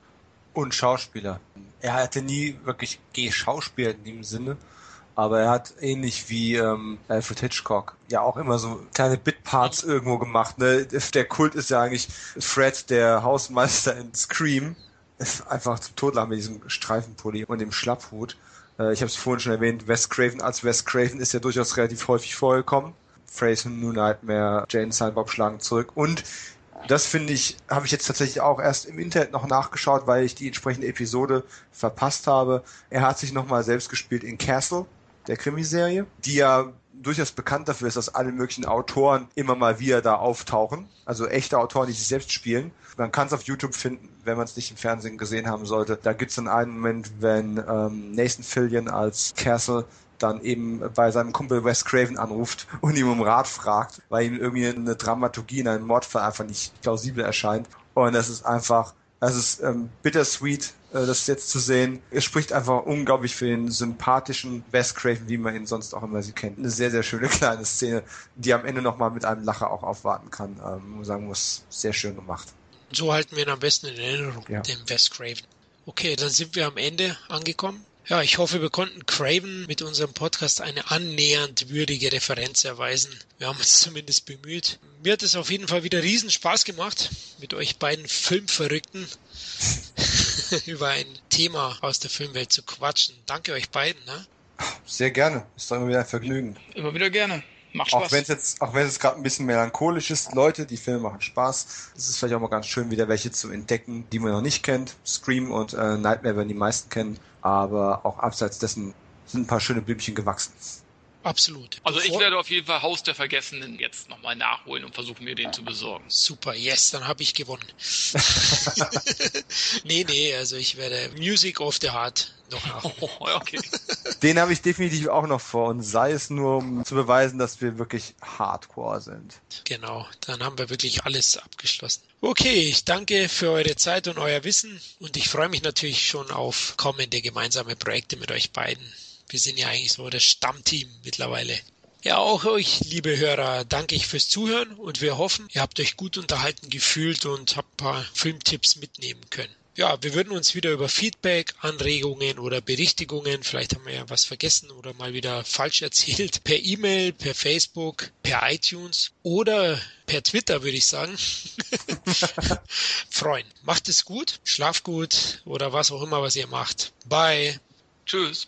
Und Schauspieler. Er hatte nie wirklich geschauspielt in dem Sinne, aber er hat ähnlich wie ähm, Alfred Hitchcock ja auch immer so kleine Bitparts irgendwo gemacht. Ne? Der Kult ist ja eigentlich Fred, der Hausmeister in Scream, ist einfach zum Totlachen mit diesem Streifenpulli und dem Schlapphut. Äh, ich habe es vorhin schon erwähnt, Wes Craven als Wes Craven ist ja durchaus relativ häufig vorgekommen. Fraser, New Nightmare, Jane Silent schlagen zurück und Das finde ich, habe ich jetzt tatsächlich auch erst im Internet noch nachgeschaut, weil ich die entsprechende Episode verpasst habe. Er hat sich nochmal selbst gespielt in Castle, der Krimiserie, die ja durchaus bekannt dafür ist, dass alle möglichen Autoren immer mal wieder da auftauchen. Also echte Autoren, die sich selbst spielen. Man kann es auf YouTube finden, wenn man es nicht im Fernsehen gesehen haben sollte. Da gibt es dann einen Moment, wenn ähm, Nathan Fillion als Castle dann eben bei seinem Kumpel Wes Craven anruft und ihm um Rat fragt, weil ihm irgendwie eine Dramaturgie in einem Mordfall einfach nicht plausibel erscheint. Und das ist einfach, es ist ähm, bittersweet, äh, das jetzt zu sehen. Es spricht einfach unglaublich für den sympathischen Wes Craven, wie man ihn sonst auch immer sie kennt. Eine sehr, sehr schöne kleine Szene, die am Ende nochmal mit einem Lacher auch aufwarten kann. Ähm, sagen muss, sehr schön gemacht. So halten wir ihn am besten in Erinnerung, ja. den Wes Craven. Okay, dann sind wir am Ende angekommen. Ja, ich hoffe, wir konnten Craven mit unserem Podcast eine annähernd würdige Referenz erweisen. Wir haben uns zumindest bemüht. Mir hat es auf jeden Fall wieder riesen Spaß gemacht, mit euch beiden Filmverrückten über ein Thema aus der Filmwelt zu quatschen. Danke euch beiden. Ne? Sehr gerne. Ist doch immer wieder ein Vergnügen. Immer wieder gerne. Macht Spaß. Auch wenn es jetzt, auch wenn es gerade ein bisschen melancholisch ist, Leute, die Filme machen Spaß. Es ist vielleicht auch mal ganz schön, wieder welche zu entdecken, die man noch nicht kennt. Scream und äh, Nightmare werden die meisten kennen, aber auch abseits dessen sind ein paar schöne Blümchen gewachsen. Absolut. Also ich werde auf jeden Fall Haus der Vergessenen jetzt nochmal nachholen und versuchen mir den zu besorgen. Super, yes, dann habe ich gewonnen. nee, nee, also ich werde Music of the Heart noch nachholen. Oh, okay. Den habe ich definitiv auch noch vor und sei es nur, um zu beweisen, dass wir wirklich Hardcore sind. Genau, dann haben wir wirklich alles abgeschlossen. Okay, ich danke für eure Zeit und euer Wissen und ich freue mich natürlich schon auf kommende gemeinsame Projekte mit euch beiden. Wir sind ja eigentlich so das Stammteam mittlerweile. Ja, auch euch, liebe Hörer, danke ich fürs Zuhören und wir hoffen, ihr habt euch gut unterhalten gefühlt und habt ein paar Filmtipps mitnehmen können. Ja, wir würden uns wieder über Feedback, Anregungen oder Berichtigungen, vielleicht haben wir ja was vergessen oder mal wieder falsch erzählt, per E-Mail, per Facebook, per iTunes oder per Twitter, würde ich sagen, freuen. Macht es gut, schlaft gut oder was auch immer, was ihr macht. Bye. Tschüss.